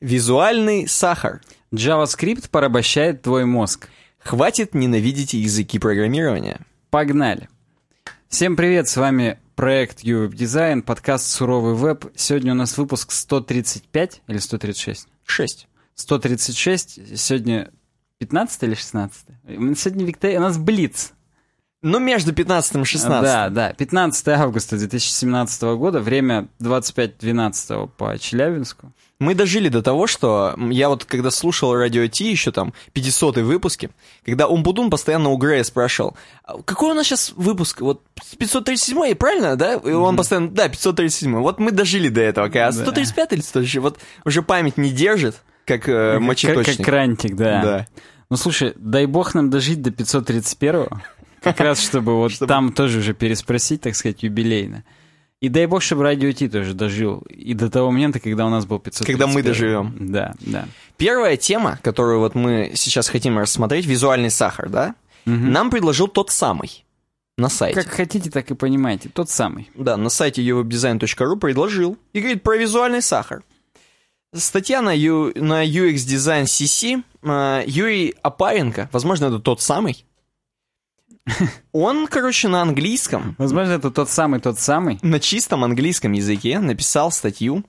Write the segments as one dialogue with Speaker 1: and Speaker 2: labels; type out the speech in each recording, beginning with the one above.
Speaker 1: Визуальный сахар.
Speaker 2: JavaScript порабощает твой мозг.
Speaker 1: Хватит ненавидеть языки программирования.
Speaker 2: Погнали. Всем привет, с вами проект UWeb Design, подкаст «Суровый веб». Сегодня у нас выпуск 135 или 136?
Speaker 1: 6.
Speaker 2: 136, сегодня 15 или 16? Сегодня Виктория, у нас Блиц.
Speaker 1: Ну, между 15 и 16.
Speaker 2: Да, да. 15 августа 2017 года, время 25.12 по Челябинску.
Speaker 1: Мы дожили до того, что я вот когда слушал радио Ти, еще там 500 выпуски, когда Умбудун постоянно у Грея спрашивал, «А какой у нас сейчас выпуск? Вот 537 правильно, да? И он mm-hmm. постоянно, да, 537 Вот мы дожили до этого. А 135 да. или 136? Вот уже память не держит, как э, мочеточник.
Speaker 2: Как, как крантик, да.
Speaker 1: Да.
Speaker 2: Ну, слушай, дай бог нам дожить до 531-го. Как раз, чтобы вот чтобы... там тоже уже переспросить, так сказать, юбилейно. И дай бог, чтобы Радио Ти тоже дожил. И до того момента, когда у нас был 500.
Speaker 1: Когда мы доживем.
Speaker 2: Да, да.
Speaker 1: Первая тема, которую вот мы сейчас хотим рассмотреть, визуальный сахар, да? Угу. Нам предложил тот самый на сайте.
Speaker 2: Как хотите, так и понимаете. Тот самый.
Speaker 1: Да, на сайте uwebdesign.ru предложил. И говорит про визуальный сахар. Статья на, U, на UX Design CC. Юрий Апаренко, возможно, это тот самый, он, короче, на английском.
Speaker 2: Возможно, это тот самый, тот самый.
Speaker 1: На чистом английском языке написал статью.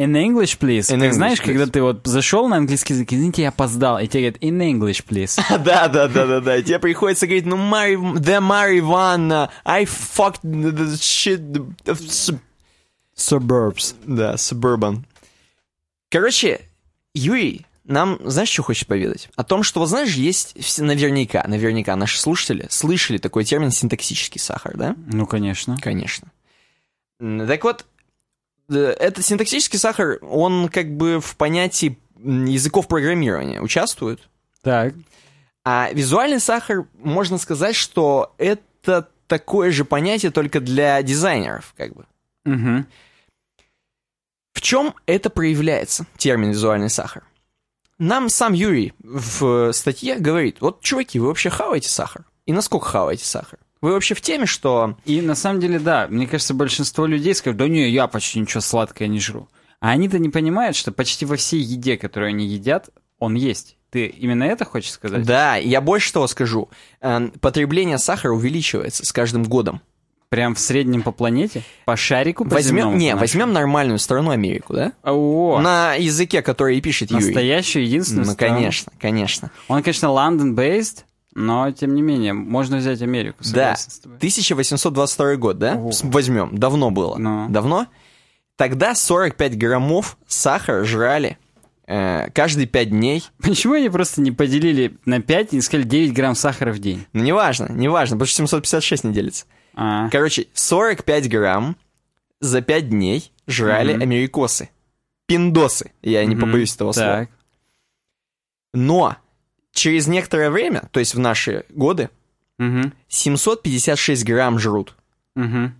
Speaker 2: In English, please. In как English, знаешь, please. когда ты вот зашел на английский язык, извините, я опоздал, и тебе говорят, in English, please.
Speaker 1: да, да, да, да, да. Тебе приходится говорить, ну, Мари, the marijuana, I fucked the shit...
Speaker 2: Suburbs.
Speaker 1: Да, suburban. Короче, Юрий нам, знаешь, что хочешь поведать? О том, что, вот знаешь, есть наверняка, наверняка наши слушатели слышали такой термин синтаксический сахар, да?
Speaker 2: Ну, конечно.
Speaker 1: Конечно. Так вот, э, этот синтаксический сахар, он как бы в понятии языков программирования участвует.
Speaker 2: Так.
Speaker 1: А визуальный сахар, можно сказать, что это такое же понятие только для дизайнеров, как бы.
Speaker 2: Угу.
Speaker 1: В чем это проявляется, термин визуальный сахар? Нам сам Юрий в э, статье говорит, вот, чуваки, вы вообще хаваете сахар? И насколько хаваете сахар? Вы вообще в теме, что...
Speaker 2: И на самом деле, да, мне кажется, большинство людей скажут, да не, я почти ничего сладкое не жру. А они-то не понимают, что почти во всей еде, которую они едят, он есть. Ты именно это хочешь сказать?
Speaker 1: Да, я больше того скажу. Э, потребление сахара увеличивается с каждым годом.
Speaker 2: Прям в среднем по планете? По шарику? По
Speaker 1: возьмем, не, возьмем нормальную страну Америку, да?
Speaker 2: О,
Speaker 1: На языке, который и пишет Юрий.
Speaker 2: Настоящую, единственную
Speaker 1: Ну,
Speaker 2: страну.
Speaker 1: конечно, конечно.
Speaker 2: Он, конечно, London-based, но, тем не менее, можно взять Америку.
Speaker 1: Да, 1822 год, да? О. Возьмем, давно было.
Speaker 2: Но.
Speaker 1: Давно? Тогда 45 граммов сахара жрали э, каждые 5 дней.
Speaker 2: Почему они просто не поделили на 5 и не сказали 9 грамм сахара в день?
Speaker 1: Ну, неважно, неважно, потому что 756 не делится.
Speaker 2: А.
Speaker 1: Короче, 45 грамм за 5 дней жрали mm америкосы. Пиндосы, я mm-hmm. не побоюсь этого слова. Так. Но через некоторое время, то есть в наши годы,
Speaker 2: mm
Speaker 1: 756 грамм жрут.
Speaker 2: mm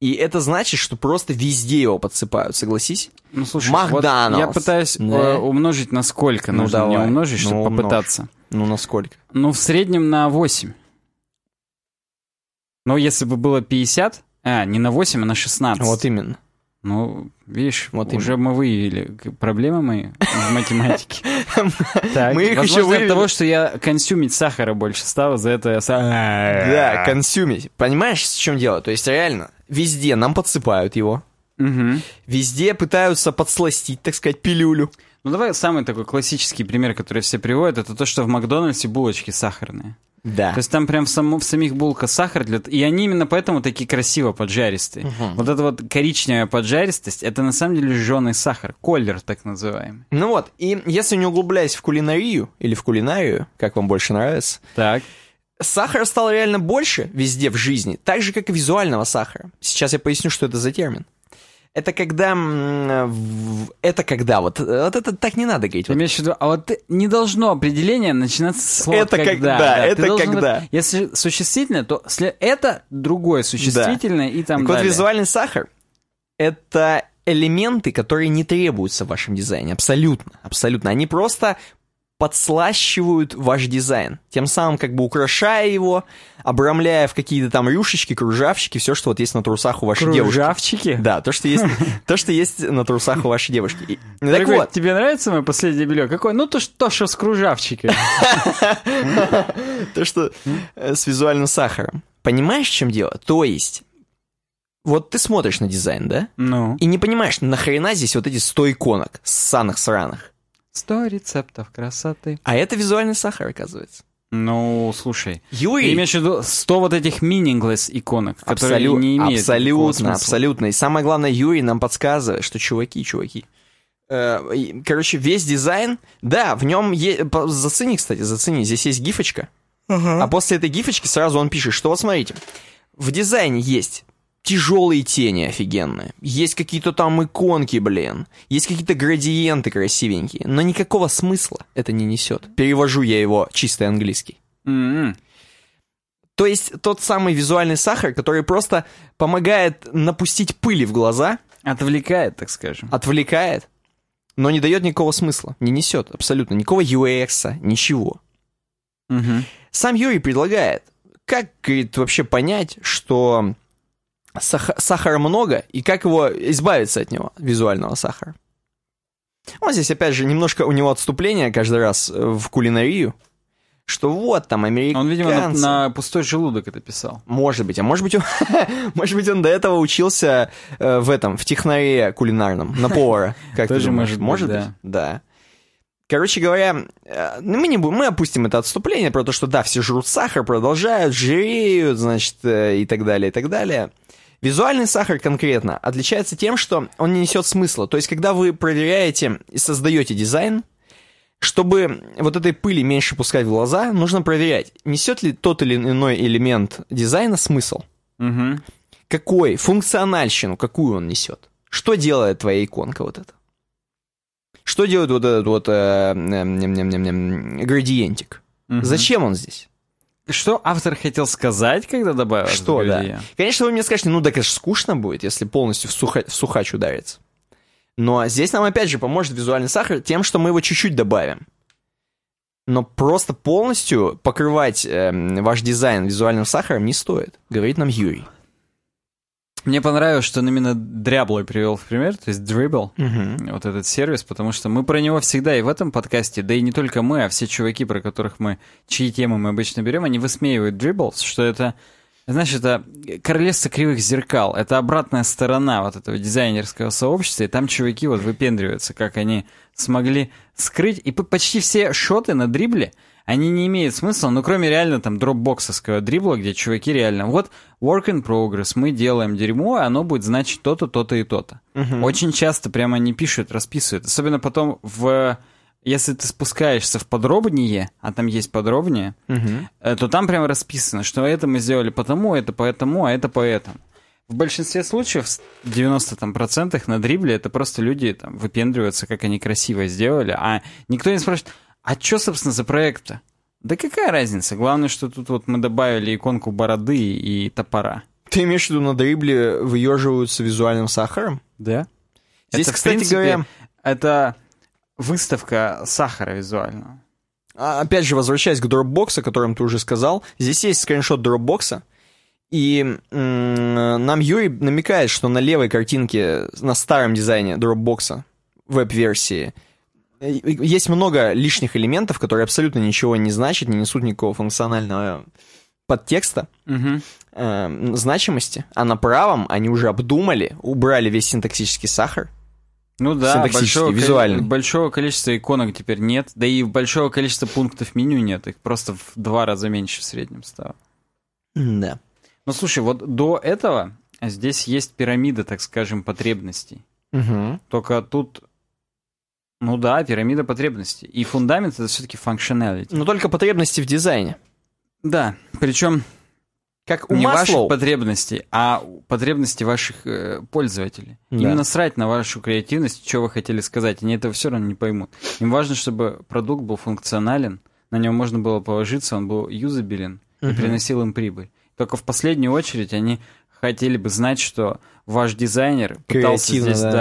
Speaker 1: И это значит, что просто везде его подсыпают, согласись?
Speaker 2: Ну, слушай,
Speaker 1: Макдоналдс.
Speaker 2: Вот я пытаюсь да. Э, умножить на сколько ну, нужно давай. не умножить, чтобы ну, попытаться.
Speaker 1: Ну, на сколько?
Speaker 2: Ну, в среднем на 8. Но если бы было 50, а, не на 8, а на 16.
Speaker 1: Вот именно.
Speaker 2: Ну, видишь,
Speaker 1: вот
Speaker 2: уже
Speaker 1: именно.
Speaker 2: мы выявили проблемы мои в математике.
Speaker 1: Мы их еще
Speaker 2: выявили. от того, что я консюмить сахара больше стал, за это я...
Speaker 1: Да, консюмить. Понимаешь, в чем дело? То есть реально, везде нам подсыпают его. Везде пытаются подсластить, так сказать, пилюлю.
Speaker 2: Ну давай самый такой классический пример, который все приводят, это то, что в Макдональдсе булочки сахарные.
Speaker 1: Да.
Speaker 2: То есть там прям в, само, в самих булках сахар, для... и они именно поэтому такие красиво поджаристые. Угу. Вот эта вот коричневая поджаристость, это на самом деле жженый сахар, колер так называемый.
Speaker 1: Ну вот, и если не углубляясь в кулинарию, или в кулинарию, как вам больше нравится,
Speaker 2: так.
Speaker 1: сахара стало реально больше везде в жизни, так же, как и визуального сахара. Сейчас я поясню, что это за термин это когда... Это когда? Вот, вот это так не надо говорить.
Speaker 2: Ты имеешь в виду, а вот не должно определение начинаться с слова
Speaker 1: Это
Speaker 2: когда.
Speaker 1: когда, да, это когда.
Speaker 2: Вот, если существительное, то это другое существительное да. и там
Speaker 1: так
Speaker 2: далее.
Speaker 1: вот визуальный сахар — это элементы, которые не требуются в вашем дизайне. Абсолютно, абсолютно. Они просто подслащивают ваш дизайн, тем самым как бы украшая его, обрамляя в какие-то там рюшечки, кружавчики, все, что вот есть на трусах у вашей девушки.
Speaker 2: Кружавчики?
Speaker 1: Да, то, что есть, то, что есть на трусах у вашей девушки. И- Так вот,
Speaker 2: тебе нравится мое последнее белье? Какое? Ну, то, что, что с кружавчиками.
Speaker 1: то, что э, с визуальным сахаром. Понимаешь, в чем дело? То есть, вот ты смотришь на дизайн, да?
Speaker 2: Ну,
Speaker 1: И не понимаешь, нахрена здесь вот эти 100 иконок, ссаных сраных.
Speaker 2: Сто рецептов красоты.
Speaker 1: А это визуальный сахар, оказывается.
Speaker 2: Ну, слушай, ты
Speaker 1: Юрий,
Speaker 2: имеешь в виду 100 вот этих meaningless иконок, которые
Speaker 1: абсолю-
Speaker 2: не имеют
Speaker 1: абсолютно, абсолютно. И самое главное, Юрий нам подсказывает, что чуваки, чуваки. э, Короче, весь дизайн, да, в нем есть... Зацени, кстати, зацени, здесь есть гифочка. А после этой гифочки сразу он пишет, что вот смотрите, в дизайне есть тяжелые тени офигенные, есть какие-то там иконки, блин, есть какие-то градиенты красивенькие, но никакого смысла это не несет. Перевожу я его чистый английский.
Speaker 2: М-м.
Speaker 1: То есть тот самый визуальный сахар, который просто помогает напустить пыли в глаза,
Speaker 2: Отвлекает, так скажем.
Speaker 1: отвлекает, но не дает никакого смысла, не несет абсолютно никакого UX, ничего.
Speaker 2: Мгм.
Speaker 1: Сам Юрий предлагает, как, говорит, вообще понять, что сах- сахара много, и как его избавиться от него, визуального сахара. Вот здесь, опять же, немножко у него отступление каждый раз э, в кулинарию, что вот там американцы...
Speaker 2: Он, видимо, на, на пустой желудок это писал.
Speaker 1: Может быть, а может быть он, может быть он до этого учился э, в этом, в технаре кулинарном, на повара. Как ты
Speaker 2: Тоже
Speaker 1: думаешь?
Speaker 2: может быть,
Speaker 1: может
Speaker 2: да.
Speaker 1: Да. Короче говоря, э, ну, мы не будем, мы опустим это отступление про то, что да, все жрут сахар, продолжают, жиреют, значит, э, и так далее, и так далее. Визуальный сахар конкретно отличается тем, что он не несет смысла. То есть, когда вы проверяете и создаете дизайн, чтобы вот этой пыли меньше пускать в глаза, нужно проверять, несет ли тот или иной элемент дизайна смысл.
Speaker 2: Мгм.
Speaker 1: Какой, функциональщину, какую он несет. Что делает твоя иконка вот эта? Что делает вот этот вот э, ням- ням- ням- ням, градиентик?
Speaker 2: Мгм.
Speaker 1: Зачем он здесь?
Speaker 2: Что автор хотел сказать, когда добавил
Speaker 1: Что, да. Конечно, вы мне скажете, ну так это же скучно будет, если полностью в, суха- в сухач ударится. Но здесь нам опять же поможет визуальный сахар тем, что мы его чуть-чуть добавим. Но просто полностью покрывать эм, ваш дизайн визуальным сахаром не стоит, говорит нам Юрий.
Speaker 2: Мне понравилось, что он именно дряблой привел в пример, то есть Dribble,
Speaker 1: Мгм.
Speaker 2: вот этот сервис, потому что мы про него всегда и в этом подкасте, да и не только мы, а все чуваки, про которых мы, чьи темы мы обычно берем, они высмеивают Dribbles, что это, знаешь, это королевство кривых зеркал, это обратная сторона вот этого дизайнерского сообщества, и там чуваки вот выпендриваются, как они смогли скрыть, и почти все шоты на дрибле, они не имеют смысла, ну, кроме реально там дропбоксовского дрибла, где чуваки реально, вот work in progress, мы делаем дерьмо, а оно будет значить то-то, то-то и то-то. Очень часто прямо они пишут, расписывают, особенно потом в... Если ты спускаешься в подробнее, а там есть подробнее, э, то там прямо расписано, что это мы сделали потому, это поэтому, а это поэтому. В большинстве случаев, с 90 там, процентах на дрибле, это просто люди там выпендриваются, как они красиво сделали, а никто не спрашивает, а что, собственно, за проект-то? Да какая разница? Главное, что тут вот мы добавили иконку бороды и топора.
Speaker 1: Ты имеешь в виду на дрибле выеживаются визуальным сахаром?
Speaker 2: Да?
Speaker 1: Здесь,
Speaker 2: это,
Speaker 1: кстати
Speaker 2: принципе,
Speaker 1: говоря-
Speaker 2: это выставка сахара визуального.
Speaker 1: А, Опять же, возвращаясь к Dropbox, о котором ты уже сказал, здесь есть скриншот Dropbox, и нам Юрий намекает, что на левой картинке, на старом дизайне Dropbox, веб-версии, есть много лишних элементов, которые абсолютно ничего не значат, не несут никакого функционального подтекста,
Speaker 2: Мгм.
Speaker 1: э, значимости, а на правом они уже обдумали, убрали весь синтаксический сахар,
Speaker 2: Ну да, большого,
Speaker 1: визуальный.
Speaker 2: большого количества иконок теперь нет, да и большого количества пунктов меню нет, их просто в два раза меньше в среднем стало.
Speaker 1: да.
Speaker 2: Ну слушай, вот до этого здесь есть пирамида, так скажем, потребностей.
Speaker 1: Мгм.
Speaker 2: Только тут, ну да, пирамида потребностей. И фундамент это все-таки functionality.
Speaker 1: Но только потребности в дизайне.
Speaker 2: Да, причем
Speaker 1: Как у
Speaker 2: не ваших
Speaker 1: Маслоу.
Speaker 2: потребностей, а потребности ваших э, пользователей.
Speaker 1: Да.
Speaker 2: Им насрать на вашу креативность, что вы хотели сказать. Они этого все равно не поймут. Им важно, чтобы продукт был функционален, на него можно было положиться, он был юзабелен и
Speaker 1: Мгм.
Speaker 2: приносил им прибыль. Только в последнюю очередь они хотели бы знать, что ваш дизайнер пытался
Speaker 1: Креативно,
Speaker 2: здесь,
Speaker 1: да.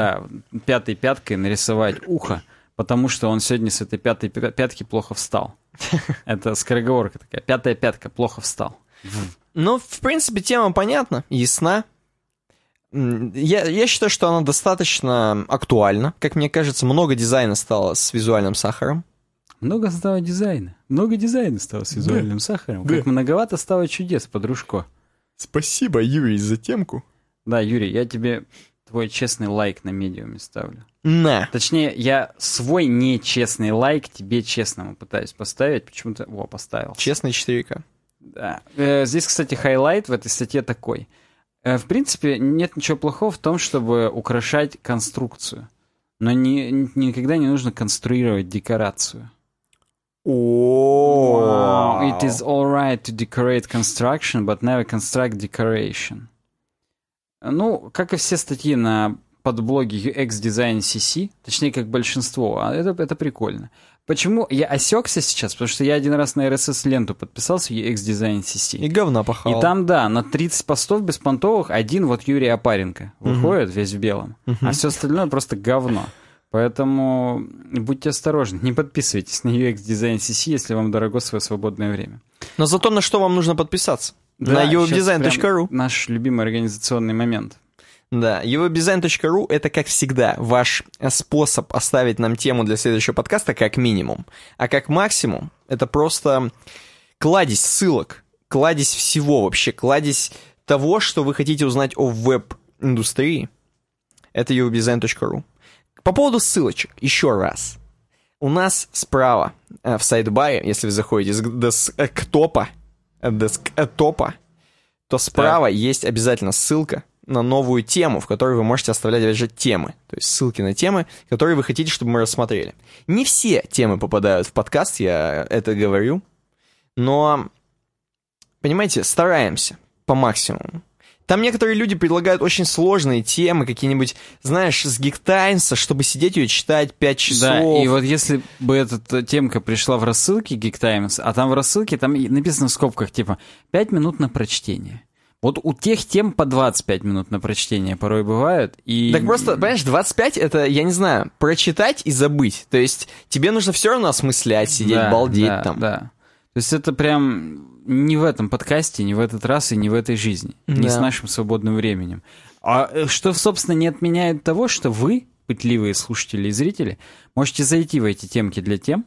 Speaker 2: да, пятой пяткой нарисовать ухо, потому что он сегодня с этой пятой пя- пятки плохо встал. Это скороговорка такая. Пятая пятка, плохо встал.
Speaker 1: Ну, в принципе, тема понятна, ясна. Я, я считаю, что она достаточно актуальна. Как мне кажется, много дизайна стало с визуальным сахаром.
Speaker 2: Много стало дизайна. Много дизайна стало с визуальным сахаром.
Speaker 1: Да.
Speaker 2: Как многовато стало чудес, подружко.
Speaker 1: Спасибо, Юрий, за темку.
Speaker 2: Да, Юрий, я тебе твой честный лайк на Medium'е ставлю.
Speaker 1: На.
Speaker 2: Точнее, я свой нечестный лайк тебе честному пытаюсь поставить. Почему-то... Во, поставил.
Speaker 1: Честный 4К.
Speaker 2: Да. Э, Здесь, кстати, highlight в этой статье такой. Э, В принципе, нет ничего плохого в том, чтобы украшать конструкцию. Но не, никогда не нужно конструировать декорацию.
Speaker 1: О,
Speaker 2: It is alright to decorate construction, but never construct decoration. Ну, как и все статьи на подблоге UX Design CC, точнее, как большинство, а это, это прикольно. Почему я осекся сейчас? Потому что я один раз на RSS-ленту подписался UX Design CC.
Speaker 1: И говна пахал.
Speaker 2: И там, да, на 30 постов беспонтовых один вот Юрий Опаренко выходит весь в белом, а все остальное просто говно. Поэтому будьте осторожны, не подписывайтесь на UX Design CC, если вам дорого свое свободное время.
Speaker 1: Но зато на что вам нужно подписаться?
Speaker 2: Да,
Speaker 1: на
Speaker 2: прям Наш любимый организационный момент.
Speaker 1: Да, uwebdesign.ru это, как всегда, ваш э, способ оставить нам тему для следующего подкаста как минимум. А как максимум, это просто кладезь ссылок, кладезь всего вообще, кладезь того, что вы хотите узнать о веб-индустрии. Это uwebdesign.ru. По поводу ссылочек, еще раз. У нас справа э, в сайдбаре, если вы заходите с десктопа, э, десктопа, то справа есть обязательно ссылка на новую тему, в которой вы можете оставлять, опять же, темы. То есть ссылки на темы, которые вы хотите, чтобы мы рассмотрели. Не все темы попадают в подкаст, я это говорю. Но, понимаете, стараемся по максимуму. Там некоторые люди предлагают очень сложные темы, какие-нибудь, знаешь, с Times, чтобы сидеть ее читать 5 часов.
Speaker 2: Да, и вот если бы эта темка пришла в рассылке Times, а там в рассылке там написано в скобках, типа, 5 минут на прочтение. Вот у тех тем по 25 минут на прочтение порой бывают. И...
Speaker 1: Так просто, понимаешь, 25 это, я не знаю, прочитать и забыть. То есть тебе нужно все равно осмыслять, сидеть,
Speaker 2: Да,
Speaker 1: балдеть
Speaker 2: да,
Speaker 1: там.
Speaker 2: Да. То есть это прям не в этом подкасте, не в этот раз и не в этой жизни. Не
Speaker 1: Да.
Speaker 2: с нашим свободным временем. А э, что, собственно, не отменяет того, что вы, пытливые слушатели и зрители, можете зайти в эти темки для тем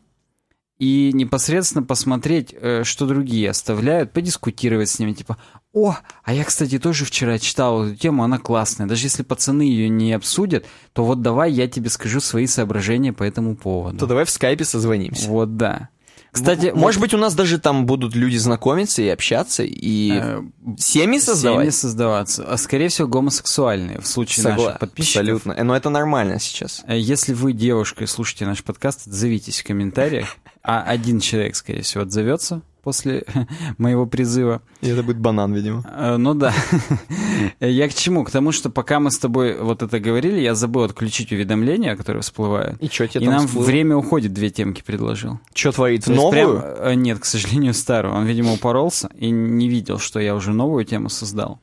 Speaker 2: и непосредственно посмотреть, э, что другие оставляют, подискутировать с ними, типа, о, а я, кстати, тоже вчера читал эту тему, она классная. Даже если пацаны ее не обсудят, то вот давай я тебе скажу свои соображения по этому поводу.
Speaker 1: То давай в скайпе созвонимся.
Speaker 2: Вот да. Кстати,
Speaker 1: М- может быть, у нас даже там будут люди знакомиться и общаться, и
Speaker 2: Э,
Speaker 1: семьи создавать.
Speaker 2: Семьи создаваться. А скорее всего гомосексуальные в случае
Speaker 1: Согла-
Speaker 2: наших подписчиков.
Speaker 1: Абсолютно. Э, Но это нормально сейчас.
Speaker 2: Э, Если вы девушка и слушаете наш подкаст, отзовитесь в комментариях. А один человек, скорее всего, отзовется после моего призыва.
Speaker 1: И это будет банан, видимо.
Speaker 2: Э, Ну да. Я к чему? К тому, что пока мы с тобой вот это говорили, я забыл отключить уведомления, которые всплывают.
Speaker 1: И что тебе
Speaker 2: И нам время уходит, две темки предложил.
Speaker 1: Что творит?
Speaker 2: То есть
Speaker 1: Новую?
Speaker 2: прям, э, нет, к сожалению, старую. Он, видимо, упоролся и не видел, что я уже новую тему создал.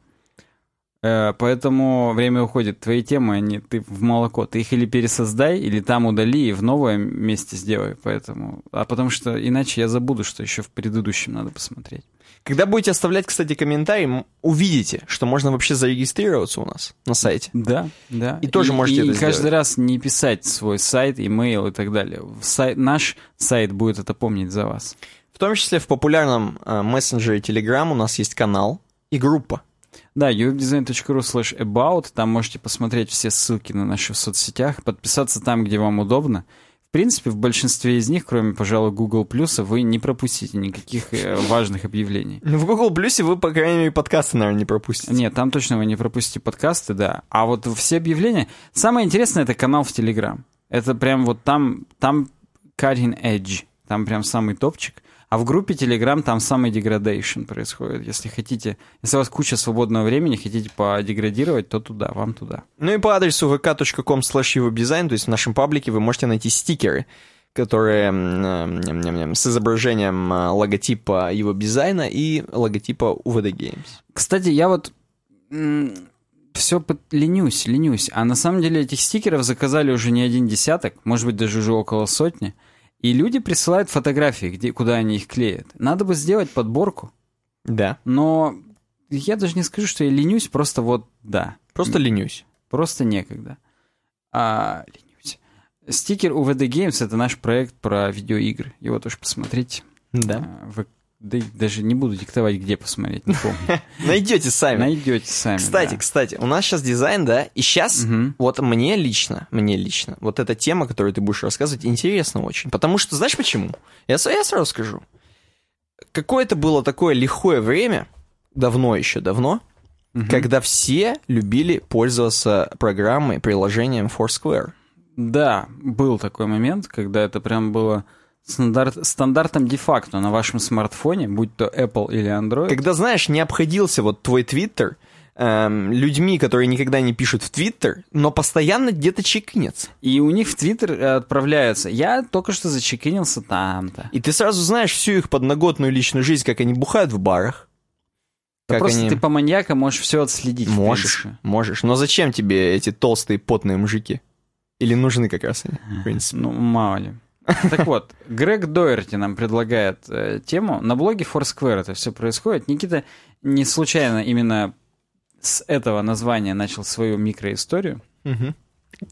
Speaker 2: Э, Поэтому время уходит. Твои темы, они ты в молоко. Ты их или пересоздай, или там удали и в новое месте сделай. Поэтому, а потому что иначе я забуду, что еще в предыдущем надо посмотреть.
Speaker 1: Когда будете оставлять, кстати, комментарий, увидите, что можно вообще зарегистрироваться у нас на сайте.
Speaker 2: Да, да.
Speaker 1: И тоже можете
Speaker 2: и
Speaker 1: это
Speaker 2: каждый
Speaker 1: сделать.
Speaker 2: раз не писать свой сайт, имейл и так далее. Сайт, наш сайт будет это помнить за вас.
Speaker 1: В том числе в популярном э, мессенджере Telegram у нас есть канал и группа.
Speaker 2: Да, uwebdesign.ru slash about, там можете посмотреть все ссылки на наши в соцсетях, подписаться там, где вам удобно. В принципе, в большинстве из них, кроме, пожалуй, Google Плюса, вы не пропустите никаких э, важных объявлений.
Speaker 1: В Google Плюсе вы, по крайней мере, подкасты, наверное, не пропустите.
Speaker 2: Нет, там точно вы не пропустите подкасты, да. А вот все объявления... Самое интересное — это канал в Telegram. Это прям вот там, там cutting edge, там прям самый топчик. А в группе Telegram там самый деградейшн происходит. Если хотите, если у вас куча свободного времени, хотите подеградировать, то туда, вам туда.
Speaker 1: Ну и по адресу vk.com slash то есть в нашем паблике вы можете найти стикеры, которые м, э, ням-ням-ням, с изображением э, логотипа его дизайна и логотипа UVD Games.
Speaker 2: Кстати, я вот все ленюсь, ленюсь. А на самом деле этих стикеров заказали уже не один десяток, может быть, даже уже около сотни. И люди присылают фотографии, где, куда они их клеят. Надо бы сделать подборку.
Speaker 1: Да.
Speaker 2: Но я даже не скажу, что я ленюсь, просто вот да.
Speaker 1: Просто ленюсь.
Speaker 2: Просто некогда. А, ленюсь. Стикер UVD Games — это наш проект про видеоигры. Его тоже посмотрите.
Speaker 1: Да.
Speaker 2: А, Вы да даже не буду диктовать, где посмотреть, не помню.
Speaker 1: Найдете сами.
Speaker 2: Найдете сами.
Speaker 1: Кстати,
Speaker 2: да.
Speaker 1: кстати, у нас сейчас дизайн, да, и сейчас вот мне лично, мне лично, вот эта тема, которую ты будешь рассказывать, интересна очень. Потому что, знаешь почему? Я, сразу скажу. Какое-то было такое лихое время, давно еще, давно, когда все любили пользоваться программой, приложением Foursquare.
Speaker 2: Да, был такой момент, когда это прям было стандарт, стандартом де-факто на вашем смартфоне, будь то Apple или Android.
Speaker 1: Когда, знаешь, не обходился вот твой Твиттер эм, людьми, которые никогда не пишут в Твиттер, но постоянно где-то чекнется.
Speaker 2: И у них в Твиттер э, отправляются. Я только что зачекинился там-то.
Speaker 1: И ты сразу знаешь всю их подноготную личную жизнь, как они бухают в барах.
Speaker 2: Да
Speaker 1: Как
Speaker 2: просто
Speaker 1: они...
Speaker 2: ты по маньякам можешь все отследить.
Speaker 1: Можешь, можешь. Но зачем тебе эти толстые потные мужики? Или нужны как раз они, в принципе?
Speaker 2: Ну, мало ли. Так вот, Грег Доерти нам предлагает э, тему. На блоге Foursquare это все происходит. Никита не случайно именно с этого названия начал свою микроисторию.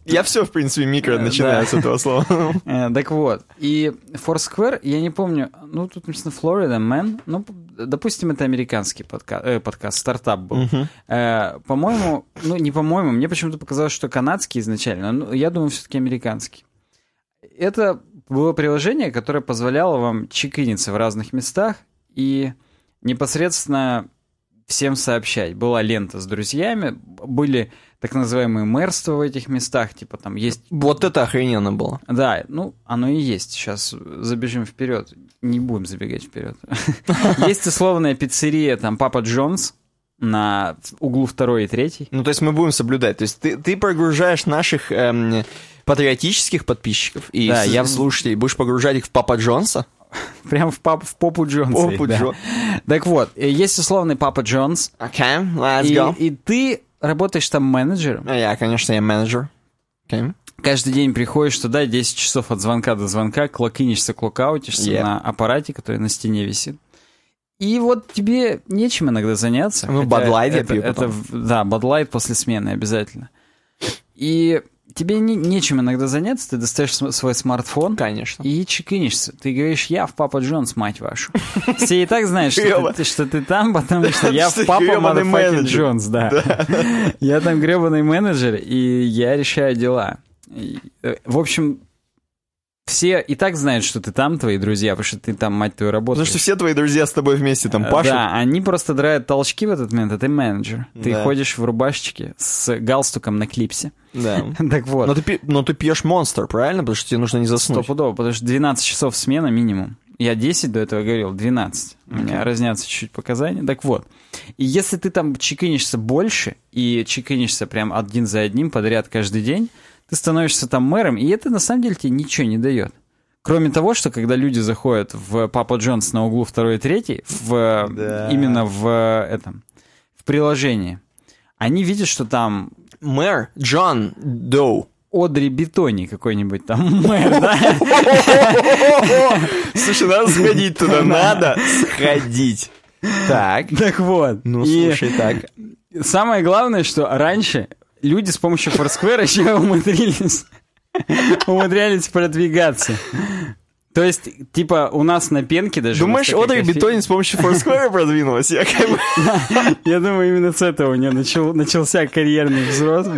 Speaker 1: Я все, в принципе, микро
Speaker 2: Э,
Speaker 1: начинаю
Speaker 2: да.
Speaker 1: с этого слова.
Speaker 2: Э, так вот, и Foursquare, я не помню, ну, тут написано Florida Man, ну, допустим, это американский подка- э, подкаст, стартап был. Э, по-моему, ну, не по-моему, мне почему-то показалось, что канадский изначально, но я думаю, все-таки американский. Это было приложение, которое позволяло вам чекиниться в разных местах и непосредственно всем сообщать. Была лента с друзьями, были так называемые мэрства в этих местах, типа там есть
Speaker 1: Вот это охрененно было.
Speaker 2: да, ну, оно и есть. Сейчас забежим вперед. Не будем забегать вперед. Есть условная пиццерия, там, Папа Джонс на углу второй и третий.
Speaker 1: Ну, то есть мы будем соблюдать. То есть ты, ты прогружаешь наших эм, патриотических подписчиков и
Speaker 2: Да, я
Speaker 1: слушателей, будешь погружать их в Папа Джонса?
Speaker 2: Прям в, пап, в попу Джонса.
Speaker 1: Попу
Speaker 2: да.
Speaker 1: Джон-
Speaker 2: Так вот, э, есть условный Папа Джонс,
Speaker 1: Окей, let's
Speaker 2: и,
Speaker 1: go.
Speaker 2: и ты работаешь там менеджером.
Speaker 1: А Я, конечно, я менеджер. Окей.
Speaker 2: Каждый день приходишь туда, 10 часов от звонка до звонка, клокинишься, клокаутишься
Speaker 1: Yep.
Speaker 2: на аппарате, который на стене висит. И вот тебе нечем иногда заняться.
Speaker 1: Ну, Light я пью
Speaker 2: это
Speaker 1: потом.
Speaker 2: Да, Light после смены обязательно. И тебе не- нечем иногда заняться, ты достаешь см- свой смартфон
Speaker 1: Конечно.
Speaker 2: и чекинишься. Ты говоришь, я в Папа Джонс, мать вашу. Все и так знают, что ты, что ты там, потому что я в Папа Motherfucking. Джонс, да. Я там гребаный менеджер, и я решаю дела. Э, В общем, все и так знают, что ты там, твои друзья, потому что ты там, мать твою,
Speaker 1: Потому
Speaker 2: работаешь.
Speaker 1: что все твои друзья с тобой вместе там
Speaker 2: Э,
Speaker 1: пашут.
Speaker 2: Да, они просто драют толчки в этот момент, а ты менеджер. Ты
Speaker 1: Да.
Speaker 2: ходишь в рубашечке с галстуком на клипсе.
Speaker 1: Да.
Speaker 2: Так вот,
Speaker 1: Но ты, но ты пьешь монстр, правильно? Потому что тебе нужно не заснуть.
Speaker 2: стопудово, потому что 12 часов смена минимум. Я 10 до этого говорил, 12. У меня разнятся чуть-чуть показания. Так вот, и если ты там чекинишься больше, и чекинишься прям один за одним подряд каждый день, ты становишься там мэром, и это на самом деле тебе ничего не дает. Кроме того, что когда люди заходят в Папа Джонс на углу второй и третий, в,
Speaker 1: Да.
Speaker 2: именно в этом, в приложении, они видят, что там
Speaker 1: Мэр Джон Доу.
Speaker 2: Одри Бетони какой-нибудь там мэр, да?
Speaker 1: Слушай, надо сходить туда, надо сходить. Так.
Speaker 2: Так вот.
Speaker 1: Ну, слушай, так.
Speaker 2: самое главное, что раньше люди с помощью Foursquare еще умудрились, умудрялись продвигаться. То есть, типа, у нас на пенке даже...
Speaker 1: Думаешь, Одри
Speaker 2: кофе-
Speaker 1: Бетонин с помощью Foursquare продвинулась? Я как бы...
Speaker 2: Я думаю, именно с этого у нее начал, начался карьерный взрост.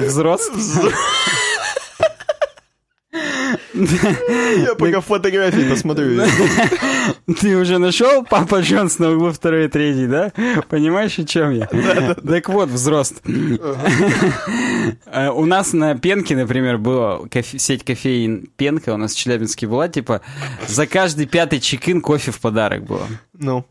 Speaker 1: Я пока фотографии посмотрю.
Speaker 2: Ты уже нашел Папа Джонс на углу второй и третий, да? Понимаешь, о чем я? Так вот, взрост. Э, У нас на Пенке, например, была сеть кофеин Пенка, у нас в Челябинске была, типа, за каждый пятый чекин кофе в подарок было.
Speaker 1: Ну.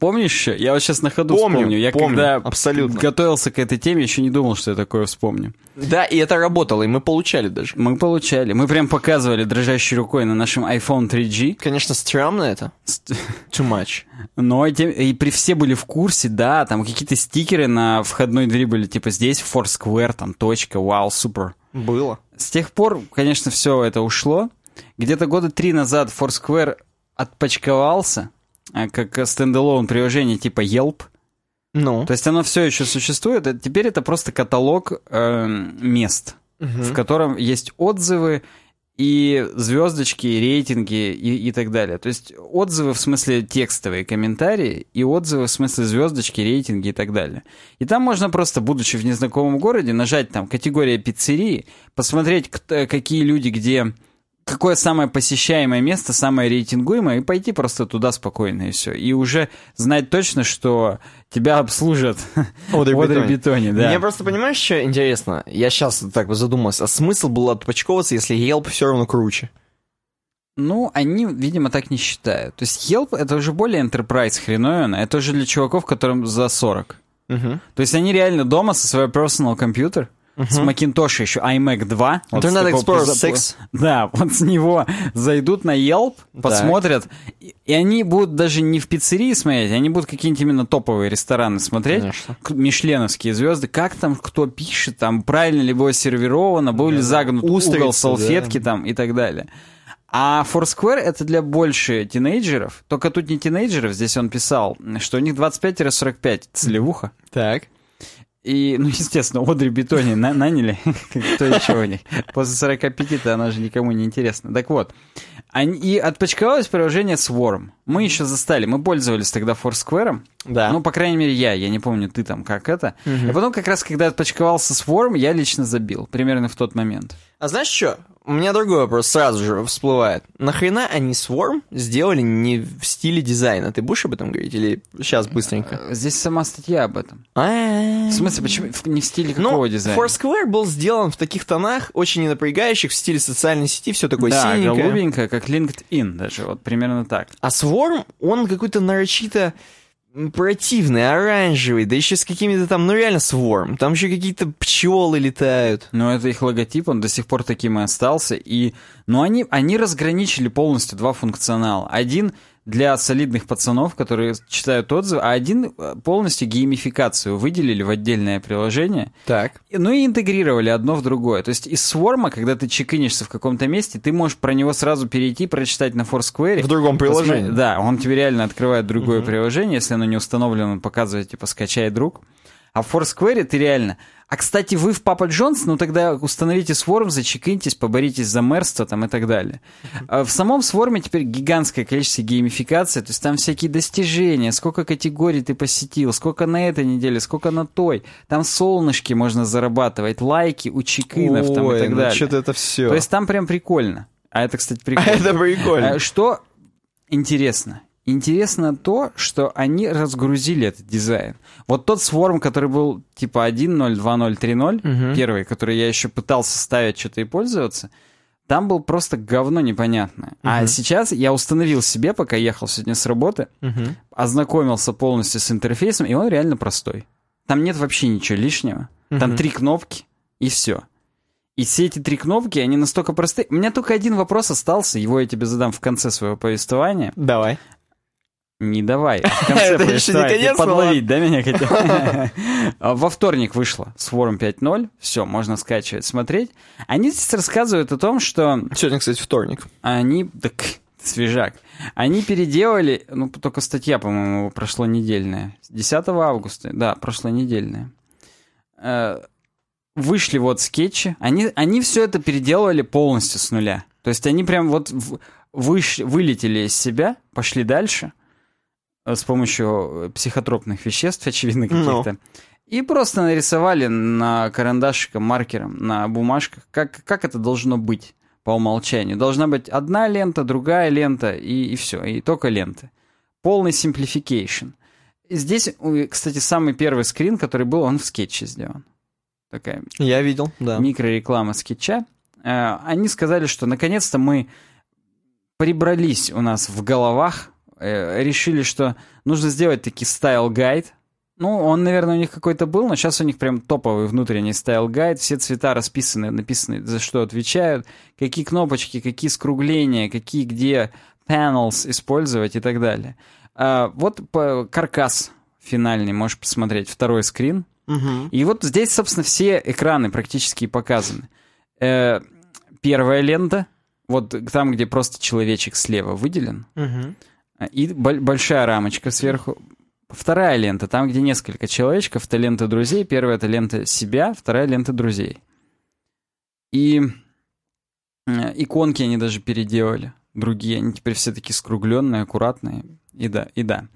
Speaker 2: Помнишь, я вот сейчас на ходу
Speaker 1: Помню,
Speaker 2: вспомню. Я
Speaker 1: помню,
Speaker 2: когда
Speaker 1: абсолютно.
Speaker 2: готовился к этой теме, еще не думал, что я такое вспомню.
Speaker 1: Да, и это работало, и мы получали даже.
Speaker 2: Мы получали. Мы прям показывали дрожащей рукой на нашем iPhone 3G.
Speaker 1: Конечно, стрёмно это. Too much.
Speaker 2: Но и, при все были в курсе, да, там какие-то стикеры на входной двери были, типа здесь Foursquare, там точка, вау, супер.
Speaker 1: Было.
Speaker 2: С тех пор, конечно, все это ушло. Где-то года три назад Foursquare отпочковался, как стендалон приложение типа Yelp.
Speaker 1: Ну.
Speaker 2: То есть оно все еще существует, а теперь это просто каталог эм, мест, в котором есть отзывы и звездочки, и рейтинги и, и так далее. То есть отзывы в смысле текстовые комментарии и отзывы в смысле звездочки, рейтинги и так далее. И там можно просто, будучи в незнакомом городе, нажать там категория пиццерии, посмотреть, кто- какие люди где какое самое посещаемое место, самое рейтингуемое, и пойти просто туда спокойно, и все. И уже знать точно, что тебя обслужат
Speaker 1: Одри
Speaker 2: в Одри
Speaker 1: Бетоне.
Speaker 2: Бетоне, да.
Speaker 1: Мне просто, понимаешь, что интересно? Я сейчас так бы задумался, а смысл был отпочковываться, если Yelp все равно круче?
Speaker 2: Ну, они, видимо, так не считают. То есть Yelp — это уже более enterprise хреновина, это уже для чуваков, которым за 40.
Speaker 1: Угу.
Speaker 2: То есть они реально дома со своей personal компьютер, с Macintosh еще iMac 2. вот
Speaker 1: Internet Explorer
Speaker 2: позапо-
Speaker 1: 6.
Speaker 2: Да, вот с него зайдут на Yelp, посмотрят, и, и они будут даже не в пиццерии смотреть, они будут какие-нибудь именно топовые рестораны смотреть,
Speaker 1: Конечно.
Speaker 2: мишленовские звезды, как там кто пишет, там правильно ли было сервировано, был ли загнут угол
Speaker 1: Устрицы,
Speaker 2: салфетки там и так далее. А Foursquare это для больше тинейджеров, только тут не тинейджеров, здесь он писал, что у них 25-45 целевуха.
Speaker 1: Так.
Speaker 2: И, ну, естественно, Одри Бетони на- наняли. Кто еще у них? После 45-то она же никому не интересна. Так вот. Они, и отпочковалось приложение Swarm. Мы еще застали, мы пользовались тогда Foursquare.
Speaker 1: Да.
Speaker 2: Ну, по крайней мере, я. Я не помню, ты там как это. И потом, как раз, когда отпочковался Swarm, я лично забил. Примерно в тот момент.
Speaker 1: А знаешь что? У меня другой вопрос сразу же всплывает. Нахрена они Swarm сделали не в стиле дизайна? Ты будешь об этом говорить или сейчас быстренько?
Speaker 2: Здесь сама статья об этом.
Speaker 1: В
Speaker 2: В смысле, почему не в стиле
Speaker 1: Ну,
Speaker 2: какого дизайна?
Speaker 1: Foursquare был сделан в таких тонах, очень ненапрягающих, в стиле социальной сети, все такое
Speaker 2: да,
Speaker 1: синенькое.
Speaker 2: голубенькая, как LinkedIn даже. Вот примерно так.
Speaker 1: А Swarm, он какой-то нарочито противный, оранжевый, да еще с какими-то там, ну реально Swarm. Там еще какие-то пчелы летают.
Speaker 2: Но это их логотип, он до сих пор таким и остался. И, но они, они разграничили полностью два функционала. Один для солидных пацанов, которые читают отзывы, а один э, полностью геймификацию выделили в отдельное приложение.
Speaker 1: Так.
Speaker 2: Ну и интегрировали одно в другое. То есть из Swarm, когда ты чекинишься в каком-то месте, ты можешь про него сразу перейти, прочитать на Foursquare.
Speaker 1: В другом приложении.
Speaker 2: Да, он тебе реально открывает другое приложение, если оно не установлено, он показывает, типа, скачай друг. А в Foursquare ты реально... А, кстати, вы в Папа Джонс, ну тогда установите Swarm, зачекиньтесь, поборитесь за мэрство там и так далее. А в самом Swarm теперь гигантское количество геймификации, то есть там всякие достижения, сколько категорий ты посетил, сколько на этой неделе, сколько на той. Там солнышки можно зарабатывать, лайки у чекинов там и
Speaker 1: Ой,
Speaker 2: так
Speaker 1: ну
Speaker 2: далее.
Speaker 1: что-то это все.
Speaker 2: То есть там прям прикольно. А это, кстати,
Speaker 1: А
Speaker 2: прикольно.
Speaker 1: это прикольно.
Speaker 2: Э, Что интересно? Интересно то, что они разгрузили этот дизайн. Вот тот сворм, который был типа 1.0, 2.0, 3.0, первый, который я еще пытался ставить что-то и пользоваться, там был просто говно непонятное. А сейчас я установил себе, пока ехал сегодня с работы, ознакомился полностью с интерфейсом, и он реально простой. Там нет вообще ничего лишнего. Там три кнопки, и все. И все эти три кнопки, они настолько простые. У меня только один вопрос остался, его я тебе задам в конце своего повествования.
Speaker 1: Давай.
Speaker 2: Не давай, а в конце
Speaker 1: Это еще не конец,
Speaker 2: подловить, да, меня хотел? А Во вторник вышло Swarm 5.0, все, можно скачивать, смотреть. Они здесь рассказывают о том, что
Speaker 1: Сегодня, кстати, вторник.
Speaker 2: они... Так, свежак. Они переделали... Ну, только статья, по-моему, прошлонедельная. 10 августа, да, прошлонедельная. Э, Вышли вот скетчи. Они, они все это переделывали полностью с нуля. То есть они прям вот выш- вылетели из себя, пошли дальше с помощью э, психотропных веществ, очевидно,
Speaker 1: Ну.
Speaker 2: каких-то. И просто нарисовали на карандашиком, маркером, на бумажках, как, как это должно быть по умолчанию. Должна быть одна лента, другая лента, и, и все, и только ленты. Полный simplification. Здесь, кстати, самый первый скрин, который был, он в скетче сделан. Такая
Speaker 1: Я видел, да.
Speaker 2: микрореклама скетча. Э, Они сказали, что наконец-то мы прибрались у нас в головах э, решили, что нужно сделать таки style guide. Ну, он, наверное, у них какой-то был, но сейчас у них прям топовый внутренний style guide. Все цвета расписаны, написаны, за что отвечают, какие кнопочки, какие скругления, какие где panels использовать и так далее. А, вот по, каркас финальный, можешь посмотреть, второй скрин.
Speaker 1: Мгм.
Speaker 2: И вот здесь, собственно, все экраны практически показаны. Э, первая лента, вот там, где просто человечек слева выделен,
Speaker 1: Мгм.
Speaker 2: А, и боль- большая рамочка сверху. Вторая лента, там, где несколько человечков, это лента друзей. Первая это лента себя, вторая лента друзей. И иконки они даже переделали. Другие, они теперь все такие скругленные, аккуратные. И да, и да.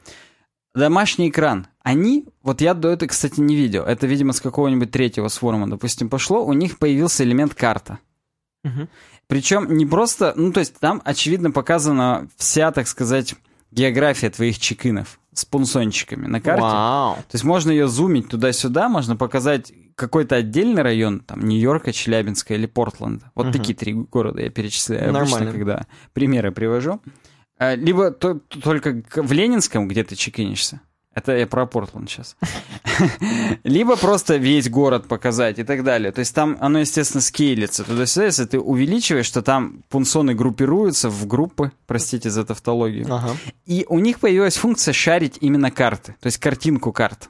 Speaker 2: Домашний экран. Они, вот я до этого, кстати, не видел. Это, видимо, с какого-нибудь третьего сформа, допустим, пошло. У них появился элемент карта.
Speaker 1: Мгм.
Speaker 2: Причем не просто, ну то есть там очевидно показана вся, так сказать, география твоих чекинов с пунсончиками на карте.
Speaker 1: Вау.
Speaker 2: То есть можно ее зумить туда-сюда, можно показать какой-то отдельный район, там, Нью-Йорка, Челябинска или Портленда. Вот
Speaker 1: Мгм.
Speaker 2: такие три города я перечисляю обычно,
Speaker 1: Нормально.
Speaker 2: когда примеры привожу. А, Либо то- то- только в Ленинском, где ты чекинишься. Это я про Портленд сейчас. Либо просто весь город показать и так далее. То есть там оно, естественно, скейлится туда-сюда. Если ты увеличиваешь, то там пунсоны группируются в группы, простите за тавтологию.
Speaker 1: Ага.
Speaker 2: И у них появилась функция share'ить именно карты, то есть картинку карт.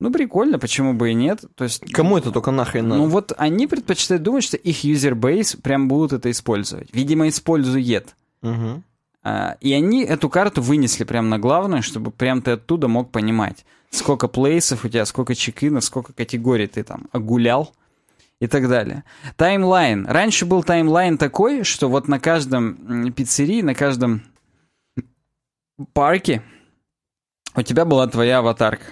Speaker 2: Ну, прикольно, почему бы и нет. То есть,
Speaker 1: Кому это только нахрен надо?
Speaker 2: ну вот они предпочитают думать, что их user base прям будут это использовать. Видимо, использует.
Speaker 1: Мгм.
Speaker 2: А, И они эту карту вынесли прямо на главную, чтобы прям ты оттуда мог понимать, сколько places'ов у тебя, сколько check-in'ов, сколько категорий ты там огулял и так далее. Timeline. Раньше был timeline такой, что вот на каждом пиццерии, на каждом парке у тебя была твоя аватарка.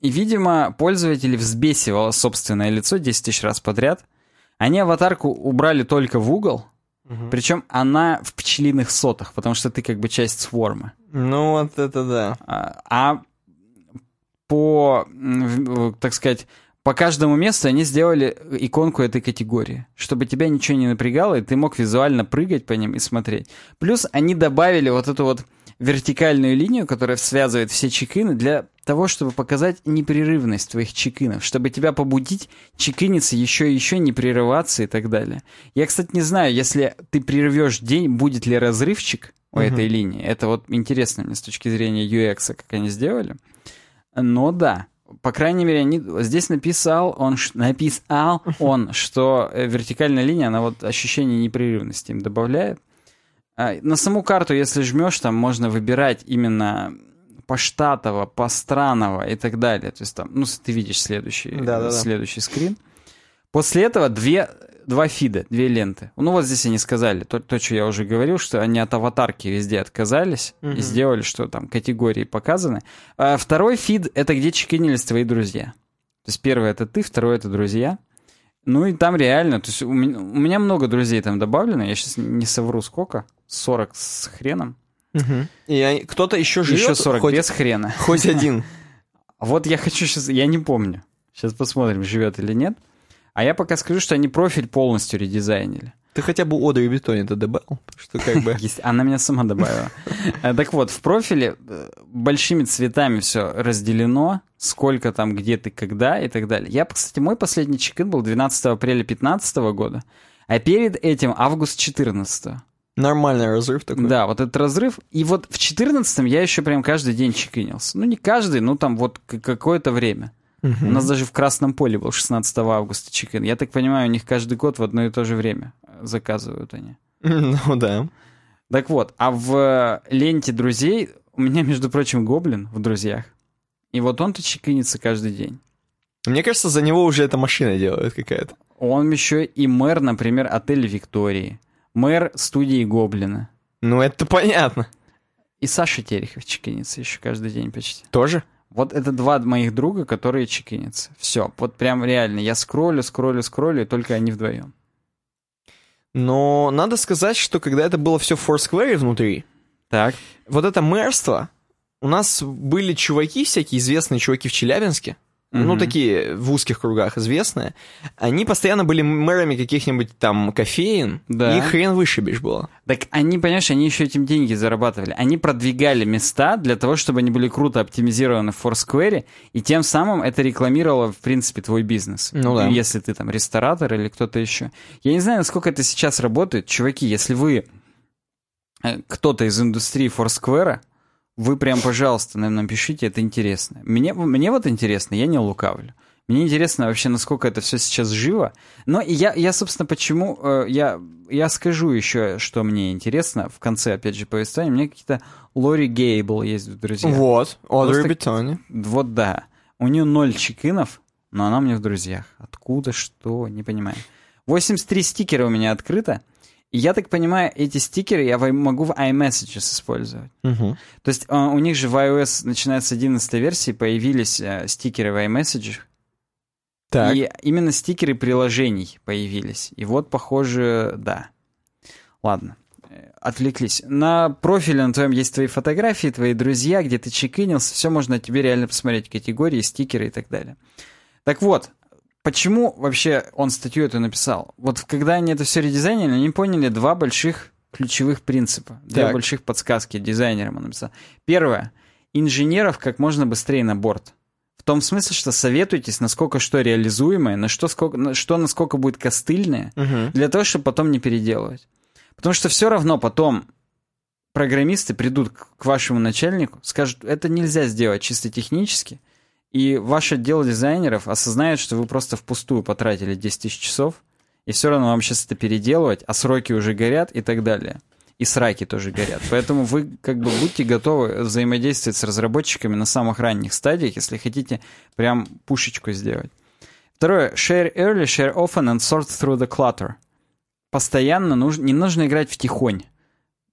Speaker 2: И, видимо, пользователей взбесивало собственное лицо 10 тысяч раз подряд. Они аватарку убрали только в угол,
Speaker 1: Мгм.
Speaker 2: причем она в пчелиных сотах, потому что ты как бы часть сворма.
Speaker 1: Ну вот это да.
Speaker 2: А, а по, так сказать, по каждому месту они сделали иконку этой категории, чтобы тебя ничего не напрягало, и ты мог визуально прыгать по ним и смотреть. Плюс они добавили вот эту вот вертикальную линию, которая связывает все чекины, для того, чтобы показать непрерывность твоих чекинов, чтобы тебя побудить чекиниться еще и еще, не прерываться и так далее. Я, кстати, не знаю, если ты прервешь день, будет ли разрывчик у
Speaker 1: Мгм.
Speaker 2: этой линии. Это вот интересно мне с точки зрения UX, как они сделали. Но да, по крайней мере, они, здесь написал он, написал он, что э, вертикальная линия, она вот ощущение непрерывности им добавляет. А, На саму карту, если жмешь, там можно выбирать именно поштатово, постраново и так далее. То есть там, ну, ты видишь следующий,
Speaker 1: Да-да-да.
Speaker 2: следующий скрин. После этого две, два фида, две ленты. Ну, вот здесь они сказали, то, то, что я уже говорил, что они от аватарки везде отказались и
Speaker 1: Мгм.
Speaker 2: сделали, что там категории показаны. А второй фид — это где чекинились твои друзья. То есть первый — это ты, второй — это друзья. Ну и там реально, то есть у меня, у меня много друзей там добавлено, я сейчас не совру сколько, 40 с хреном.
Speaker 1: Мгм. И кто-то еще живет?
Speaker 2: Еще 40
Speaker 1: хоть,
Speaker 2: без хрена.
Speaker 1: хоть один.
Speaker 2: Вот я хочу сейчас, я не помню. Сейчас посмотрим, живет или нет. А я пока скажу, что они профиль полностью редизайнили.
Speaker 1: Ты хотя бы Ода и Бетоне это добавил? Что как бы...
Speaker 2: Она меня сама добавила. Э, Так вот, в профиле э, большими цветами все разделено, сколько там, где ты, когда и так далее. Я, кстати, мой последний чекин был 12 апреля 2015 года, а перед этим август 14
Speaker 1: Нормальный разрыв такой.
Speaker 2: Да, вот этот разрыв. И вот в 14 я еще прям каждый день чекинился. Ну, не каждый, ну там вот какое-то время.
Speaker 1: Мгм.
Speaker 2: У нас даже в Красном поле был 16 августа чекин. Я так понимаю, у них каждый год в одно и то же время э, заказывают они.
Speaker 1: Ну да.
Speaker 2: Так вот, а в ленте друзей у меня, между прочим, гоблин в друзьях. И вот он-то чекинится каждый день.
Speaker 1: Мне кажется, за него уже эта машина делает какая-то.
Speaker 2: Он еще и мэр, например, отеля Виктории. Мэр студии Гоблина.
Speaker 1: Ну это понятно.
Speaker 2: И Саша Терехов чекинится еще каждый день почти.
Speaker 1: Тоже?
Speaker 2: Вот это два моих друга, которые чекинятся. Все, вот прям реально. Я скроллю, скроллю, скроллю, и только они вдвоем.
Speaker 1: Но надо сказать, что когда это было все в Foursquare внутри,
Speaker 2: Так.
Speaker 1: вот это мэрство, у нас были чуваки всякие, известные чуваки в Челябинске, ну,
Speaker 2: Мгм.
Speaker 1: такие в узких кругах известные, они постоянно были мэрами каких-нибудь там кофеин,
Speaker 2: Да.
Speaker 1: и хрен вышибешь было.
Speaker 2: Так они, понимаешь, они еще этим деньги зарабатывали. Они продвигали места для того, чтобы они были круто оптимизированы в Foursquare, и тем самым это рекламировало, в принципе, твой бизнес.
Speaker 1: Ну да.
Speaker 2: Если ты там ресторатор или кто-то еще. Я не знаю, насколько это сейчас работает. Чуваки, если вы э, кто-то из индустрии Foursquare, вы прям, пожалуйста, нам напишите, это интересно. Мне, мне вот интересно, я не лукавлю. Мне интересно вообще, насколько это все сейчас живо. Но и я, я собственно, почему... э, я, я скажу еще, что мне интересно в конце, опять же, повествования. У меня какие-то Лори Гейбл есть в друзьях.
Speaker 1: Вот, Одри Бетони.
Speaker 2: Вот да. У нее ноль чекинов, но она мне в друзьях. Откуда, что, не понимаю. 83 стикера у меня открыто. Я так понимаю, эти стикеры я могу в iMessages использовать.
Speaker 1: Мгм.
Speaker 2: То есть э, у них же в iOS, начиная с 11 версии, появились э, стикеры в iMessages.
Speaker 1: Так.
Speaker 2: И именно стикеры приложений появились. И вот, похоже, да. Ладно, э, отвлеклись. На профиле на твоем есть твои фотографии, твои друзья, где ты чекинился. Все можно тебе реально посмотреть, категории, стикеры и так далее. Так вот, почему вообще он статью эту написал? Вот когда они это все редизайнили, они поняли два больших ключевых принципа. Две
Speaker 1: Так.
Speaker 2: больших подсказки дизайнерам он написал. Первое. Инженеров как можно быстрее на борт. В том смысле, что советуйтесь, насколько что реализуемое, на что, сколько, на что насколько будет костыльное,
Speaker 1: Мгм.
Speaker 2: для того, чтобы потом не переделывать. Потому что все равно потом программисты придут к к вашему начальнику, скажут, это нельзя сделать чисто технически, и ваш отдел дизайнеров осознает, что вы просто впустую потратили 10 тысяч часов, и все равно вам сейчас это переделывать, а сроки уже горят и так далее. И сраки тоже горят. Поэтому вы как бы будьте готовы взаимодействовать с разработчиками на самых ранних стадиях, если хотите прям пушечку сделать. Второе. Share early, share often and sort through the clutter. Постоянно нужно, не нужно играть в тихонь.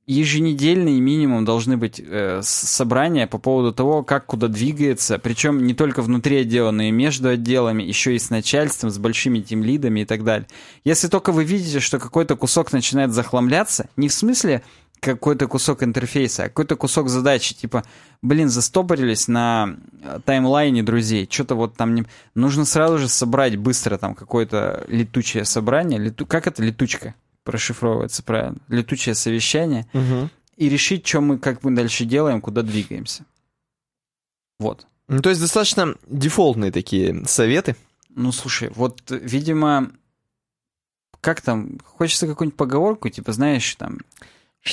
Speaker 2: Еженедельный минимум должны быть э, собрания по поводу того, как куда двигается, причем не только внутри отдела, но и между отделами, еще и с начальством, с большими тимлидами и так далее. Если только вы видите, что какой-то кусок начинает захламляться, не в смысле какой-то кусок интерфейса, а какой-то кусок задачи, типа, блин, застопорились на э, таймлайне друзей, что-то вот там не... Нужно сразу же собрать быстро там какое-то летучее собрание, лету... как это летучка прошифровывается правильно? Летучее совещание,
Speaker 1: Мгм.
Speaker 2: и решить, что мы, как мы дальше делаем, куда двигаемся. Вот.
Speaker 1: Ну, то есть достаточно дефолтные такие советы.
Speaker 2: Ну, слушай, вот, видимо, как там, хочется какую-нибудь поговорку, типа, знаешь, там,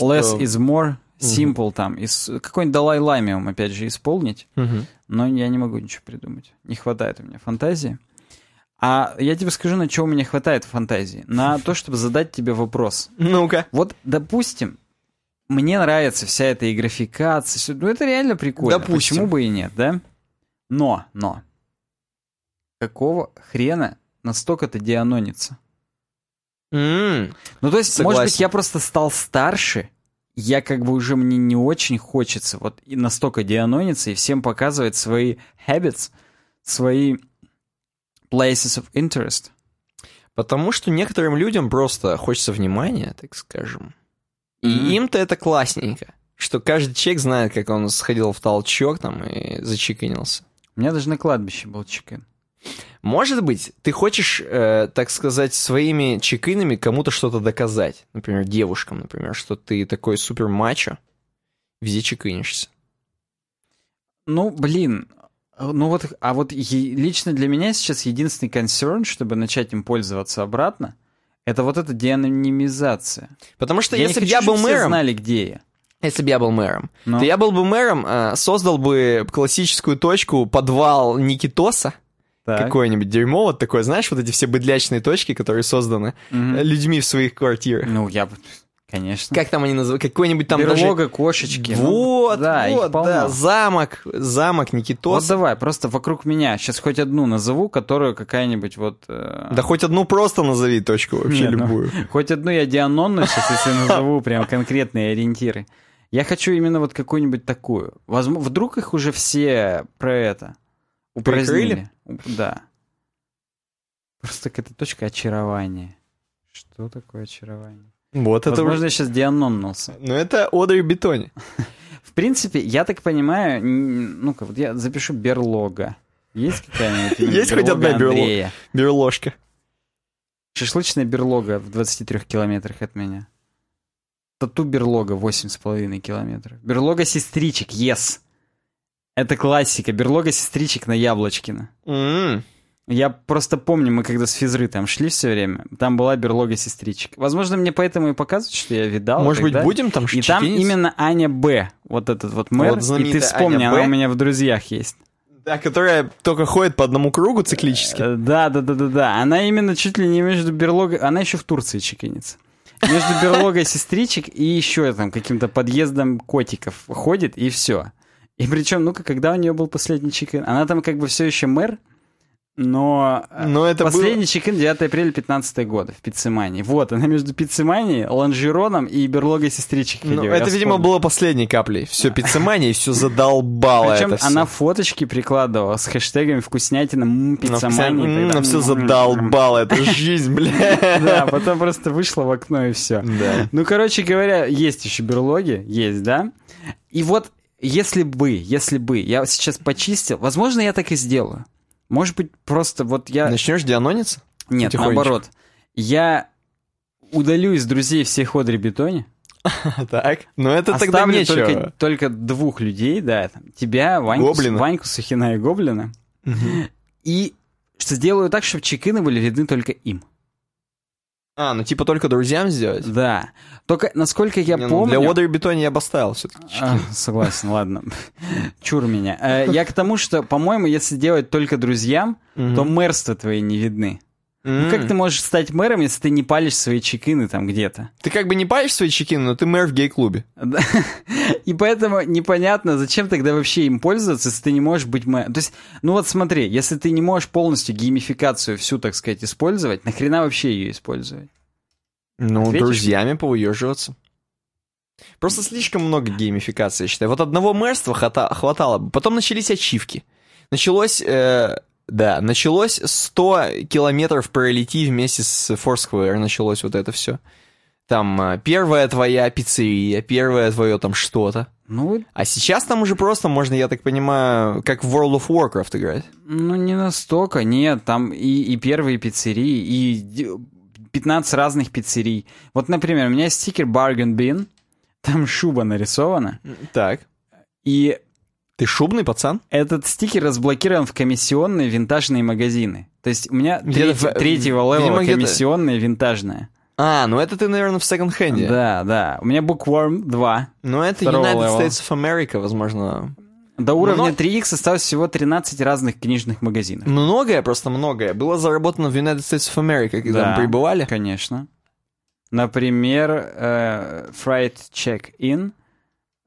Speaker 2: less is more, simple, там, из какой-нибудь Далай Ламиум, опять же, исполнить,
Speaker 1: Мгм.
Speaker 2: но я не могу ничего придумать. Не хватает у меня фантазии. А я тебе скажу, на что у меня хватает фантазии. На то, чтобы задать тебе вопрос.
Speaker 1: Ну-ка.
Speaker 2: Вот, допустим, мне нравится вся эта и графикация, всё- ну это реально прикольно.
Speaker 1: Допустим.
Speaker 2: Почему бы и нет, да? Но, но, какого хрена настолько-то дианонится?
Speaker 1: М,
Speaker 2: Ну, то есть,
Speaker 1: Согласен.
Speaker 2: может быть, я просто стал старше, я как бы уже мне не очень хочется вот и настолько дианониться и всем показывать свои habits, свои places of interest.
Speaker 1: Потому что некоторым людям просто хочется внимания, так скажем. И
Speaker 2: Мгм.
Speaker 1: им-то это классненько. Что каждый человек знает, как он сходил в толчок там и зачеканился.
Speaker 2: У меня даже на кладбище был чикен.
Speaker 1: Может быть, ты хочешь, э, так сказать, своими чекинами кому-то что-то доказать. Например, девушкам, например, что ты такой супер мачо, везде чекинишься.
Speaker 2: Ну, блин, ну вот, а вот лично для меня сейчас единственный консерн, чтобы начать им пользоваться обратно, это вот эта деанонимизация.
Speaker 1: Потому что
Speaker 2: я
Speaker 1: если бы я был мэром,
Speaker 2: знали, где я.
Speaker 1: если бы я был мэром,
Speaker 2: Ну.
Speaker 1: то я был бы мэром, э, создал бы классическую точку подвал Никитоса, какое-нибудь дерьмо, вот такое, знаешь, вот эти все быдлячные точки, которые созданы э, людьми в своих квартирах.
Speaker 2: Ну, я бы, конечно.
Speaker 1: Как там они называют? Какой-нибудь там даже...
Speaker 2: Берлога, кошечки. ну,
Speaker 1: Вот,
Speaker 2: да, их
Speaker 1: вот,
Speaker 2: полно.
Speaker 1: да, замок, замок
Speaker 2: Вот
Speaker 1: Никитоса.
Speaker 2: давай, просто вокруг меня. Сейчас хоть одну назову, которую какая-нибудь вот... э,
Speaker 1: Да хоть одну просто назови точку вообще
Speaker 2: Не, ну,
Speaker 1: любую.
Speaker 2: Хоть одну я дианонну сейчас, если назову прям конкретные ориентиры. Я хочу именно вот какую-нибудь такую. Возможно, вдруг их уже все про это упразднили. Уп- Да. Просто какая-то точка очарования. Что такое очарование?
Speaker 1: Вот это
Speaker 2: Возможно, я сейчас дианоннулся.
Speaker 1: Ну это Одри Бетони.
Speaker 2: В принципе, я так понимаю, ну-ка, вот я запишу берлога. Есть какая-нибудь?
Speaker 1: Есть хоть
Speaker 2: берлога
Speaker 1: одна берло-
Speaker 2: Андрея?
Speaker 1: Берложка.
Speaker 2: Шашлычная берлога в 23 километрах от меня. Тату берлога 8,5 километров. Берлога сестричек, yes. Это классика. Берлога сестричек на Яблочкино.
Speaker 1: М,
Speaker 2: Я просто помню, мы когда с физры там шли все время, там была берлога сестричек. Возможно, мне поэтому и показывают, что я видал.
Speaker 1: Может быть,
Speaker 2: тогда.
Speaker 1: будем там
Speaker 2: И там именно Аня Б, вот этот вот мэр,
Speaker 1: Вот
Speaker 2: и ты вспомни, она у меня в друзьях есть.
Speaker 1: Да, которая только ходит по одному кругу циклически.
Speaker 2: Э, Да, да, да, да, да. Она именно чуть ли не между берлогой... Она еще в Турции чекинится. Между берлогой сестричек и еще там каким-то подъездом котиков ходит, и все. И причем, ну-ка, когда у нее был последний чекин? Она там как бы все еще мэр, но... э,
Speaker 1: Но это
Speaker 2: Последний чекин 9 апреля 15 года в Пиццемании. Вот, она между Пиццеманией, Лонжероном и берлогой сестричек
Speaker 1: Ну,
Speaker 2: ходила.
Speaker 1: это, видимо, было последней каплей. Все, пиццемания, все задолбало
Speaker 2: Причем
Speaker 1: это
Speaker 2: она фоточки прикладывала с хэштегами вкуснятина, м,
Speaker 1: Ну,
Speaker 2: пиццемания. так
Speaker 1: все задолбало, это жизнь, бля.
Speaker 2: Да, потом просто вышла в окно и все.
Speaker 1: Да.
Speaker 2: Ну, короче говоря, есть еще берлоги, есть, да? И вот, если бы, если бы я сейчас почистил, возможно, я так и сделаю. Может быть, просто вот я...
Speaker 1: Начнешь дианониться?
Speaker 2: Нет, наоборот. Я удалю из друзей всех Одри Бетони,
Speaker 1: Так. Но это тогда нечего.
Speaker 2: только, только двух людей, да, тебя, Ваньку,
Speaker 1: Гоблина.
Speaker 2: Ваньку Сухина и Гоблина, и сделаю так, чтобы чекины были видны только им.
Speaker 1: А, ну типа только друзьям сделать?
Speaker 2: Да. Только, насколько я
Speaker 1: Не, ну,
Speaker 2: помню...
Speaker 1: Для Одри Бетони я бы оставил все-таки.
Speaker 2: А, согласен, ладно. Чур меня. Э, Я к тому, что, по-моему, если делать только друзьям, то мэрства твои не видны. Ну как ты можешь стать мэром, если ты не палишь свои чекины там где-то?
Speaker 1: Ты как бы не палишь свои чекины, но ты мэр в гей-клубе.
Speaker 2: И поэтому непонятно, зачем тогда вообще им пользоваться, если ты не можешь быть мэром. То есть, ну вот смотри, если ты не можешь полностью геймификацию всю, так сказать, использовать, нахрена вообще ее использовать?
Speaker 1: Ну,
Speaker 2: Ответишь?
Speaker 1: друзьями повыеживаться. Просто слишком много геймификации, я считаю. Вот одного мэрства хватало бы. Потом начались ачивки. Началось, э, да, началось 100 километров пролети вместе с Foursquare, началось вот это все. Там э, первая твоя пиццерия, первое твое там что-то.
Speaker 2: Ну,
Speaker 1: А сейчас там уже просто можно, я так понимаю, как в World of Warcraft играть.
Speaker 2: Ну, не настолько, нет, там и, и первые пиццерии, и д- 15 разных пиццерий. Вот, например, у меня есть стикер Bargain Bin, там шуба нарисована,
Speaker 1: Так.
Speaker 2: и
Speaker 1: Ты шубный пацан?
Speaker 2: этот стикер разблокирован в комиссионные винтажные магазины. То есть у меня
Speaker 1: в-
Speaker 2: третьего
Speaker 1: видимо, level'а
Speaker 2: комиссионные винтажные.
Speaker 1: А, ну это ты, наверное, в секонд-хенде.
Speaker 2: Да, да. У меня Bookworm 2.
Speaker 1: Ну это United
Speaker 2: level'а.
Speaker 1: States of America, возможно.
Speaker 2: До уровня
Speaker 1: Но-
Speaker 2: 3x осталось всего 13 разных книжных магазинов.
Speaker 1: Многое, просто многое. Было заработано в United States of America, когда
Speaker 2: Да.
Speaker 1: мы прибывали.
Speaker 2: Конечно. Например, э, Fried Check-In.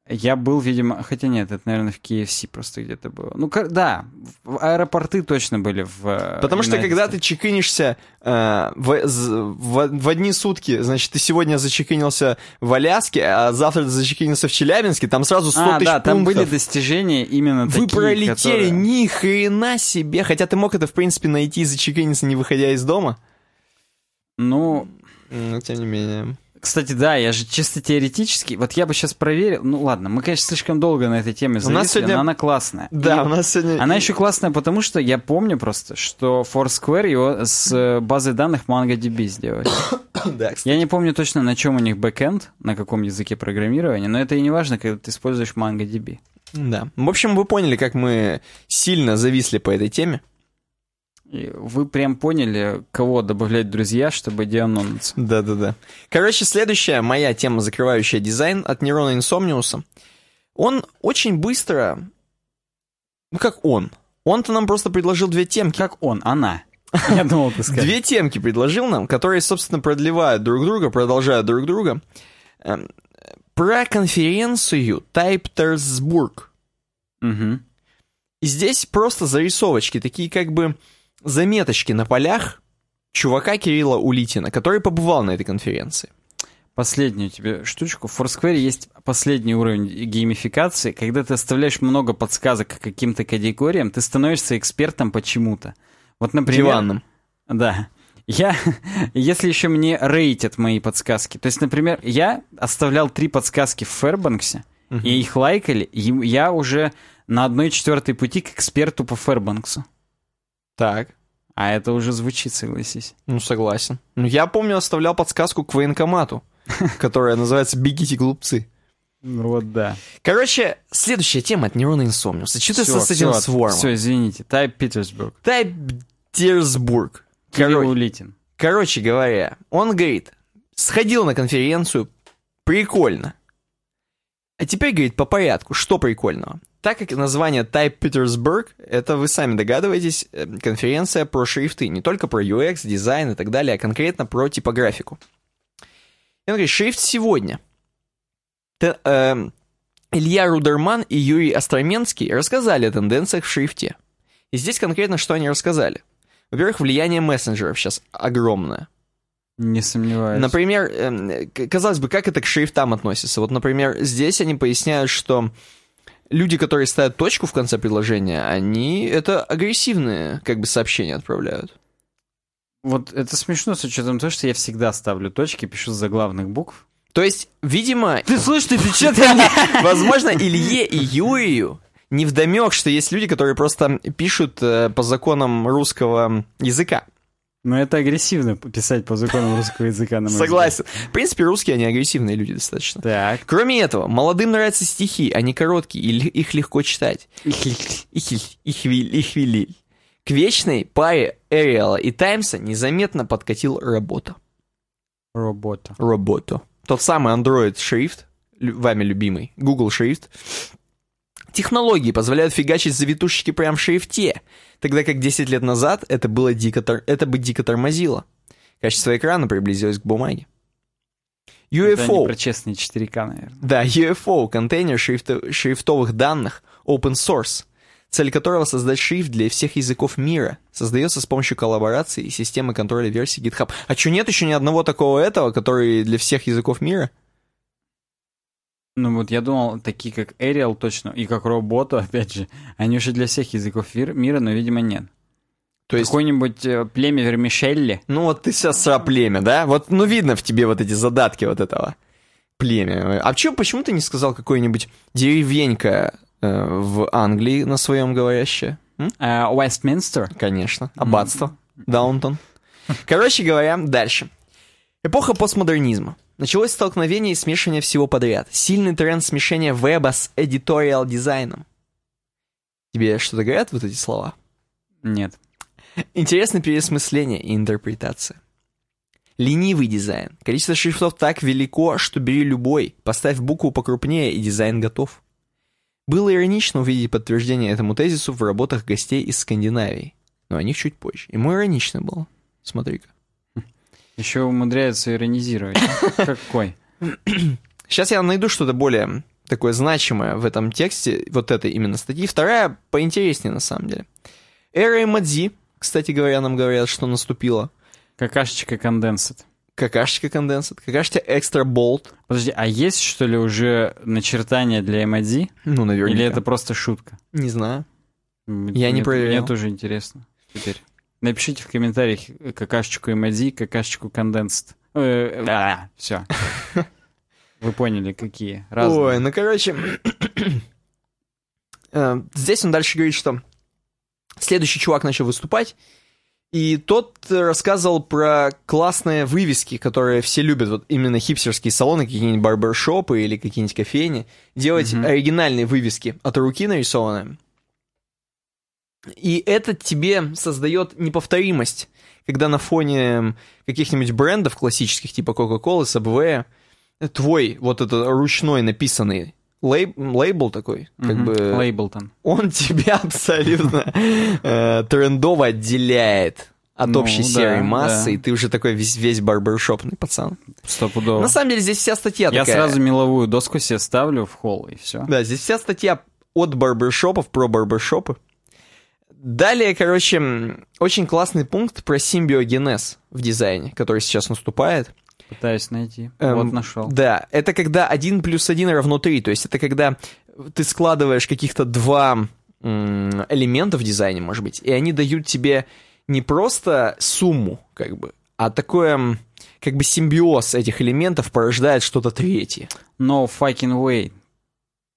Speaker 2: Я был, видимо... Хотя нет, это, наверное, в KFC просто где-то было. Ну, да, в аэропорты точно были в... э,
Speaker 1: Потому что когда ты чекинишься э, в, в- в одни сутки, значит, ты сегодня зачекинился в Аляске, а завтра ты зачекинился в Челябинске, там сразу 100
Speaker 2: А,
Speaker 1: тысяч
Speaker 2: да, там были
Speaker 1: пунктов.
Speaker 2: достижения именно
Speaker 1: Вы
Speaker 2: такие,
Speaker 1: пролетели
Speaker 2: которые-
Speaker 1: ни хрена себе. Хотя ты мог это, в принципе, найти и зачекиниться, не выходя из дома.
Speaker 2: Ну,
Speaker 1: Но тем не менее.
Speaker 2: Кстати, да, я же чисто теоретически... Вот я бы сейчас проверил... Ну, ладно, мы, конечно, слишком долго на этой теме зависли,
Speaker 1: нас сегодня-
Speaker 2: но она классная.
Speaker 1: Да,
Speaker 2: И
Speaker 1: у нас сегодня...
Speaker 2: Она еще классная, потому что я помню просто, что Foursquare его с э, базой данных MongoDB сделали.
Speaker 1: Да, кстати.
Speaker 2: Я не помню точно, на чем у них бэкэнд, на каком языке программирования, но это и не важно, когда ты используешь MongoDB.
Speaker 1: Да. В общем, вы поняли, как мы сильно зависли по этой теме.
Speaker 2: И вы прям поняли, кого добавлять друзья, чтобы дианониться.
Speaker 1: Да-да-да. Короче, следующая моя тема, закрывающая дизайн от Нейрона Инсомниуса. Он очень быстро... Ну, как он? Он-то нам просто предложил две темки.
Speaker 2: Как он? Она. Я думал, ты скажешь.
Speaker 1: Две темки предложил нам, которые, собственно, продлевают друг друга, продолжают друг друга. Эм, Про конференцию Type Tersburg.
Speaker 2: Мгм.
Speaker 1: И здесь просто зарисовочки, такие как бы заметочки на полях чувака Кирилла Улитина, который побывал на этой конференции.
Speaker 2: Последнюю тебе штучку. В Foursquare есть последний уровень геймификации, когда ты оставляешь много подсказок к каким-то категориям, ты становишься экспертом почему-то. Вот, например...
Speaker 1: Диванным.
Speaker 2: Да. Я, если еще мне рейтят мои подсказки, то есть, например, я оставлял три подсказки в Fairbanks, и их лайкали, и я уже на одной четвертой пути к эксперту по Fairbanks.
Speaker 1: Так.
Speaker 2: А это уже звучит, согласись.
Speaker 1: Ну, согласен. Ну, я помню, оставлял подсказку к военкомату, которая называется «Бегите, глупцы».
Speaker 2: Ну вот да.
Speaker 1: Короче, следующая тема от Нейрона Инсомниуса. Ты с этим свормом?
Speaker 2: Все, извините. Тайп Питерсбург.
Speaker 1: Тайп Питерсбург.
Speaker 2: Кирилл Улитин.
Speaker 1: Короче говоря, он говорит, сходил на конференцию, прикольно. А теперь, говорит, по порядку, что прикольного? Так как название Type Petersburg, это вы сами догадываетесь, э, конференция про шрифты, не только про UX, дизайн и так далее, а конкретно про типографику. И он говорит, шрифт сегодня. Т, э, Илья Рудерман и Юрий Остроменский рассказали о тенденциях в шрифте. И здесь конкретно что они рассказали? Во-первых, влияние мессенджеров сейчас огромное.
Speaker 2: Не сомневаюсь.
Speaker 1: Например, эм, казалось бы, как это к шрифтам относится? Вот, например, здесь они поясняют, что люди, которые ставят точку в конце предложения, они это агрессивные как бы сообщения отправляют.
Speaker 2: Вот это смешно с учетом того, что я всегда ставлю точки, пишу за главных букв.
Speaker 1: То есть, видимо...
Speaker 2: Ты слышишь, ты мне!
Speaker 1: Возможно, Илье и Юрию не вдомек, что есть люди, которые просто пишут э, по законам русского языка.
Speaker 2: Но это агрессивно писать по законам русского языка, на мой
Speaker 1: Согласен. В принципе, русские, они агрессивные люди достаточно.
Speaker 2: Так.
Speaker 1: Кроме этого, молодым нравятся стихи, они короткие, и их легко читать. Их, их, их, их вели. К вечной паре Эриала и Таймса незаметно подкатил работа.
Speaker 2: Работа.
Speaker 1: Работа. Тот самый Android шрифт, вами любимый, Google шрифт, Технологии позволяют фигачить завитушечки прямо в шрифте, тогда как 10 лет назад это, было дико это бы дико тормозило. Качество экрана приблизилось к бумаге.
Speaker 2: UFO. Это про честные 4К, наверное.
Speaker 1: Да, UFO, контейнер шрифт... шрифтовых данных, open source, цель которого создать шрифт для всех языков мира, создается с помощью коллаборации и системы контроля версий GitHub. А что, нет еще ни одного такого этого, который для всех языков мира?
Speaker 2: Ну вот я думал, такие как Arial точно, и как Роботу, опять же, они уже для всех языков мира, но, видимо, нет. То есть... Какое-нибудь э, племя Вермишелли?
Speaker 1: Ну вот ты сейчас про племя, да? Вот, ну видно в тебе вот эти задатки вот этого племя. А чё, почему ты не сказал какой-нибудь деревенька э, в Англии на своем говорящее?
Speaker 2: Уэстминстер?
Speaker 1: Uh, Конечно. Аббатство. Даунтон. Короче говоря, дальше. Эпоха постмодернизма. Началось столкновение и смешивание всего подряд. Сильный тренд смешения веба с editorial дизайном. Тебе что-то говорят вот эти слова?
Speaker 2: Нет.
Speaker 1: Интересное переосмысление и интерпретация. Ленивый дизайн. Количество шрифтов так велико, что бери любой. Поставь букву покрупнее, и дизайн готов. Было иронично увидеть подтверждение этому тезису в работах гостей из Скандинавии. Но о них чуть позже. Ему иронично было. Смотри-ка.
Speaker 2: Еще умудряется иронизировать. Какой?
Speaker 1: Сейчас я найду что-то более такое значимое в этом тексте, вот этой именно статьи. Вторая поинтереснее, на самом деле. Эра эмодзи, кстати говоря, нам говорят, что наступила.
Speaker 2: Какашечка конденсат.
Speaker 1: Какашечка конденсат. Какашечка экстра болт.
Speaker 2: Подожди, а есть, что ли, уже начертания для эмодзи?
Speaker 1: Ну, наверное.
Speaker 2: Или это просто шутка?
Speaker 1: Не знаю. Я не проверял.
Speaker 2: Мне тоже интересно теперь. Напишите в комментариях какашечку эмодзи, какашечку конденсат. Э, а, все. Вы поняли, какие разные.
Speaker 1: Ой, ну короче, э, здесь он дальше говорит, что следующий чувак начал выступать, и тот рассказывал про классные вывески, которые все любят, вот именно хипстерские салоны, какие-нибудь барбершопы или какие-нибудь кофейни, делать mm-hmm. оригинальные вывески от руки нарисованные. И это тебе создает неповторимость, когда на фоне каких-нибудь брендов классических, типа Coca-Cola, Subway, твой вот этот ручной написанный лейб, лейбл такой, как mm-hmm. бы...
Speaker 2: Лейблтон.
Speaker 1: Он тебя абсолютно э, трендово отделяет от ну, общей серой да, массы, да. и ты уже такой весь, весь барбершопный пацан.
Speaker 2: Стопудово.
Speaker 1: На самом деле здесь вся статья
Speaker 2: Я
Speaker 1: такая...
Speaker 2: сразу меловую доску себе ставлю в холл, и все.
Speaker 1: Да, здесь вся статья от барбершопов про барбершопы. Далее, короче, очень классный пункт про симбиогенез в дизайне, который сейчас наступает.
Speaker 2: Пытаюсь найти. Эм, вот нашел.
Speaker 1: Да, это когда 1 плюс 1 равно 3. То есть это когда ты складываешь каких-то два элемента в дизайне, может быть, и они дают тебе не просто сумму, как бы, а такое, как бы симбиоз этих элементов порождает что-то третье.
Speaker 2: No fucking way.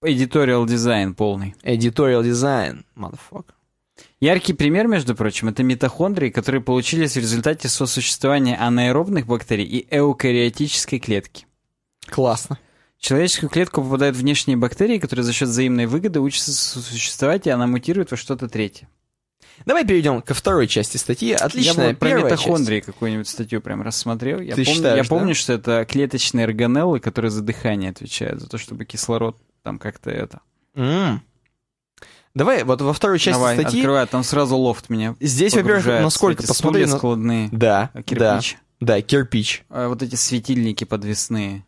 Speaker 2: Editorial дизайн полный.
Speaker 1: Editorial дизайн, motherfucker.
Speaker 2: Яркий пример, между прочим, это митохондрии, которые получились в результате сосуществования анаэробных бактерий и эукариотической клетки.
Speaker 1: Классно.
Speaker 2: В человеческую клетку попадают внешние бактерии, которые за счет взаимной выгоды учатся существовать, и она мутирует во что-то третье.
Speaker 1: Давай перейдем ко второй части статьи. Отличная
Speaker 2: я бы про митохондрии какую-нибудь статью прям рассмотрел. Я,
Speaker 1: Ты
Speaker 2: помню,
Speaker 1: считаешь,
Speaker 2: я
Speaker 1: да?
Speaker 2: помню, что это клеточные органеллы, которые за дыхание отвечают, за то, чтобы кислород там как-то это...
Speaker 1: М. Давай, вот во второй части
Speaker 2: Давай,
Speaker 1: статьи.
Speaker 2: открывай, там сразу лофт меня
Speaker 1: Здесь, во-первых, насколько посмотри на-
Speaker 2: складные,
Speaker 1: Да,
Speaker 2: а
Speaker 1: да,
Speaker 2: кирпич.
Speaker 1: да, кирпич.
Speaker 2: А вот эти светильники подвесные.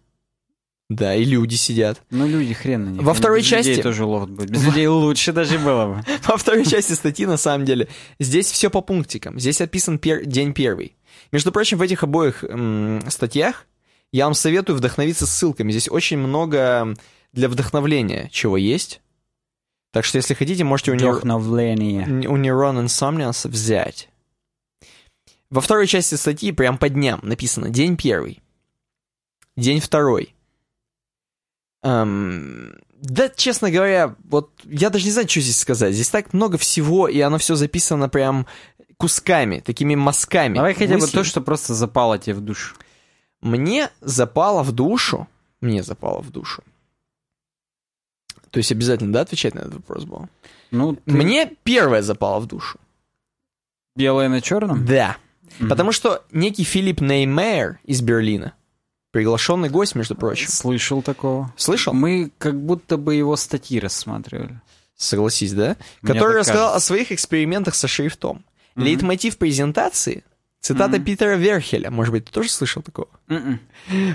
Speaker 1: Да, и люди сидят.
Speaker 2: Ну, люди хрен на них.
Speaker 1: Во второй
Speaker 2: без людей
Speaker 1: части-
Speaker 2: тоже лофт будет. Без людей лучше даже было бы.
Speaker 1: Во второй части статьи, на самом деле, здесь все по пунктикам. Здесь описан пер- день первый. Между прочим, в этих обоих м, статьях я вам советую вдохновиться ссылками. Здесь очень много для вдохновления чего есть. Так что, если хотите, можете у, нее
Speaker 2: Вдохновление.
Speaker 1: у Neuron Insomnians взять. Во второй части статьи прям по дням написано день первый, день второй. Эм, да, честно говоря, вот я даже не знаю, что здесь сказать. Здесь так много всего, и оно все записано прям кусками, такими мазками.
Speaker 2: Давай хотя бы
Speaker 1: мыслей.
Speaker 2: то, что просто запало тебе в душу.
Speaker 1: Мне запало в душу, мне запало в душу. То есть обязательно, да, отвечать на этот вопрос было?
Speaker 2: Ну, ты
Speaker 1: Мне первое запало в душу.
Speaker 2: белое на черном?
Speaker 1: Да.
Speaker 2: Мгм.
Speaker 1: Потому что некий Филипп Неймейер из Берлина, приглашенный гость, между прочим.
Speaker 2: Слышал такого.
Speaker 1: Слышал?
Speaker 2: Мы как будто бы его статьи рассматривали.
Speaker 1: Согласись, да?
Speaker 2: Мне
Speaker 1: Который рассказал
Speaker 2: кажется.
Speaker 1: о своих экспериментах со шрифтом.
Speaker 2: Мгм.
Speaker 1: Лейтмотив презентации Цитата
Speaker 2: Мгм.
Speaker 1: Питера Верхеля. Может быть, ты тоже слышал такого?
Speaker 2: Мгм.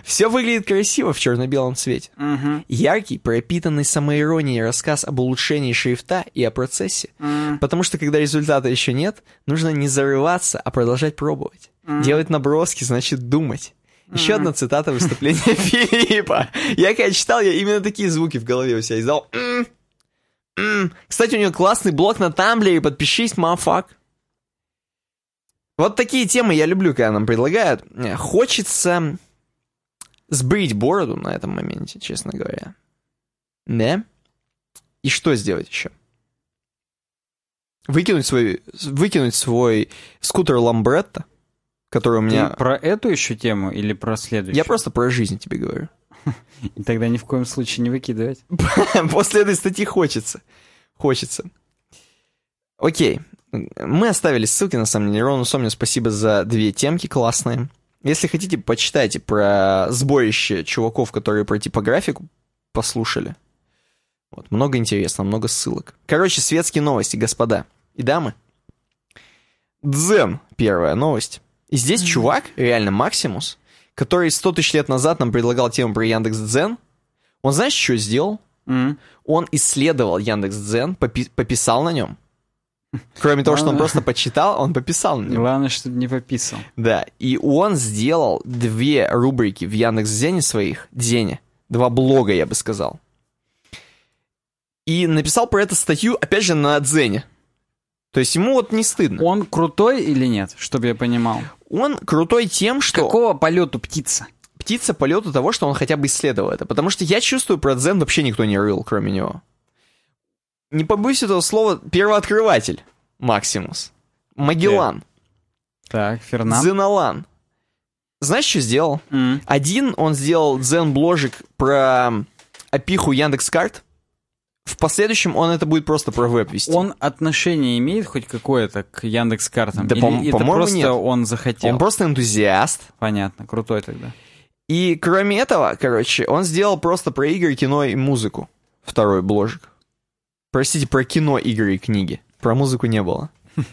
Speaker 1: Все выглядит красиво в черно-белом цвете.
Speaker 2: Мгм.
Speaker 1: Яркий, пропитанный самоиронией рассказ об улучшении шрифта и о процессе.
Speaker 2: М.
Speaker 1: Потому что, когда результата еще нет, нужно не зарываться, а продолжать пробовать. Делать наброски значит думать. Еще одна цитата выступления Филиппа. Я когда читал, я именно такие звуки в голове у себя издал. Кстати, у него классный блог на Тамблере, подпишись, мафак. Вот такие темы я люблю, когда нам предлагают. Э, Хочется сбрить бороду на этом моменте, честно говоря. Да? И что сделать еще? Выкинуть свой, выкинуть свой скутер Ламбретто, который у меня...
Speaker 2: Ты про эту еще тему или про следующую?
Speaker 1: Я просто про жизнь тебе говорю.
Speaker 2: И тогда ни в коем случае не выкидывать.
Speaker 1: После этой статьи хочется. Хочется. Окей. Мы оставили ссылки, на самом деле. Рону Сомню спасибо за две темки классные. Если хотите, почитайте про сборище чуваков, которые про типографику послушали. Вот, много интересного, много ссылок. Короче, светские новости, господа и дамы. Дзен, первая новость. И здесь чувак, реально Максимус, который 100 тысяч лет назад нам предлагал тему про Яндекс.Дзен, он знаешь, что сделал?
Speaker 2: М.
Speaker 1: Он исследовал Яндекс.Дзен, попи- пописал на нем. Кроме того, что он просто почитал, он пописал на.
Speaker 2: Главное, чтобы не пописал.
Speaker 1: Да, и он сделал две рубрики в Яндекс.Дзене своих, Дзене, два блога, я бы сказал. И написал про это статью, опять же, на Дзене. То есть ему вот не стыдно.
Speaker 2: Он крутой или нет, чтобы я понимал?
Speaker 1: Он крутой тем, что
Speaker 2: Какого полету птица?
Speaker 1: птица полету того, что он хотя бы исследовал это. Потому что я чувствую, про Дзен вообще никто не рыл, кроме него. Не побоюсь этого слова, первооткрыватель Максимус. Магеллан.
Speaker 2: Так, Фернан.
Speaker 1: Дзеналан. Знаешь, что сделал?
Speaker 2: М.
Speaker 1: Один он сделал дзен-бложик про опиху Яндекс.Карт. В последующем он это будет просто про веб вести.
Speaker 2: Он отношение имеет хоть какое-то к Яндекс картам?
Speaker 1: Да,
Speaker 2: Или
Speaker 1: по-
Speaker 2: это
Speaker 1: по-моему,
Speaker 2: просто
Speaker 1: нет.
Speaker 2: он захотел?
Speaker 1: Он просто энтузиаст.
Speaker 2: Понятно, крутой тогда.
Speaker 1: И кроме этого, короче, он сделал просто про игры, кино и музыку. Второй бложик. Простите, про кино, игры и книги. Про музыку не было.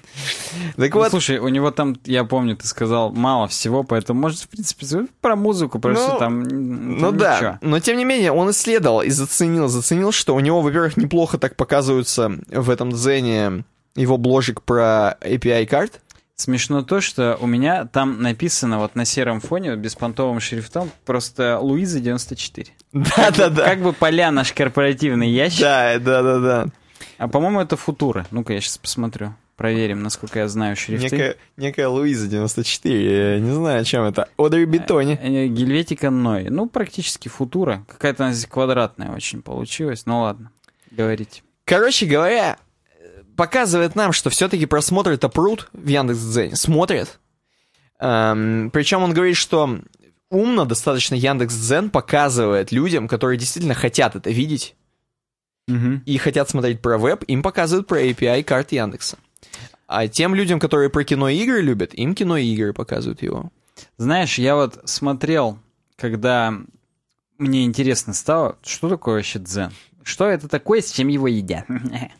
Speaker 1: Так
Speaker 2: Ну,
Speaker 1: вот,
Speaker 2: слушай, у него там, я помню, ты сказал мало всего, поэтому, может, в принципе, про музыку, про
Speaker 1: Ну,
Speaker 2: все там...
Speaker 1: Ну
Speaker 2: там
Speaker 1: да,
Speaker 2: ничего.
Speaker 1: но тем не менее он исследовал и заценил, заценил, что у него, во-первых, неплохо так показываются в этом дзене его бложик про API карт.
Speaker 2: Смешно то, что у меня там написано вот на сером фоне, беспонтовым шрифтом, просто Луиза 94.
Speaker 1: Да-да-да.
Speaker 2: Как бы поля наш корпоративный ящик.
Speaker 1: Да, да-да-да.
Speaker 2: А по-моему, это Футура. Ну-ка, я сейчас посмотрю. Проверим, насколько я знаю шрифты.
Speaker 1: Некая, некая Луиза 94, я не знаю, о чем это. Одри Бетони.
Speaker 2: Э, Гельветика Ной. Ну, практически Футура. Какая-то она здесь квадратная очень получилась. Ну ладно, говорите.
Speaker 1: Короче говоря, показывает нам, что все-таки просмотры это пруд в Яндекс.Дзене. Смотрят. Эм, причем он говорит, что умно достаточно Яндекс.Дзен показывает людям, которые действительно хотят это видеть
Speaker 2: Мгм.
Speaker 1: и хотят смотреть про веб, им показывают про API карт Яндекса. А тем людям, которые про кино и игры любят, им кино и игры показывают его.
Speaker 2: Знаешь, я вот смотрел, когда мне интересно стало, что такое вообще дзен. Что это такое, с чем его едят?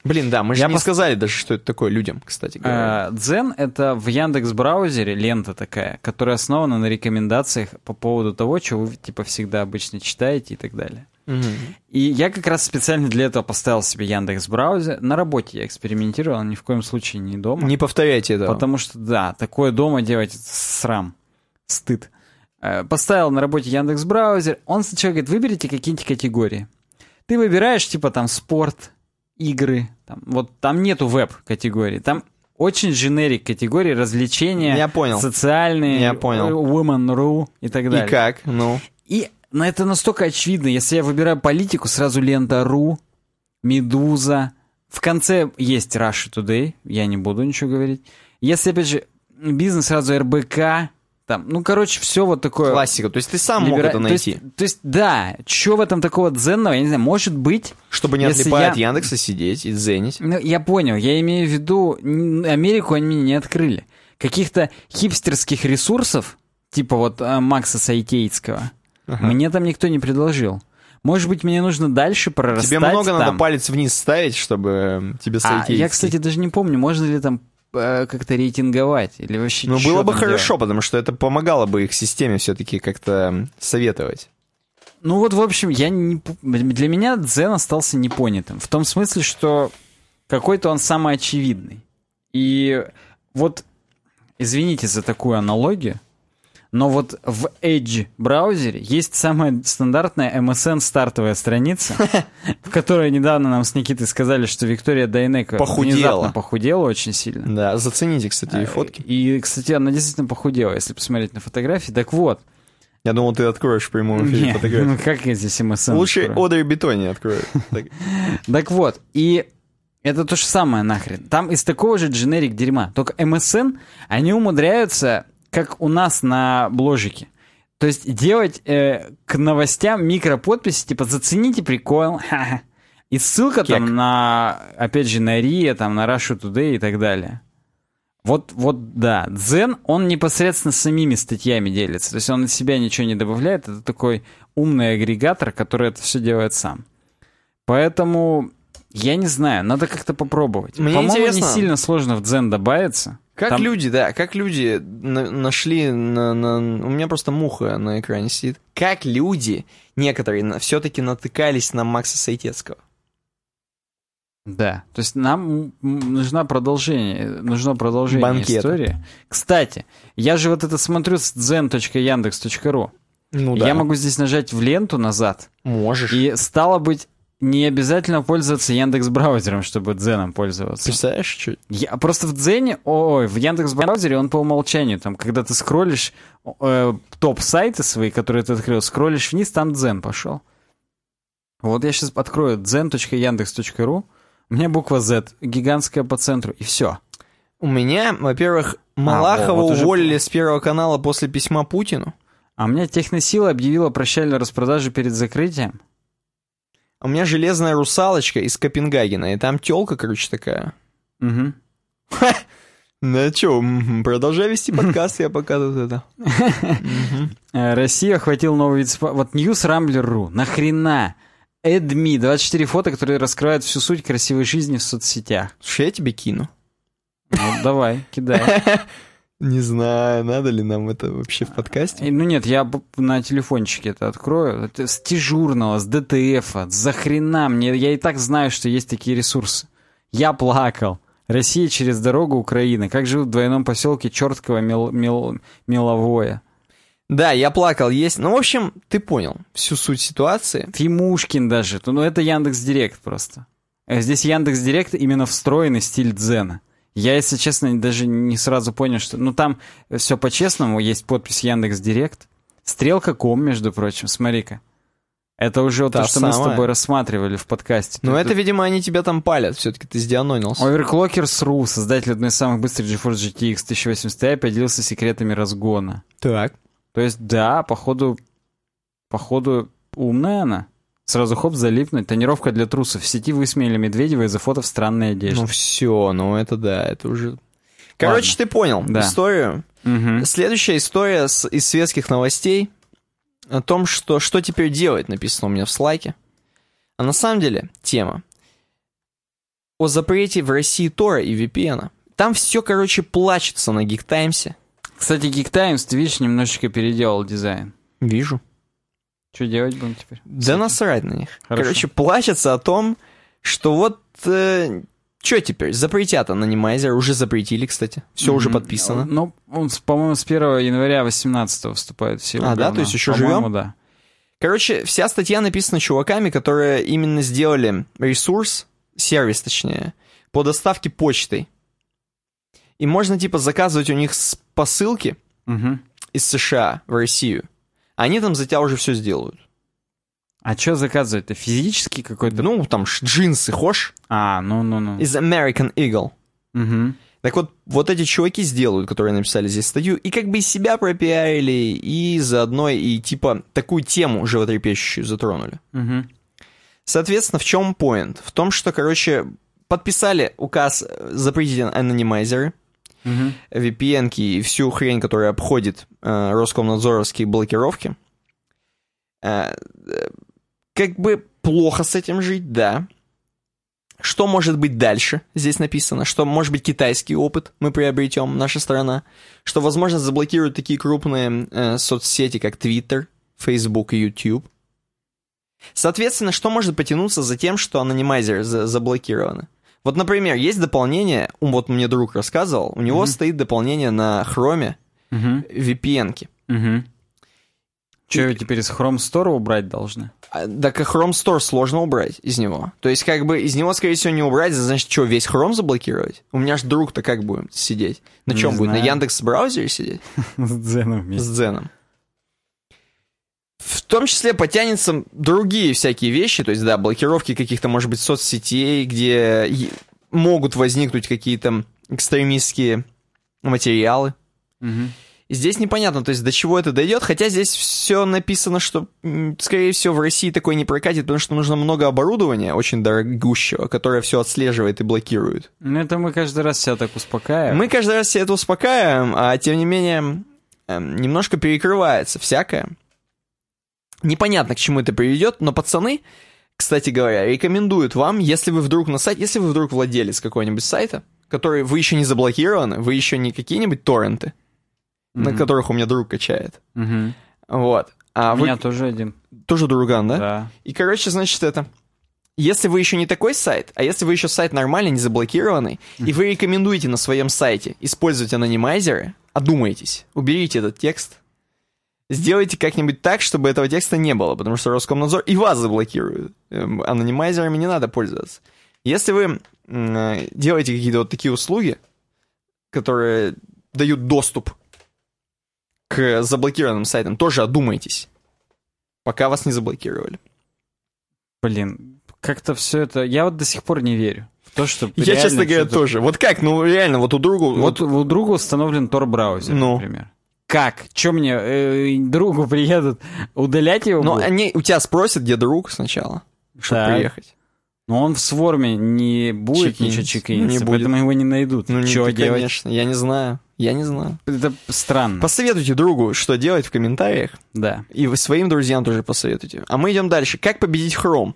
Speaker 1: Блин, да, мы же
Speaker 2: Я
Speaker 1: не
Speaker 2: пос-
Speaker 1: сказали даже, что это такое людям, кстати говоря.
Speaker 2: Э, Дзен — это в Яндекс браузере лента такая, которая основана на рекомендациях по поводу того, что вы типа всегда обычно читаете и так далее.
Speaker 1: Мгм.
Speaker 2: И я как раз специально для этого поставил себе Яндекс браузер. На работе я экспериментировал, ни в коем случае не дома.
Speaker 1: Не повторяйте этого.
Speaker 2: Потому что, да, такое дома делать это срам, стыд. Э, Поставил на работе Яндекс браузер, он сначала говорит, выберите какие-нибудь категории. Ты выбираешь, типа, там, спорт, игры, там, вот там нету веб-категории, там очень дженерик категории, развлечения,
Speaker 1: Я понял.
Speaker 2: социальные,
Speaker 1: Я понял.
Speaker 2: э, women.ru и так далее.
Speaker 1: И как? Ну,
Speaker 2: И на это настолько очевидно. Если я выбираю политику, сразу лента.ру, Медуза. В конце есть Russia Today, я не буду ничего говорить. Если, опять же, бизнес, сразу РБК, там, ну, короче, все вот такое...
Speaker 1: классика. То есть ты сам мог
Speaker 2: либера-
Speaker 1: это
Speaker 2: то есть-
Speaker 1: найти.
Speaker 2: То есть, да, что в этом такого дзенного, я не знаю, может быть...
Speaker 1: Чтобы не отлипая
Speaker 2: я-
Speaker 1: от Яндекса сидеть и дзенить.
Speaker 2: Ну, я понял, я имею в виду, Америку они мне не открыли. Каких-то хипстерских ресурсов, типа вот э, Макса Сайтейцкого,
Speaker 1: Ага.
Speaker 2: мне там никто не предложил. Может быть, мне нужно дальше прорастать
Speaker 1: Тебе много
Speaker 2: там.
Speaker 1: надо палец вниз ставить, чтобы э, тебе
Speaker 2: А,
Speaker 1: сойти.
Speaker 2: я, кстати, даже не помню, можно ли там как-то рейтинговать или вообще
Speaker 1: Ну, было бы хорошо,
Speaker 2: делать?
Speaker 1: потому что это помогало бы их системе все-таки как-то советовать.
Speaker 2: Ну вот, в общем, я не... для меня Дзен остался непонятым. В том смысле, что какой-то он самый очевидный. И вот, извините за такую аналогию, но вот в Edge браузере есть самая стандартная MSN стартовая страница, в которой недавно нам с Никитой сказали, что Виктория Дайнека
Speaker 1: Похудела.
Speaker 2: похудела очень сильно.
Speaker 1: Да, зацените, кстати,
Speaker 2: А,
Speaker 1: и фотки.
Speaker 2: И, кстати, она действительно похудела, если посмотреть на фотографии. Так вот.
Speaker 1: Я думал, ты откроешь в прямом эфире
Speaker 2: Не,
Speaker 1: фотографию.
Speaker 2: ну как я здесь MSN
Speaker 1: Лучше
Speaker 2: открою?
Speaker 1: Одри Бетони откроет. Так.
Speaker 2: Так вот, и это то же самое нахрен. Там из такого же дженерик дерьма. Только MSN, они умудряются, как у нас на бложике. То есть делать э, к новостям микроподписи, типа «Зацените прикол», ха-ха. и ссылка
Speaker 1: Кек.
Speaker 2: там на, опять же, на РИА, там, на Russia Today и так далее. Вот, вот, да. Дзен, он непосредственно самими статьями делится. То есть он из себя ничего не добавляет. Это такой умный агрегатор, который это все делает сам. Поэтому, я не знаю, надо как-то попробовать. По-моему, не сильно сложно в Дзен добавиться.
Speaker 1: Как
Speaker 2: Там-
Speaker 1: люди, да, как люди на- нашли на, на- У меня просто муха на экране сидит. Как люди, некоторые, все-таки натыкались на Макса Сайтецкого.
Speaker 2: Да, то есть нам м, нужна продолжение, нужно продолжение
Speaker 1: Банкета.
Speaker 2: истории. Кстати, я же вот это смотрю с zen.yandex.ru.
Speaker 1: Ну
Speaker 2: Я могу здесь нажать в ленту назад,
Speaker 1: Можешь.
Speaker 2: и стало быть, не обязательно пользоваться Яндекс браузером, чтобы дзеном пользоваться.
Speaker 1: Представляешь, что?
Speaker 2: Я просто в Дзене, ой, в Яндекс браузере он по умолчанию, там, когда ты скроллишь э, топ-сайты свои, которые ты открыл, скроллишь вниз, там Дзен пошел. Вот я сейчас открою zen.yandex.ru, у меня буква Z, гигантская по центру, и все.
Speaker 1: У меня, во-первых, Малахова
Speaker 2: А, вот уже-
Speaker 1: уволили с Первого канала после письма Путину.
Speaker 2: А у меня Техносила объявила прощальную распродажу перед закрытием.
Speaker 1: У меня железная русалочка из Копенгагена, и там телка, короче, такая.
Speaker 2: Мгм.
Speaker 1: Ну м, продолжай вести подкаст, я пока тут это...
Speaker 2: Э, Россия охватил новый вид спа- Вот newsrambler.ru. Нахрена? Эдми. 24 фото, которые раскрывают всю суть красивой жизни в соцсетях.
Speaker 1: Слушай, я тебе кину.
Speaker 2: Ну, давай, кидай.
Speaker 1: Не знаю, надо ли нам это вообще в подкасте.
Speaker 2: Ну нет, я на телефончике это открою. Это с дежурного, с ДТФа, за хрена мне. Я и так знаю, что есть такие ресурсы. Я плакал. Россия через дорогу Украины. Как живут в двойном поселке Чертково Мел, Мел- Меловое.
Speaker 1: Да, я плакал, есть. Ну, в общем, ты понял всю суть ситуации.
Speaker 2: Фимушкин даже. Ну это Яндекс Директ просто. Э, Здесь Яндекс Директ именно встроенный стиль дзена. Я, если честно, даже не сразу понял, что... Ну, там все по-честному, есть подпись Яндекс Директ. Стрелка.ком, между прочим, смотри-ка. Это уже
Speaker 1: Та
Speaker 2: то, что мы с тобой рассматривали в подкасте.
Speaker 1: Ну,
Speaker 2: Тут-
Speaker 1: это, видимо, они тебя там палят. Все-таки ты сдианонился.
Speaker 2: Overclockers.ru, создатель одной из самых быстрых GeForce GTX 1080 Ti, поделился секретами разгона.
Speaker 1: Так.
Speaker 2: То есть, да, походу, походу, умная она. Сразу хоп, залипнуть. Тонировка для трусов. В сети высмеяли Медведева из-за фото в странной одежде.
Speaker 1: Ну все, ну это да, это уже... Короче,
Speaker 2: Ладно.
Speaker 1: ты понял
Speaker 2: Да.
Speaker 1: историю.
Speaker 2: Мгм.
Speaker 1: Следующая история с- из светских новостей о том, что что теперь делать, написано у меня в слайке. А на самом деле тема о запрете в России Тора и VPN. Там все, короче, плачется на Geek Таймсе.
Speaker 2: Кстати, Geek Times, ты видишь, немножечко переделал дизайн.
Speaker 1: Вижу.
Speaker 2: Что делать будем теперь?
Speaker 1: Да насрать на них.
Speaker 2: Хорошо.
Speaker 1: Короче, плачется о том, что вот... что теперь? Запретят анонимайзер. Уже запретили, кстати. Все уже подписано.
Speaker 2: Ну, он, по-моему, с 1 января 18 вступает в силу.
Speaker 1: А, да? То есть еще живем?
Speaker 2: да.
Speaker 1: Короче, вся статья написана чуваками, которые именно сделали ресурс, сервис точнее, по доставке почтой. И можно типа заказывать у них с посылки
Speaker 2: Мгм.
Speaker 1: из США в Россию. Они там за тебя уже все сделают.
Speaker 2: А что заказывать-то? Физически какой-то?
Speaker 1: Ну, там джинсы, хошь?
Speaker 2: А, ну-ну-ну.
Speaker 1: Из American Eagle.
Speaker 2: Мгм.
Speaker 1: Так вот, вот эти чуваки сделают, которые написали здесь статью, и как бы себя пропиарили, и заодно и типа такую тему животрепещущую затронули.
Speaker 2: Мгм.
Speaker 1: Соответственно, в чем поинт? В том, что, короче, подписали указ э, запретить анонимайзеры,
Speaker 2: Мгм.
Speaker 1: VPN и всю хрень, которая обходит э, Роскомнадзоровские блокировки. Э, э, как бы плохо с этим жить, да. Что может быть дальше? Здесь написано, что может быть китайский опыт мы приобретем, наша страна, что возможно заблокируют такие крупные э, соцсети, как Twitter, Facebook и YouTube. Соответственно, что может потянуться за тем, что анонимайзеры за- заблокированы? Вот, например, есть дополнение, вот мне друг рассказывал, у него
Speaker 2: Мгм.
Speaker 1: стоит дополнение на хроме
Speaker 2: Мгм.
Speaker 1: VPN-ки.
Speaker 2: Мгм. Че, теперь из Chrome Store убрать должны?
Speaker 1: А, Так и Chrome Store сложно убрать из него. То есть, как бы, из него, скорее всего, не убрать, значит, что, весь Chrome заблокировать? У меня ж друг-то как будет сидеть? На чем будет? На. Яндекс браузере сидеть?
Speaker 2: С Дзеном
Speaker 1: С
Speaker 2: вместе.
Speaker 1: Дзеном. В том числе потянется другие всякие вещи, то есть, да, блокировки каких-то, может быть, соцсетей, где могут возникнуть какие-то экстремистские материалы. И здесь непонятно, то есть до чего это дойдет, хотя здесь все написано, что, скорее всего, в России такое не прокатит, потому что нужно много оборудования, очень дорогущего, которое все отслеживает и блокирует.
Speaker 2: Ну, это мы каждый раз себя так успокаиваем.
Speaker 1: Мы каждый раз все это успокаиваем, а тем не менее эм, немножко перекрывается всякое. Непонятно, к чему это приведет, но пацаны, кстати говоря, рекомендуют вам, если вы вдруг на сайте, если вы вдруг владелец какого-нибудь сайта, который вы еще не заблокированы, вы еще не какие-нибудь торренты, на
Speaker 2: Мгм.
Speaker 1: которых у меня друг качает.
Speaker 2: Мгм.
Speaker 1: Вот. А
Speaker 2: У
Speaker 1: вы
Speaker 2: меня тоже один.
Speaker 1: тоже друган, да?
Speaker 2: Да.
Speaker 1: И, короче, значит, это... Если вы еще не такой сайт, а если вы еще сайт нормальный, не заблокированный, и вы рекомендуете на своем сайте использовать анонимайзеры, одумайтесь, уберите этот текст, сделайте как-нибудь так, чтобы этого текста не было, потому что Роскомнадзор и вас заблокирует. Эм, Анонимайзерами не надо пользоваться. Если вы э, делаете какие-то вот такие услуги, которые дают доступ к заблокированным сайтам, тоже одумайтесь, пока вас не заблокировали.
Speaker 2: Блин, как-то все это... Я вот до сих пор не верю в то, что
Speaker 1: Я, честно говоря,
Speaker 2: что-то-
Speaker 1: тоже. Вот как, ну реально, вот у другу...
Speaker 2: Вот у друга установлен Tor-браузер,
Speaker 1: Ну.
Speaker 2: например. Как? Че мне, э, другу приедут удалять его? Будут?
Speaker 1: они у тебя спросят, где друг сначала, чтобы
Speaker 2: Так.
Speaker 1: приехать.
Speaker 2: Но он в сворме не будет
Speaker 1: Чекиниться.
Speaker 2: ничего чекиниться,
Speaker 1: Не будет.
Speaker 2: поэтому его не найдут.
Speaker 1: Ну, ты,
Speaker 2: делать?
Speaker 1: конечно, я не знаю. Я не знаю.
Speaker 2: Это странно.
Speaker 1: Посоветуйте другу, что делать в комментариях.
Speaker 2: Да.
Speaker 1: И вы своим друзьям тоже посоветуйте. А мы идем дальше. Как победить Chrome?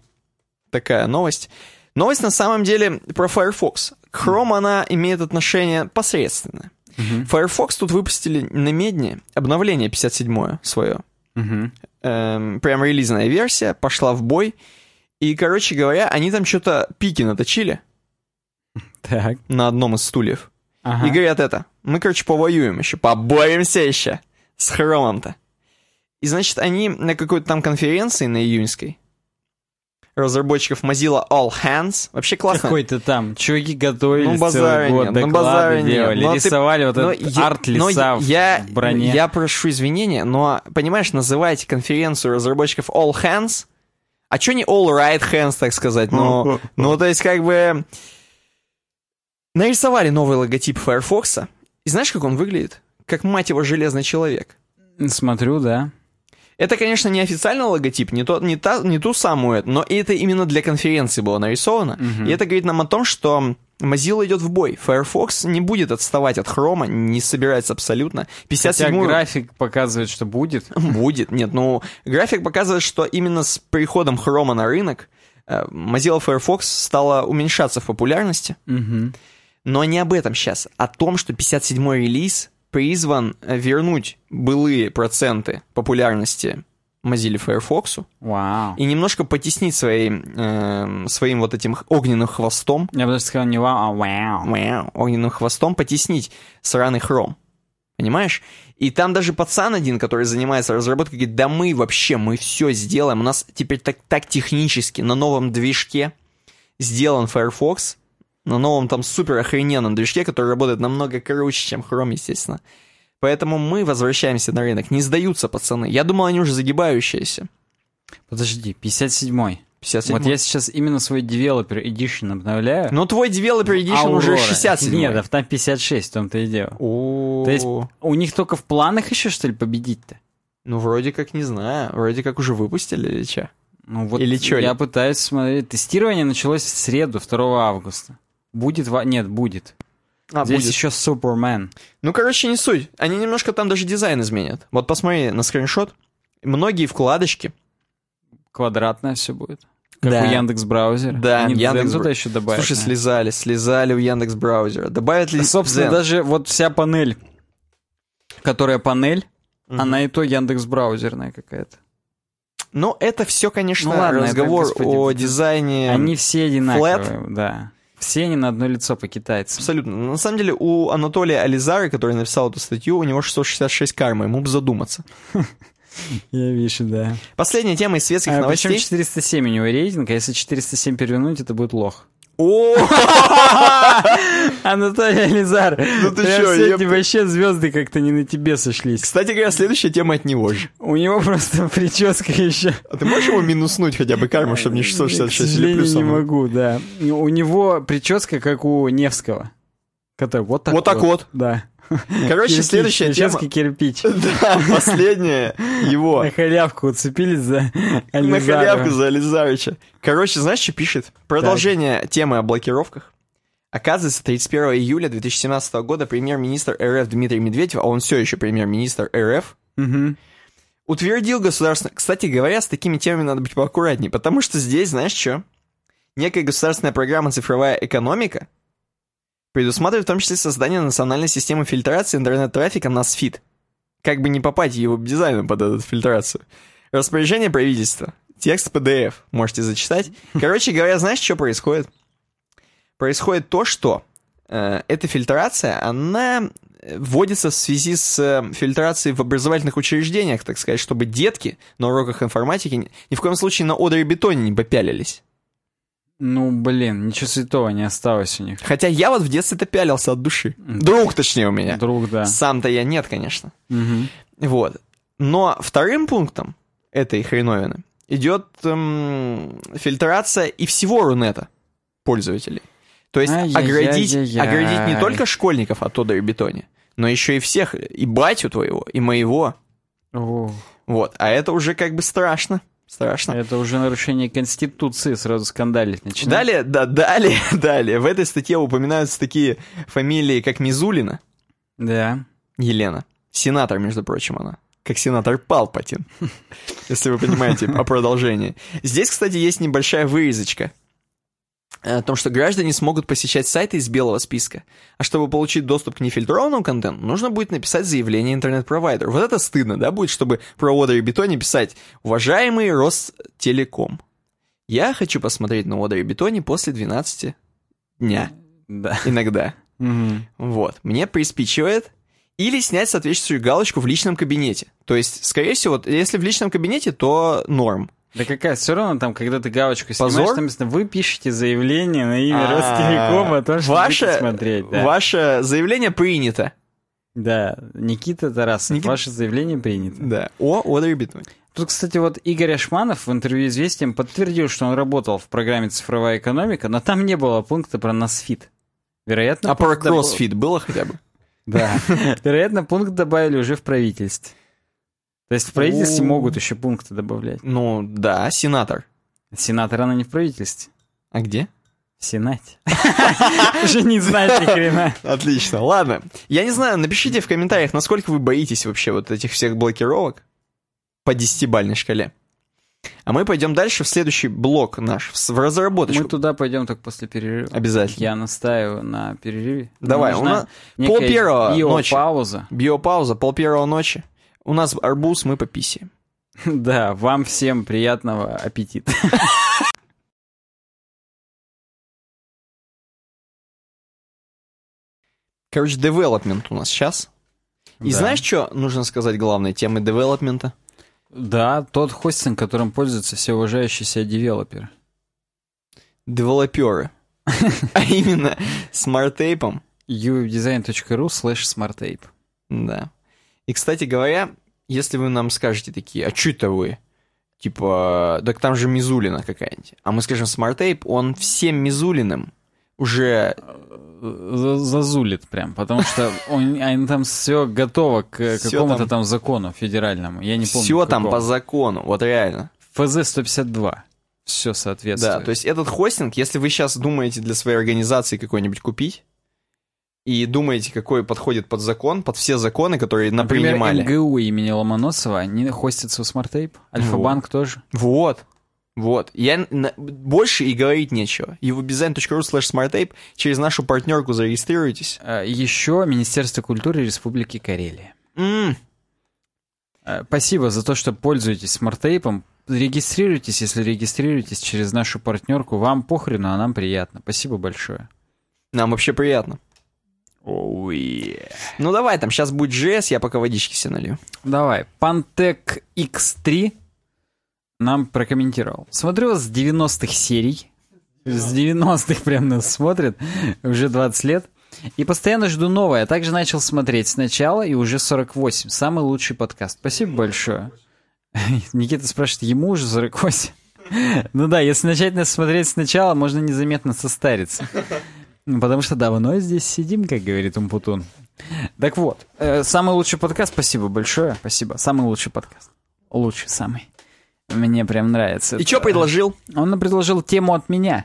Speaker 1: Такая новость. Новость на самом деле про Firefox. К Chrome она имеет отношение посредственное.
Speaker 2: Мгм.
Speaker 1: Firefox тут выпустили на медне обновление 57 свое.
Speaker 2: Мгм.
Speaker 1: эм, прям релизная версия, пошла в бой. И, короче говоря, они там что-то пики наточили
Speaker 2: Так.
Speaker 1: на одном из стульев.
Speaker 2: Ага.
Speaker 1: И говорят это, мы, короче, повоюем еще, поборемся еще с хромом-то. И, значит, они на какой-то там конференции, на июньской, разработчиков Mozilla All Hands, вообще классно.
Speaker 2: Какой-то там. Чуваки готовились
Speaker 1: Ну,
Speaker 2: целый год,
Speaker 1: нет, ну,
Speaker 2: доклады
Speaker 1: базара
Speaker 2: делали,
Speaker 1: Но ты-
Speaker 2: рисовали вот
Speaker 1: Но
Speaker 2: этот
Speaker 1: я-
Speaker 2: арт-леса
Speaker 1: но
Speaker 2: в
Speaker 1: я,
Speaker 2: броне.
Speaker 1: Я прошу извинения, но, понимаешь, называйте конференцию разработчиков All Hands, А чё не all right hands, так сказать? Ну, ну, то есть, как бы... Нарисовали новый логотип Firefox, и знаешь, как он выглядит? Как, мать его, железный человек.
Speaker 2: Смотрю, да.
Speaker 1: Это, конечно, не официальный логотип, не, то, не, та, не ту самую, но это именно для конференции было нарисовано.
Speaker 2: Мгм.
Speaker 1: И это говорит нам о том, что Mozilla идет в бой. Firefox не будет отставать от Chrome, не собирается абсолютно.
Speaker 2: Хотя
Speaker 1: 57
Speaker 2: график показывает, что будет.
Speaker 1: Будет. Нет, ну, график показывает, что именно с приходом Chrome на рынок э, Mozilla Firefox стала уменьшаться в популярности.
Speaker 2: Мгм.
Speaker 1: Но не об этом сейчас. О том, что 57-й релиз призван э, вернуть былые проценты популярности Mozilla Firefox
Speaker 2: Вау.
Speaker 1: и немножко потеснить своим, эм, своим вот этим огненным хвостом,
Speaker 2: Я бы даже сказал не вау, а вау.
Speaker 1: огненным хвостом потеснить сраный Chrome. Понимаешь? И там даже пацан один, который занимается разработкой, говорит, да мы вообще, мы все сделаем. У нас теперь так, так технически на новом движке сделан Firefox, на новом там супер охрененном движке, который работает намного круче, чем Chrome, естественно. Поэтому мы возвращаемся на рынок. Не сдаются пацаны. Я думал, они уже загибающиеся.
Speaker 2: Подожди, 57-й.
Speaker 1: 57
Speaker 2: Вот я сейчас именно свой Developer Edition обновляю.
Speaker 1: Но твой Developer Edition уже
Speaker 2: Aurora.
Speaker 1: 67
Speaker 2: Нет, а там 56, в том-то и дело.
Speaker 1: О,
Speaker 2: То есть у них только в планах еще, что ли, победить-то?
Speaker 1: Ну, вроде как, не знаю. Вроде как уже выпустили или что?
Speaker 2: Ну вот
Speaker 1: Или чё
Speaker 2: я
Speaker 1: ли?
Speaker 2: пытаюсь смотреть. Тестирование началось в среду, 2 августа. Будет? Нет, будет.
Speaker 1: А,
Speaker 2: Здесь
Speaker 1: будет.
Speaker 2: еще Супермен.
Speaker 1: Ну, короче, не суть. Они немножко там даже дизайн изменят. Вот посмотри на скриншот. Многие вкладочки.
Speaker 2: Квадратное все будет. Как
Speaker 1: Да.
Speaker 2: у Яндекс браузера.
Speaker 1: Да,
Speaker 2: Они
Speaker 1: Яндекс Бра-
Speaker 2: еще добавят.
Speaker 1: Слушай, слезали, слезали у Яндекс браузера. Добавят ли
Speaker 2: Собственно,
Speaker 1: Дзен?
Speaker 2: даже вот вся панель, которая панель,
Speaker 1: Мгм.
Speaker 2: она и то Яндекс браузерная какая-то.
Speaker 1: Ну, это все, конечно,
Speaker 2: Ну ладно, это,
Speaker 1: разговор
Speaker 2: господи,
Speaker 1: о дизайне.
Speaker 2: Они все одинаковые, да. Все они на одно лицо по китайцам.
Speaker 1: Абсолютно. На самом деле, у Анатолия Ализара, который написал эту статью, у него 666 кармы, ему бы задуматься.
Speaker 2: Я вижу, да.
Speaker 1: Последняя тема из светских
Speaker 2: А,
Speaker 1: новостей.
Speaker 2: причем 407 у него рейтинг, а если 407 перевернуть, это будет лох.
Speaker 1: О,
Speaker 2: Анатолий Ализар,
Speaker 1: Ну ты чё,
Speaker 2: сегодня
Speaker 1: ёпта.
Speaker 2: вообще звезды как-то не на тебе сошлись.
Speaker 1: Кстати говоря, следующая тема от него же.
Speaker 2: У него просто прическа еще.
Speaker 1: А ты можешь его минуснуть хотя бы карму, чтобы не
Speaker 2: К
Speaker 1: 666 или плюсом?
Speaker 2: не могу, да. У него прическа, как у Невского. Который вот так
Speaker 1: Вот так вот.
Speaker 2: Да.
Speaker 1: Короче,
Speaker 2: Кирпич,
Speaker 1: следующая тема.
Speaker 2: кирпич.
Speaker 1: Да, последняя его.
Speaker 2: На халявку уцепились за
Speaker 1: На халявку за Ализарыча. Короче, знаешь, что пишет? Продолжение темы о блокировках. Оказывается, 31 июля 2017 года премьер-министр РФ Дмитрий Медведев, а он все еще премьер-министр РФ, утвердил государственное... Кстати говоря, с такими темами надо быть поаккуратнее, потому что здесь, знаешь что? Некая государственная программа «Цифровая экономика» предусматривает в том числе создание национальной системы фильтрации интернет-трафика NASFIT. Как бы не попасть его дизайном под эту фильтрацию. Распоряжение правительства. Текст PDF. Можете зачитать. Короче говоря, знаешь, что происходит? Происходит то, что э, эта фильтрация, она э, вводится в связи с э, фильтрацией в образовательных учреждениях, так сказать, чтобы детки на уроках информатики ни, ни в коем случае на одре бетоне не попялились.
Speaker 2: Ну, блин, ничего святого не осталось у них.
Speaker 1: Хотя я вот в детстве-то пялился от души. Друг, точнее, у меня.
Speaker 2: Друг, да.
Speaker 1: Сам-то я нет, конечно.
Speaker 2: Мгм.
Speaker 1: Вот. Но вторым пунктом этой хреновины идет эм, фильтрация и всего Рунета пользователей. То есть оградить,
Speaker 2: Ай-яй-яй-яй-яй.
Speaker 1: оградить не только школьников от Тодда и Бетоне, но еще и всех, и батю твоего, и моего.
Speaker 2: О,
Speaker 1: Вот. А это уже как бы страшно. Страшно.
Speaker 2: Это уже нарушение Конституции, сразу скандалить начинает.
Speaker 1: Далее, да, далее, далее. В этой статье упоминаются такие фамилии, как Мизулина,
Speaker 2: Да.
Speaker 1: Елена. Сенатор, между прочим, она. Как сенатор Палпатин. Если вы понимаете о продолжении. Здесь, кстати, есть небольшая вырезочка. О том, что граждане смогут посещать сайты из белого списка. А чтобы получить доступ к нефильтрованному контенту, нужно будет написать заявление интернет-провайдеру. Вот это стыдно, да, будет, чтобы про Одер и Бетоне писать «Уважаемый Ростелеком, я хочу посмотреть на Одер и Бетоне после 12 дня».
Speaker 2: Да.
Speaker 1: Иногда. Вот. Мне приспичивает или снять соответствующую галочку в личном кабинете. То есть, скорее всего, вот если в личном кабинете, то норм.
Speaker 2: Да какая, все равно там, когда ты галочку
Speaker 1: Позор?
Speaker 2: снимаешь, там написано, вы пишете заявление на имя
Speaker 1: А,
Speaker 2: Ростелекома о том, что
Speaker 1: ваше,
Speaker 2: будете смотреть. Да.
Speaker 1: Ваше заявление принято.
Speaker 2: да, Никита Тарасов,
Speaker 1: Никита-
Speaker 2: ваше заявление принято.
Speaker 1: Да. О, Одри Бетон.
Speaker 2: Тут, кстати, вот Игорь Ашманов в интервью «Известиям» подтвердил, что он работал в программе «Цифровая экономика», но там не было пункта про NASFIT. Вероятно,
Speaker 1: А про
Speaker 2: пункт добав-
Speaker 1: кроссфит было хотя бы?
Speaker 2: Да. Вероятно, пункт добавили уже в правительстве. То есть в правительстве
Speaker 1: О.
Speaker 2: могут еще пункты добавлять.
Speaker 1: Ну, да, сенатор.
Speaker 2: Сенатор, она не в правительстве.
Speaker 1: А где?
Speaker 2: В Сенате. Уже не знать ни хрена.
Speaker 1: Отлично. Ладно. Я не знаю, напишите в комментариях, насколько вы боитесь вообще вот этих всех блокировок по десятибальной шкале. А мы пойдем дальше в следующий блок наш, в разработочку.
Speaker 2: Мы туда пойдем только после перерыва.
Speaker 1: Обязательно.
Speaker 2: Я настаиваю на перерыве.
Speaker 1: Давай,
Speaker 2: Нам
Speaker 1: у нас пол первого ночи.
Speaker 2: биопауза.
Speaker 1: Биопауза, пол первого ночи. У нас арбуз, мы по писе.
Speaker 2: Да, вам всем приятного аппетита.
Speaker 1: Короче, development у нас сейчас. И
Speaker 2: Да.
Speaker 1: знаешь, что нужно сказать главной темой девелопмента?
Speaker 2: Да, тот хостинг, которым пользуются все уважающие себя девелоперы.
Speaker 1: Девелоперы. А именно Smartape ом.
Speaker 2: uwebdesign.ru slash smartape.
Speaker 1: Да. И, кстати говоря, если вы нам скажете такие, а что это вы? Типа, так там же Мизулина какая-нибудь. А мы скажем, Smartape, он всем Мизулиным уже...
Speaker 2: За- Зазулит прям, потому что он, они там все готово к какому-то
Speaker 1: там-
Speaker 2: там закону федеральному. Я не помню.
Speaker 1: Все там по закону, вот реально.
Speaker 2: ФЗ-152. Все соответствует.
Speaker 1: Да, то есть этот хостинг, если вы сейчас думаете для своей организации какой-нибудь купить, и думаете, какой подходит под закон, под все законы, которые
Speaker 2: Например,
Speaker 1: напринимали.
Speaker 2: МГУ имени Ломоносова, они хостятся у Smartape. Альфа-банк тоже.
Speaker 1: Вот. Вот. Я на- больше и говорить нечего. uwebdesign.ru slash smartape через нашу партнерку зарегистрируйтесь.
Speaker 2: А, Еще Министерство культуры Республики Карелия. А, Спасибо за то, что пользуетесь Smartape ом. Регистрируйтесь, если регистрируетесь через нашу партнерку. Вам похрену, а нам приятно. Спасибо большое.
Speaker 1: Нам вообще приятно.
Speaker 2: Оу, е.
Speaker 1: Ну давай, там сейчас будет JS, я пока водички себе налью.
Speaker 2: Давай. Pantec X3 нам прокомментировал. Смотрю с 90-х серий. С 90-х прям нас смотрят. Уже 20 лет. И постоянно жду новое. Также начал смотреть сначала и уже 48. Самый лучший подкаст. Спасибо большое. Никита спрашивает, ему уже 48? Ну да, если начать нас смотреть сначала, можно незаметно состариться. Потому что давно здесь сидим, как говорит Умпутун. Так вот, э, самый лучший подкаст, спасибо большое, спасибо. Самый лучший подкаст. Лучший самый. Мне прям нравится.
Speaker 1: И
Speaker 2: это.
Speaker 1: что предложил?
Speaker 2: Он предложил тему от меня.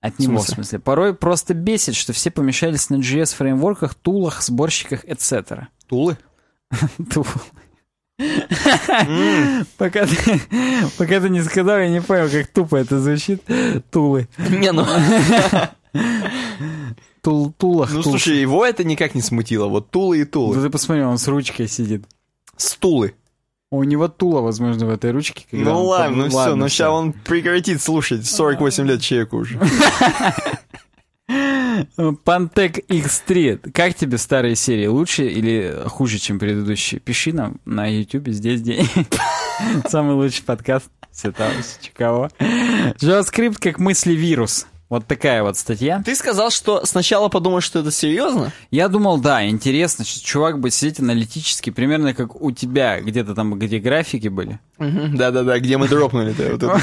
Speaker 2: От него, в
Speaker 1: смысле?
Speaker 2: смысле. Порой просто бесит, что все помешались на JS фреймворках, тулах, сборщиках, etc.
Speaker 1: Тулы.
Speaker 2: Тул. Пока ты, пока ты не сказал, я не понял, как тупо это звучит. Тулы.
Speaker 1: Не, ну,
Speaker 2: Тул, тулах,
Speaker 1: ну
Speaker 2: тул.
Speaker 1: слушай, его это никак не смутило. Вот тулы и
Speaker 2: Да
Speaker 1: тулы.
Speaker 2: ты посмотри, он с ручкой сидит.
Speaker 1: Стулы.
Speaker 2: У него тула, возможно, в этой ручке.
Speaker 1: Ну
Speaker 2: он
Speaker 1: ладно, ну все, ну сейчас он прекратит слушать. 48 лет человеку уже.
Speaker 2: Pantec X3. Как тебе старые серии? Лучше или хуже, чем предыдущие? Пиши нам на YouTube здесь день. Самый лучший подкаст. Светауси, Чикаго. JavaScript как мысли-вирус. Вот такая вот статья.
Speaker 1: Ты сказал, что сначала подумал, что это серьезно?
Speaker 2: Я думал, да, интересно, что чувак будет сидеть аналитически, примерно как у тебя, где-то там, где графики были.
Speaker 1: Да-да-да, где мы дропнули-то.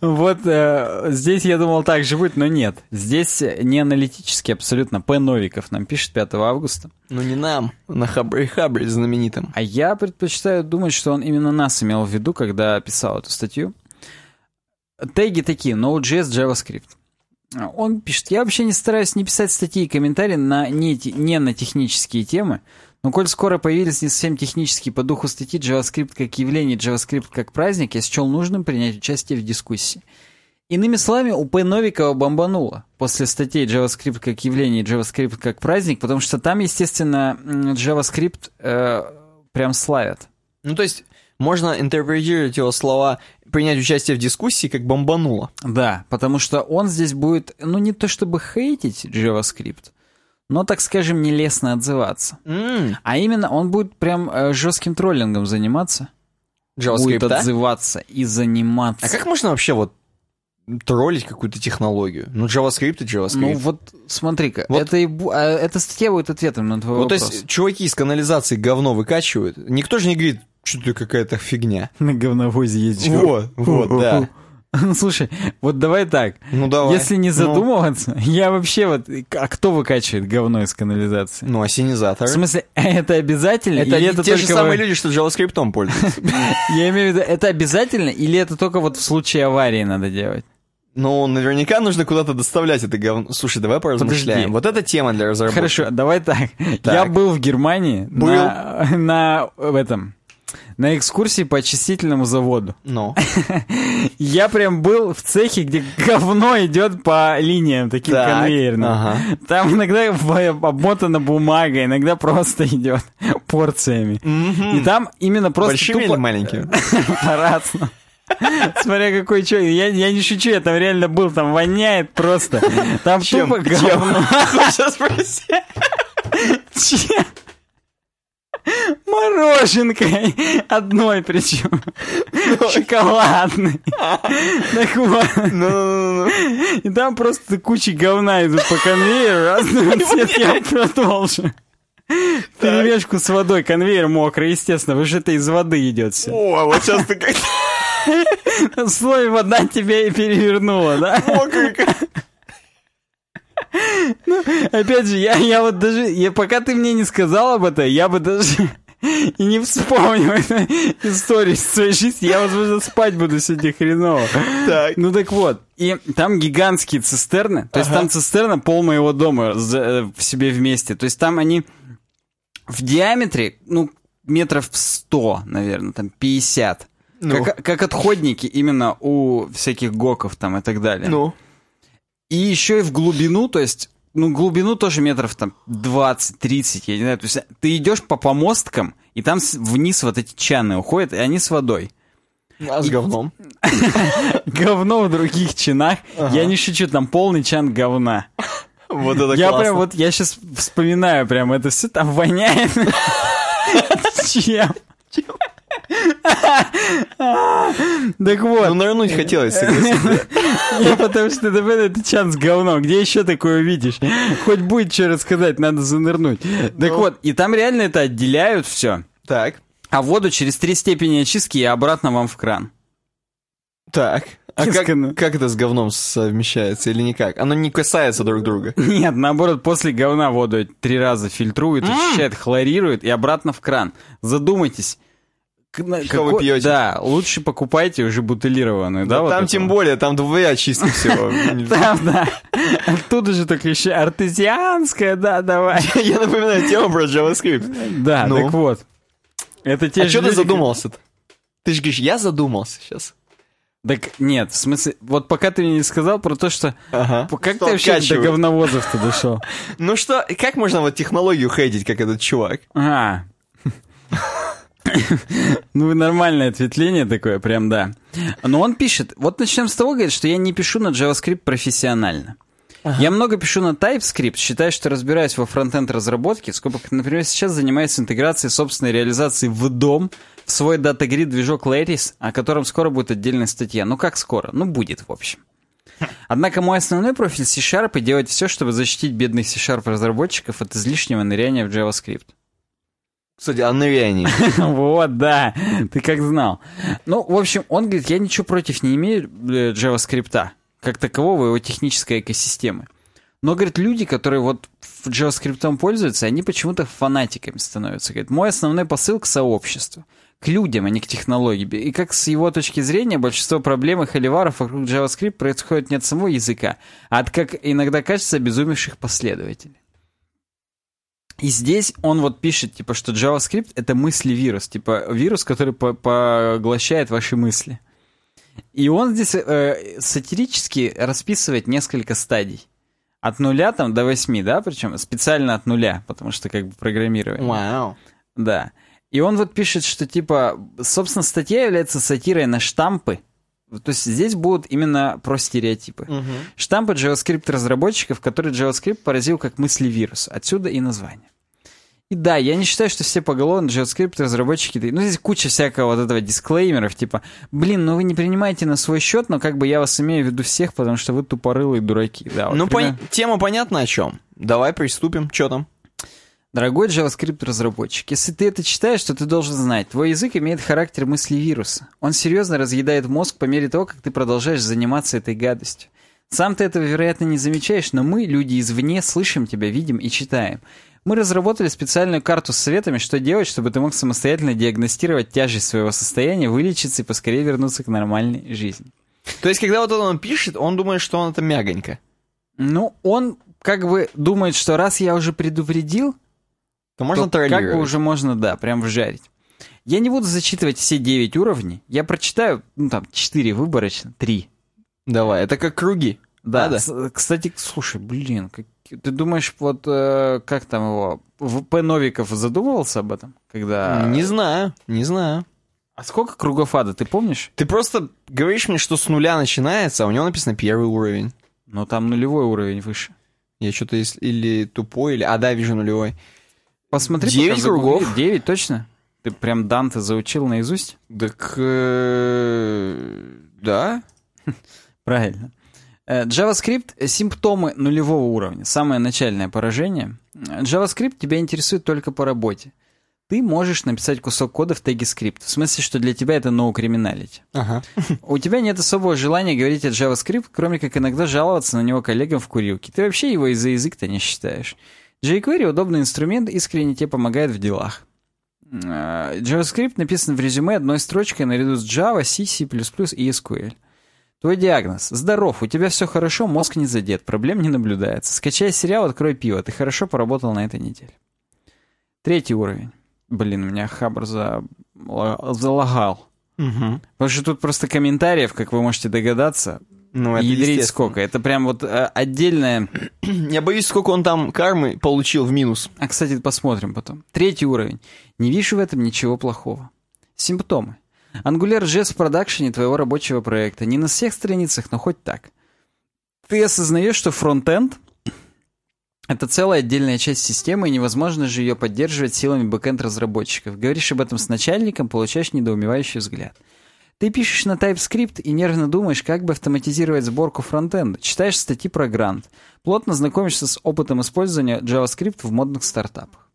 Speaker 1: вот
Speaker 2: э, здесь я думал так же будет, но нет. Здесь не аналитически абсолютно. П. Новиков нам пишет 5 августа.
Speaker 1: Ну не нам, на Хабре-Хабре знаменитом.
Speaker 2: А я предпочитаю думать, что он именно нас имел в виду, когда писал эту статью. Теги такие, Node.js, JavaScript. Он пишет, я вообще не стараюсь не писать статьи и комментарии на не, не на технические темы, но коль скоро появились не совсем технические по духу статьи JavaScript как явление, JavaScript как праздник, я счел нужным принять участие в дискуссии. Иными словами, у П. Новикова бомбануло после статей JavaScript как явление и JavaScript как праздник, потому что там, естественно, JavaScript э, прям славят.
Speaker 1: Ну то есть можно интерпретировать его слова принять участие в дискуссии как бомбануло.
Speaker 2: Да, потому что он здесь будет, ну не то чтобы хейтить JavaScript, но, так скажем, нелестно отзываться.
Speaker 1: М,
Speaker 2: А именно, он будет прям э, жестким троллингом заниматься. Будет
Speaker 1: JavaScript, да?
Speaker 2: отзываться и заниматься.
Speaker 1: А как можно вообще вот троллить какую-то технологию. Ну, JavaScript и JavaScript.
Speaker 2: Ну вот смотри-ка, вот. это, и, а, эта статья будет ответом на твой
Speaker 1: вот,
Speaker 2: вопрос.
Speaker 1: То есть чуваки из канализации говно выкачивают, никто же не говорит, что-то какая-то фигня.
Speaker 2: На говновозе есть.
Speaker 1: Вот, вот, да.
Speaker 2: Ну, слушай, вот давай так.
Speaker 1: Ну, давай.
Speaker 2: Если не ну. задумываться, ну. я вообще вот... А кто выкачивает говно из канализации?
Speaker 1: Ну, осенизатор.
Speaker 2: В смысле, это обязательно?
Speaker 1: Это,
Speaker 2: или
Speaker 1: это те же самые люди, что JavaScript пользуются.
Speaker 2: Я имею в виду, это обязательно или это только вот в случае аварии надо делать?
Speaker 1: Ну, наверняка нужно куда-то доставлять это говно. Слушай, давай поразмышляем. Вот эта тема для разработки.
Speaker 2: Хорошо, давай так. так. Я был в Германии был? На, на в этом на экскурсии по очистительному заводу.
Speaker 1: Ну.
Speaker 2: Я прям был в цехе, где говно идет по линиям таким так, конвейерным. Ага. Там иногда обмотана бумага, иногда просто идет порциями.
Speaker 1: Mm-hmm.
Speaker 2: И там именно просто
Speaker 1: Большими
Speaker 2: тупо...
Speaker 1: или маленькими?
Speaker 2: По-разному. Смотря какой человек. Я, я не шучу, я там реально был, там воняет просто. Там
Speaker 1: Чем?
Speaker 2: тупо говно.
Speaker 1: Сейчас спроси.
Speaker 2: Чем? Мороженкой. Одной причем. Шоколадной. Так вот.
Speaker 1: Ну,
Speaker 2: И там просто куча говна идут по конвейеру. Разного цвета я продолжу. Перемешку с водой, конвейер мокрый, естественно, вы же это из воды идет все.
Speaker 1: О, вот сейчас ты как
Speaker 2: Слой вода тебя и перевернула, да?
Speaker 1: Мокрый
Speaker 2: ну, опять же, я, я вот даже, я, пока ты мне не сказал об этом, я бы даже и не вспомнил историю из своей жизни. Я, возможно, спать буду сегодня хреново.
Speaker 1: Так.
Speaker 2: Ну так вот, и там гигантские цистерны, то есть ага. там цистерна пол моего дома в себе вместе. То есть там они в диаметре, ну, метров 100, наверное, там 50. Ну. Как, как отходники именно у всяких гоков там и так далее.
Speaker 1: Ну.
Speaker 2: И еще и в глубину, то есть, ну, глубину тоже метров там 20-30, я не знаю. То есть ты идешь по помосткам, и там вниз вот эти чаны уходят, и они с водой.
Speaker 1: А с говном?
Speaker 2: Говно в других чинах. Я не шучу, там полный чан говна.
Speaker 1: Вот это
Speaker 2: Я прям вот, я сейчас вспоминаю прям это все, там воняет. Чем? Чем? Так вот.
Speaker 1: Ну, нырнуть хотелось.
Speaker 2: Я потому что это чан с говном. Где еще такое увидишь? Хоть будет что рассказать, надо занырнуть. Так ну. вот, и там реально это отделяют все.
Speaker 1: Так.
Speaker 2: А воду через три степени очистки и обратно вам в кран.
Speaker 1: Так. А как, как это с говном совмещается или никак? Оно не касается друг друга?
Speaker 2: Нет, наоборот, после говна воду три раза фильтрует, очищает, хлорирует и обратно в кран. Задумайтесь,
Speaker 1: что какой... вы пьете?
Speaker 2: Да, лучше покупайте уже бутылированную, да?
Speaker 1: да вот там тем более, там две очистки всего.
Speaker 2: Там, да. Оттуда же только еще артезианская, да, давай.
Speaker 1: Я напоминаю тему про JavaScript.
Speaker 2: Да,
Speaker 1: ну.
Speaker 2: так вот. Это те
Speaker 1: а что ты задумался-то? Ты же говоришь, я задумался сейчас.
Speaker 2: Так нет, в смысле, вот пока ты мне не сказал про то, что...
Speaker 1: Ага.
Speaker 2: Как что ты вообще до говновозов-то дошел?
Speaker 1: Ну что, как можно вот технологию хейтить, как этот чувак?
Speaker 2: А, ну, нормальное ответвление такое, прям да. Но он пишет, вот начнем с того, говорит, что я не пишу на JavaScript профессионально. Ага. Я много пишу на TypeScript, считаю, что разбираюсь во фронтенд разработке, в скобках, например, сейчас занимаюсь интеграцией собственной реализации в дом, в свой датагрид движок Lattice, о котором скоро будет отдельная статья. Ну как скоро? Ну будет, в общем. Однако мой основной профиль C-Sharp и делать все, чтобы защитить бедных C-Sharp разработчиков от излишнего ныряния в JavaScript.
Speaker 1: Нырянии.
Speaker 2: вот, да. Ты как знал. Ну, в общем, он говорит, я ничего против не имею э, JavaScript, как такового его технической экосистемы. Но, говорит, люди, которые вот JavaScript пользуются, они почему-то фанатиками становятся. Говорит, мой основной посыл к сообществу, к людям, а не к технологии. И как с его точки зрения, большинство проблем и холиваров вокруг JavaScript происходит не от самого языка, а от, как иногда кажется, обезумевших последователей. И здесь он вот пишет, типа, что JavaScript — это мысли-вирус, типа вирус, который по поглощает ваши мысли. И он здесь э, сатирически расписывает несколько стадий. От нуля там до восьми, да, причем специально от нуля, потому что как бы программирование.
Speaker 1: Вау. Wow.
Speaker 2: Да. И он вот пишет, что типа, собственно, статья является сатирой на штампы, то есть здесь будут именно про стереотипы.
Speaker 1: Угу.
Speaker 2: Штампы JavaScript разработчиков, которые JavaScript поразил как мысли вирус. Отсюда и название. И да, я не считаю, что все поголовно JavaScript разработчики, ну здесь куча всякого вот этого дисклеймеров, типа, блин, ну вы не принимаете на свой счет, но как бы я вас имею в виду всех, потому что вы тупорылые дураки. Да, вот
Speaker 1: ну,
Speaker 2: примерно.
Speaker 1: пон... тема понятна о чем. Давай приступим. Что там?
Speaker 2: Дорогой JavaScript-разработчик, если ты это читаешь, то ты должен знать, твой язык имеет характер мысли вируса. Он серьезно разъедает мозг по мере того, как ты продолжаешь заниматься этой гадостью. Сам ты этого, вероятно, не замечаешь, но мы, люди извне, слышим тебя, видим и читаем. Мы разработали специальную карту с советами, что делать, чтобы ты мог самостоятельно диагностировать тяжесть своего состояния, вылечиться и поскорее вернуться к нормальной жизни.
Speaker 1: То есть, когда вот он пишет, он думает, что он это мягонько.
Speaker 2: Ну, он как бы думает, что раз я уже предупредил,
Speaker 1: то можно
Speaker 2: то как бы уже можно, да, прям вжарить. Я не буду зачитывать все 9 уровней. Я прочитаю, ну там, 4 выборочно, 3.
Speaker 1: Давай, это как круги.
Speaker 2: Да, с- кстати, слушай, блин, как- ты думаешь, вот э, как там его, В- П. Новиков задумывался об этом? Когда...
Speaker 1: Не знаю, не знаю.
Speaker 2: А сколько кругов ада, ты помнишь?
Speaker 1: Ты просто говоришь мне, что с нуля начинается, а у него написано первый уровень.
Speaker 2: Ну, там нулевой уровень выше.
Speaker 1: Я что-то или тупой, или... А, да, вижу нулевой.
Speaker 2: Посмотри,
Speaker 1: Девять
Speaker 2: пока загугли.
Speaker 1: кругов?
Speaker 2: Девять, точно? Ты прям Данте заучил наизусть?
Speaker 1: Так... э, Да?
Speaker 2: Правильно. Э, JavaScript — симптомы нулевого уровня, самое начальное поражение. Э, JavaScript тебя интересует только по работе. Ты можешь написать кусок кода в теге скрипт. В смысле, что для тебя это no criminality.
Speaker 1: Ага.
Speaker 2: У тебя нет особого желания говорить о JavaScript, кроме как иногда жаловаться на него коллегам в курилке. Ты вообще его из-за язык-то не считаешь. jQuery — удобный инструмент, искренне тебе помогает в делах. Э, JavaScript написан в резюме одной строчкой наряду с Java, C, C++ и SQL. Твой диагноз. Здоров, у тебя все хорошо, мозг не задет, проблем не наблюдается. Скачай сериал, открой пиво, ты хорошо поработал на этой неделе. Третий уровень. Блин, у меня хабр за... ла- залагал.
Speaker 1: Мгм.
Speaker 2: Потому что тут просто комментариев, как вы можете догадаться,
Speaker 1: Ну, это
Speaker 2: ядрить сколько. Это прям вот э, отдельное...
Speaker 1: Я боюсь, сколько он там кармы получил в минус.
Speaker 2: А, кстати, посмотрим потом. Третий уровень. Не вижу в этом ничего плохого. Симптомы. Angular.js в продакшене твоего рабочего проекта. Не на всех страницах, но хоть так. Ты осознаешь, что фронтенд — это целая отдельная часть системы, и невозможно же ее поддерживать силами бэкенд-разработчиков. Говоришь об этом с начальником, получаешь недоумевающий взгляд. Ты пишешь на TypeScript и нервно думаешь, как бы автоматизировать сборку фронтенда. Читаешь статьи про грант. Плотно знакомишься с опытом использования JavaScript в модных стартапах.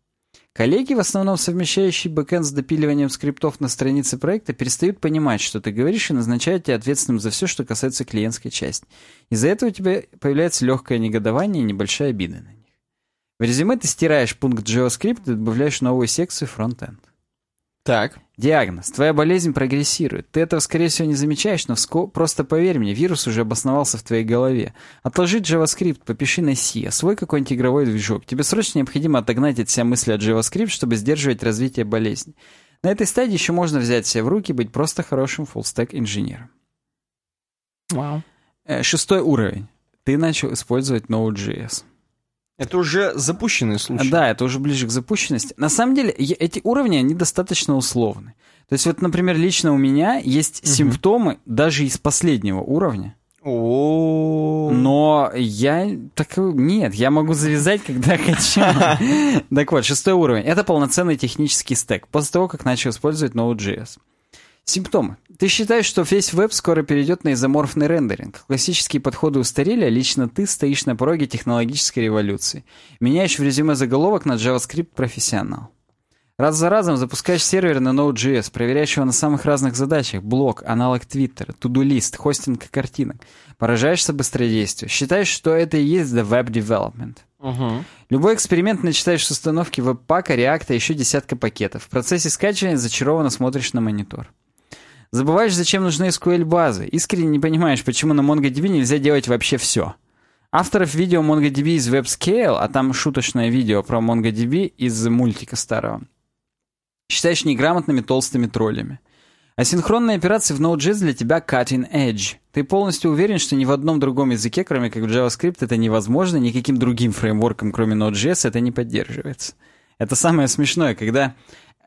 Speaker 2: Коллеги, в основном совмещающие бэкэнд с допиливанием скриптов на странице проекта, перестают понимать, что ты говоришь, и назначают тебя ответственным за все, что касается клиентской части. Из-за этого у тебя появляется легкое негодование и небольшая обида на них. В резюме ты стираешь пункт JavaScript и добавляешь новую секцию фронтенд.
Speaker 1: Так.
Speaker 2: Диагноз. Твоя болезнь прогрессирует. Ты этого, скорее всего, не замечаешь, но вско- просто поверь мне, вирус уже обосновался в твоей голове. Отложи JavaScript, попиши на C, освой какой-нибудь игровой движок. Тебе срочно необходимо отогнать от себя мысли о JavaScript, чтобы сдерживать развитие болезни. На этой стадии еще можно взять себя в руки и быть просто хорошим full-stack инженером.
Speaker 1: Вау.
Speaker 2: Э, Шестой уровень. Ты начал использовать Node.js.
Speaker 1: Это уже запущенный случай.
Speaker 2: Да, это уже ближе к запущенности. На самом деле, я- эти уровни, они достаточно условны. То есть вот, например, лично у меня есть симптомы даже из последнего уровня,
Speaker 1: О.
Speaker 2: но я так нет, я могу завязать, когда хочу. Так вот, шестой уровень. Это полноценный технический стек, после того, как начал использовать Node.js. Симптомы. Ты считаешь, что весь веб скоро перейдет на изоморфный рендеринг. Классические подходы устарели, а лично ты стоишь на пороге технологической революции. Меняешь в резюме заголовок на JavaScript профессионал. Раз за разом запускаешь сервер на Node.js, проверяешь его на самых разных задачах. Блог, аналог Twitter, to-do-лист, хостинг картинок. Поражаешься быстродействию. Считаешь, что это и есть the web development.
Speaker 1: Мгм.
Speaker 2: Любой эксперимент начинаешь с установки веб-пака, реакта, еще десятка пакетов. В процессе скачивания зачарованно смотришь на монитор. Забываешь, зачем нужны SQL-базы. Искренне не понимаешь, почему на MongoDB нельзя делать вообще все. Авторов видео MongoDB из WebScale, а там шуточное видео про MongoDB из мультика старого, считаешь неграмотными толстыми троллями. Асинхронные операции в Node.js для тебя cutting edge. Ты полностью уверен, что ни в одном другом языке, кроме как в JavaScript, это невозможно, никаким другим фреймворком, кроме Node.js, это не поддерживается. Это самое смешное, когда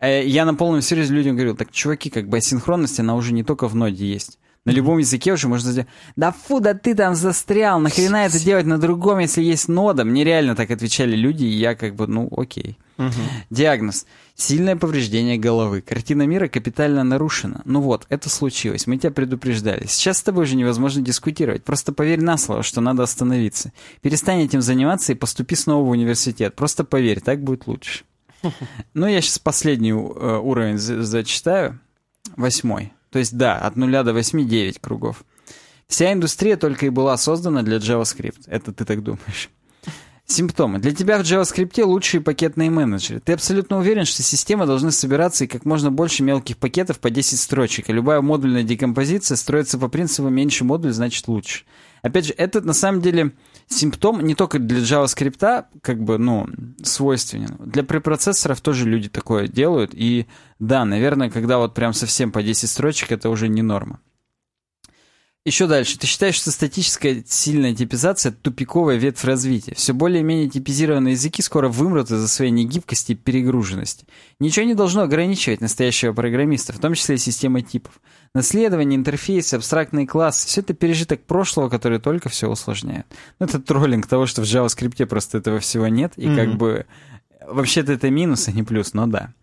Speaker 2: я на полном серьезе людям говорил, так, чуваки, как бы асинхронность, она уже не только в ноде есть. На любом языке уже можно сделать, да фу, да ты там застрял, нахрена это делать на другом, если есть нода? Мне реально так отвечали люди, и я как бы, ну, окей.
Speaker 1: Угу.
Speaker 2: Диагноз. Сильное повреждение головы. Картина мира капитально нарушена. Ну вот, это случилось. Мы тебя предупреждали. Сейчас с тобой уже невозможно дискутировать. Просто поверь на слово, что надо остановиться. Перестань этим заниматься и поступи снова в университет. Просто поверь, так будет лучше. Ну, я сейчас последний э, уровень зачитаю. Восьмой. То есть, да, от нуля до восьми девять кругов. Вся индустрия только и была создана для JavaScript. Это ты так думаешь. Симптомы. Для тебя в JavaScript лучшие пакетные менеджеры. Ты абсолютно уверен, что система должна собираться и как можно больше мелких пакетов по 10 строчек, и любая модульная декомпозиция строится по принципу меньше модуль, значит лучше. Опять же, это на самом деле симптом не только для JavaScript, как бы, ну, свойственен. Для препроцессоров тоже люди такое делают. И да, наверное, когда вот прям совсем по 10 строчек, это уже не норма. Еще дальше. Ты считаешь, что статическая сильная типизация — тупиковая ветвь развития. Все более-менее типизированные языки скоро вымрут из-за своей негибкости и перегруженности. Ничего не должно ограничивать настоящего программиста, в том числе и системы типов. Наследование, интерфейсы, абстрактные классы — все это пережиток прошлого, который только все усложняет. Ну, это троллинг того, что в JavaScript просто этого всего нет, и mm-hmm. как бы... Вообще-то это минус, а не плюс, но да.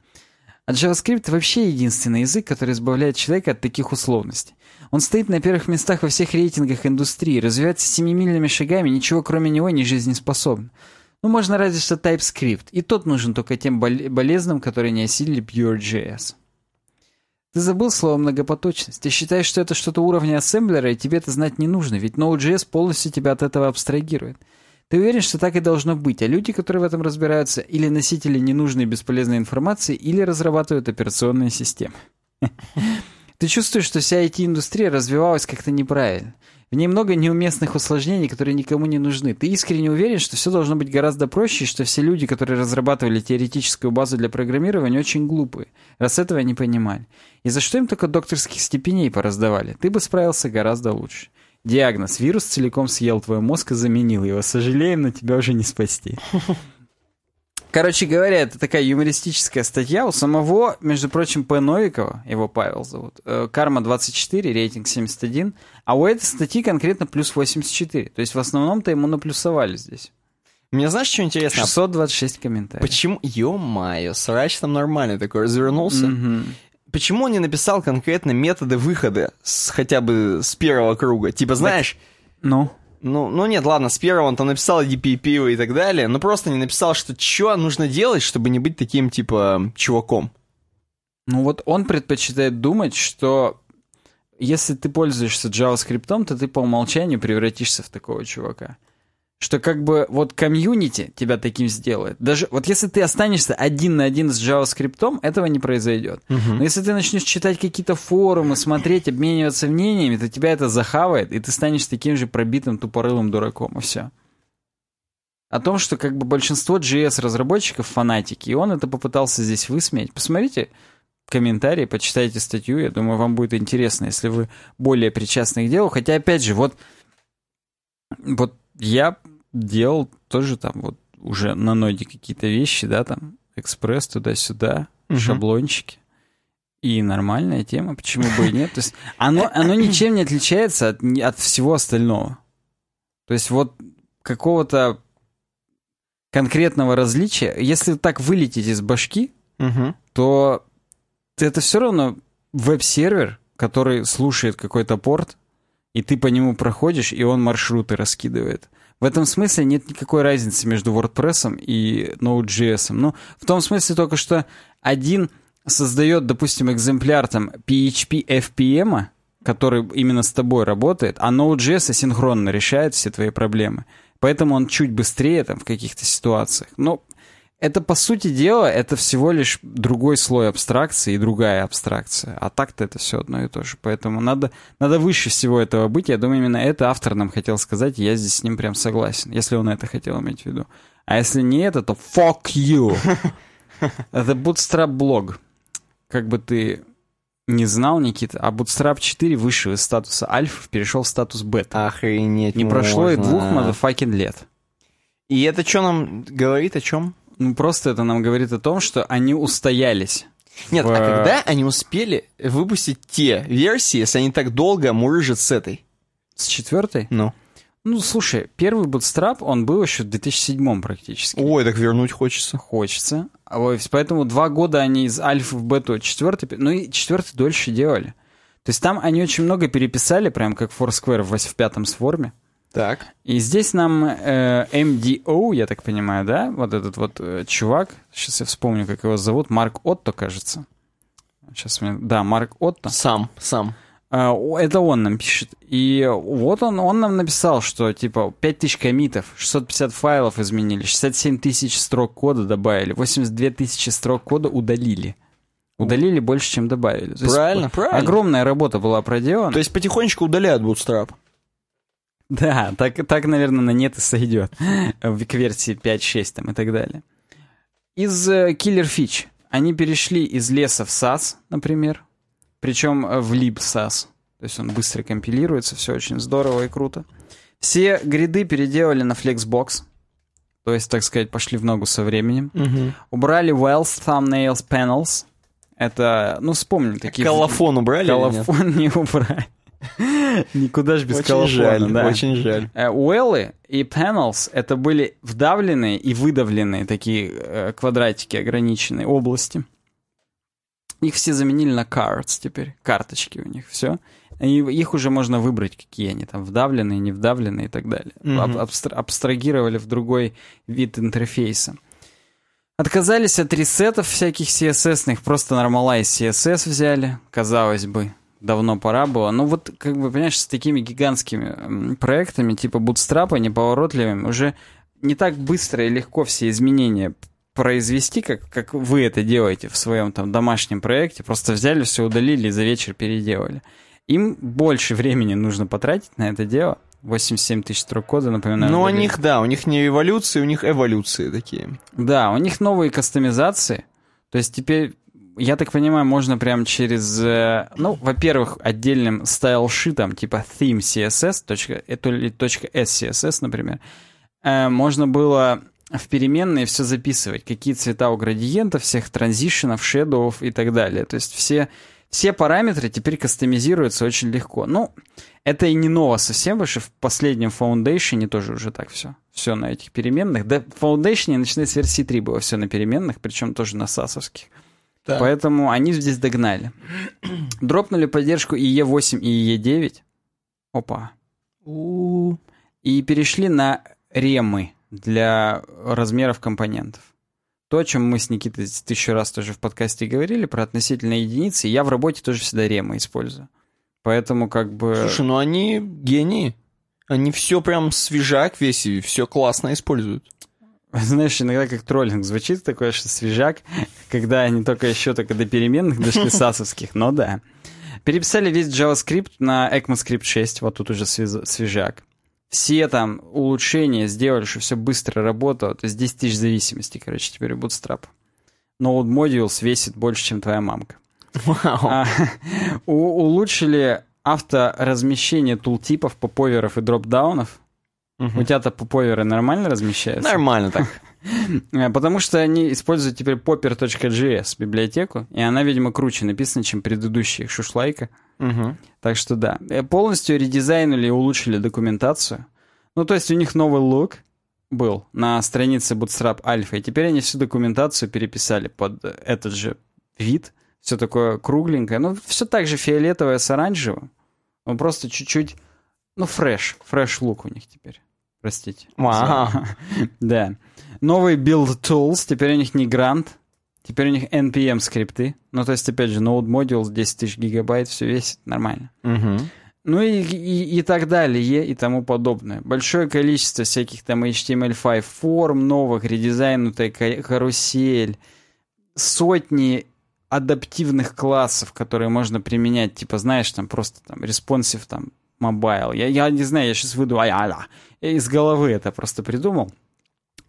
Speaker 2: А JavaScript вообще единственный язык, который избавляет человека от таких условностей. Он стоит на первых местах во всех рейтингах индустрии, развивается семимильными шагами, ничего кроме него не жизнеспособно. Ну, можно разве что TypeScript, и тот нужен только тем бол болезным, которые не осилили Pure.js. Ты забыл слово многопоточность. Ты считаешь, что это что-то уровня ассемблера, и тебе это знать не нужно, ведь Node.js полностью тебя от этого абстрагирует. Ты уверен, что так и должно быть, а люди, которые в этом разбираются, или носители ненужной бесполезной информации, или разрабатывают операционные системы. Ты чувствуешь, что вся IT-индустрия развивалась как-то неправильно. В ней много неуместных усложнений, которые никому не нужны. Ты искренне уверен, что все должно быть гораздо проще, и что все люди, которые разрабатывали теоретическую базу для программирования, очень глупые, раз этого не понимали. И за что им только докторских степеней пораздавали? Ты бы справился гораздо лучше. Диагноз. Вирус целиком съел твой мозг и заменил его. Сожалеем, но тебя уже не спасти. Короче говоря, это такая юмористическая статья у самого, между прочим, П. Новикова, его Павел зовут, э, Карма 24, рейтинг 71, а у этой статьи конкретно плюс 84. То есть в основном-то ему наплюсовали здесь.
Speaker 1: Мне знаешь, что интересно?
Speaker 2: 626 комментариев.
Speaker 1: Почему? Ё-моё, срач там нормальный такой развернулся. Mm-hmm почему он не написал конкретно методы выхода с, хотя бы с первого круга? Типа, знаешь...
Speaker 2: Ну?
Speaker 1: Ну, ну нет, ладно, с первого он там написал DPP и так далее, но просто не написал, что что нужно делать, чтобы не быть таким, типа, чуваком.
Speaker 2: Ну вот он предпочитает думать, что если ты пользуешься JavaScript, то ты по умолчанию превратишься в такого чувака что как бы вот комьюнити тебя таким сделает. Даже вот если ты останешься один на один с JavaScript, этого не произойдет. Uh-huh. Но если ты начнешь читать какие-то форумы, смотреть, обмениваться мнениями, то тебя это захавает, и ты станешь таким же пробитым тупорылым дураком, и все. О том, что как бы большинство JS-разработчиков фанатики, и он это попытался здесь высмеять. Посмотрите комментарии, почитайте статью, я думаю, вам будет интересно, если вы более причастны к делу. Хотя, опять же, вот, вот я делал тоже там вот уже на ноде какие-то вещи, да, там, экспресс туда-сюда, угу. шаблончики. И нормальная тема, почему бы и нет. То есть оно, оно ничем не отличается от, от всего остального. То есть вот какого-то конкретного различия, если так вылететь из башки, угу. то это все равно веб-сервер, который слушает какой-то порт, и ты по нему проходишь, и он маршруты раскидывает. В этом смысле нет никакой разницы между WordPress и Node.js. Ну, в том смысле только, что один создает, допустим, экземпляр там PHP FPM, который именно с тобой работает, а Node.js асинхронно решает все твои проблемы. Поэтому он чуть быстрее там в каких-то ситуациях. Но это, по сути дела, это всего лишь другой слой абстракции и другая абстракция. А так-то это все одно и то же. Поэтому надо, надо выше всего этого быть. Я думаю, именно это автор нам хотел сказать, и я здесь с ним прям согласен, если он это хотел иметь в виду. А если не это, то fuck you! Это Bootstrap блог. Как бы ты не знал, Никита, а Bootstrap 4 вышел из статуса альфа, перешел в статус бета.
Speaker 1: Охренеть
Speaker 2: Не прошло и двух motherfucking лет.
Speaker 1: И это что нам говорит о чем?
Speaker 2: Ну, просто это нам говорит о том, что они устоялись.
Speaker 1: Нет,
Speaker 2: в-
Speaker 1: а когда они успели выпустить те версии, если они так долго мурыжат с этой?
Speaker 2: С четвертой?
Speaker 1: Ну.
Speaker 2: Ну, слушай, первый Bootstrap, он был еще в 2007 практически.
Speaker 1: Ой, так вернуть хочется.
Speaker 2: Хочется. А вот Поэтому два года они из альфа в бету четвертый, ну и четвертый дольше делали. То есть там они очень много переписали, прям как Foursquare в, в пятом сформе.
Speaker 1: Так.
Speaker 2: И здесь нам э, MDO, я так понимаю, да, вот этот вот э, чувак, сейчас я вспомню, как его зовут, Марк Отто, кажется. Сейчас мне... Да, Марк Отто.
Speaker 1: Сам, сам.
Speaker 2: А, Это он нам пишет. И вот он, он нам написал, что типа 5000 комитов, 650 файлов изменили, 67 тысяч строк кода добавили, 82 тысячи строк кода удалили. Удалили больше, чем добавили. То есть
Speaker 1: Правильно, правильно.
Speaker 2: Огромная работа была проделана.
Speaker 1: То есть потихонечку удаляют Bootstrap.
Speaker 2: Да, так, так, наверное, на нет и сойдет. В- К версии 5.6 там и так далее. Из э, Killer Fitch они перешли из леса в SAS, например. Причем э, в lib SAS. То есть он быстро компилируется, все очень здорово и круто. Все гриды переделали на Flexbox. То есть, так сказать, пошли в ногу со временем. Убрали Wells Thumbnails Panels. Это, ну, вспомни, такие...
Speaker 1: Колофон убрали?
Speaker 2: Колофон не убрали. Никуда же без
Speaker 1: Очень
Speaker 2: колофона,
Speaker 1: жаль,
Speaker 2: да.
Speaker 1: очень жаль.
Speaker 2: Э, Уэллы и panels это были вдавленные и выдавленные такие э, квадратики ограниченные области. Их все заменили на cards теперь. Карточки у них, все. И их уже можно выбрать, какие они там, вдавленные, не вдавленные и так далее.
Speaker 1: Мгм.
Speaker 2: Аб- абстра- абстрагировали в другой вид интерфейса. Отказались от ресетов всяких CSS-ных, просто Normalize CSS взяли, казалось бы, давно пора было. Ну вот, как бы, понимаешь, с такими гигантскими проектами, типа Bootstrap, неповоротливыми, уже не так быстро и легко все изменения произвести, как, как вы это делаете в своем там домашнем проекте. Просто взяли, все удалили и за вечер переделали. Им больше времени нужно потратить на это дело. 87 тысяч строк кода, напоминаю.
Speaker 1: Ну, у них, да, у них не эволюции, у них эволюции такие.
Speaker 2: Да, у них новые кастомизации. То есть теперь, я так понимаю, можно прям через, э, ну, во-первых, отдельным стайл-шитом, типа theme CSS, точка, э, то ли точка .scss, например, э, можно было в переменные все записывать, какие цвета у градиентов, всех транзишенов, шедоуов и так далее. То есть все, все параметры теперь кастомизируются очень легко. Ну, это и не ново совсем, потому что в последнем Foundation тоже уже так все. Все на этих переменных. Да, в Foundation, начиная с версии 3, было все на переменных, причем тоже на сасовских.
Speaker 1: Так.
Speaker 2: Поэтому они здесь догнали. Дропнули поддержку и E8, и E9. Опа.
Speaker 1: У.
Speaker 2: И перешли на ремы для размеров компонентов. То, о чем мы с Никитой тысячу раз тоже в подкасте говорили, про относительные единицы, я в работе тоже всегда ремы использую. Поэтому как бы...
Speaker 1: Слушай, ну они гении. Они все прям свежак весь и все классно используют.
Speaker 2: Знаешь, иногда как троллинг звучит такое, что свежак, когда они только еще только до переменных дошли сасовских, но да. Переписали весь JavaScript на ECMAScript 6, вот тут уже свежак. Все там улучшения сделали, что все быстро работало, то есть 10 тысяч зависимостей, короче, теперь у Bootstrap. Node Modules весит больше, чем твоя мамка.
Speaker 1: Вау.
Speaker 2: А, у- улучшили авторазмещение тултипов, поповеров и дропдаунов. У тебя-то поповеры нормально размещаются?
Speaker 1: Нормально так.
Speaker 2: Э, Потому что они используют теперь popper.js библиотеку, и она, видимо, круче написана, чем предыдущая их шушлайка.
Speaker 1: Мгм.
Speaker 2: Так что да. Э, Полностью редизайнули и улучшили документацию. Ну, то есть у них новый лук был на странице Bootstrap Alpha, и теперь они всю документацию переписали под этот же вид. Все такое кругленькое. Ну, все так же фиолетовое с оранжевым. Он просто чуть-чуть... Ну, фреш. Фреш-лук у них теперь. Простите.
Speaker 1: Вау.
Speaker 2: Да. Новый build tools, теперь у них не грант, теперь у них NPM скрипты. Ну, то есть, опять же, Node Modules 10 тысяч гигабайт, все весит, нормально.
Speaker 1: Мгм.
Speaker 2: Ну и, и, и так далее, и тому подобное. Большое количество всяких там HTML5 форм новых, редизайнутая ка- карусель, сотни адаптивных классов, которые можно применять, типа, знаешь, там просто там responsive, там, mobile. Я, я не знаю, я сейчас выйду, а я из головы это просто придумал.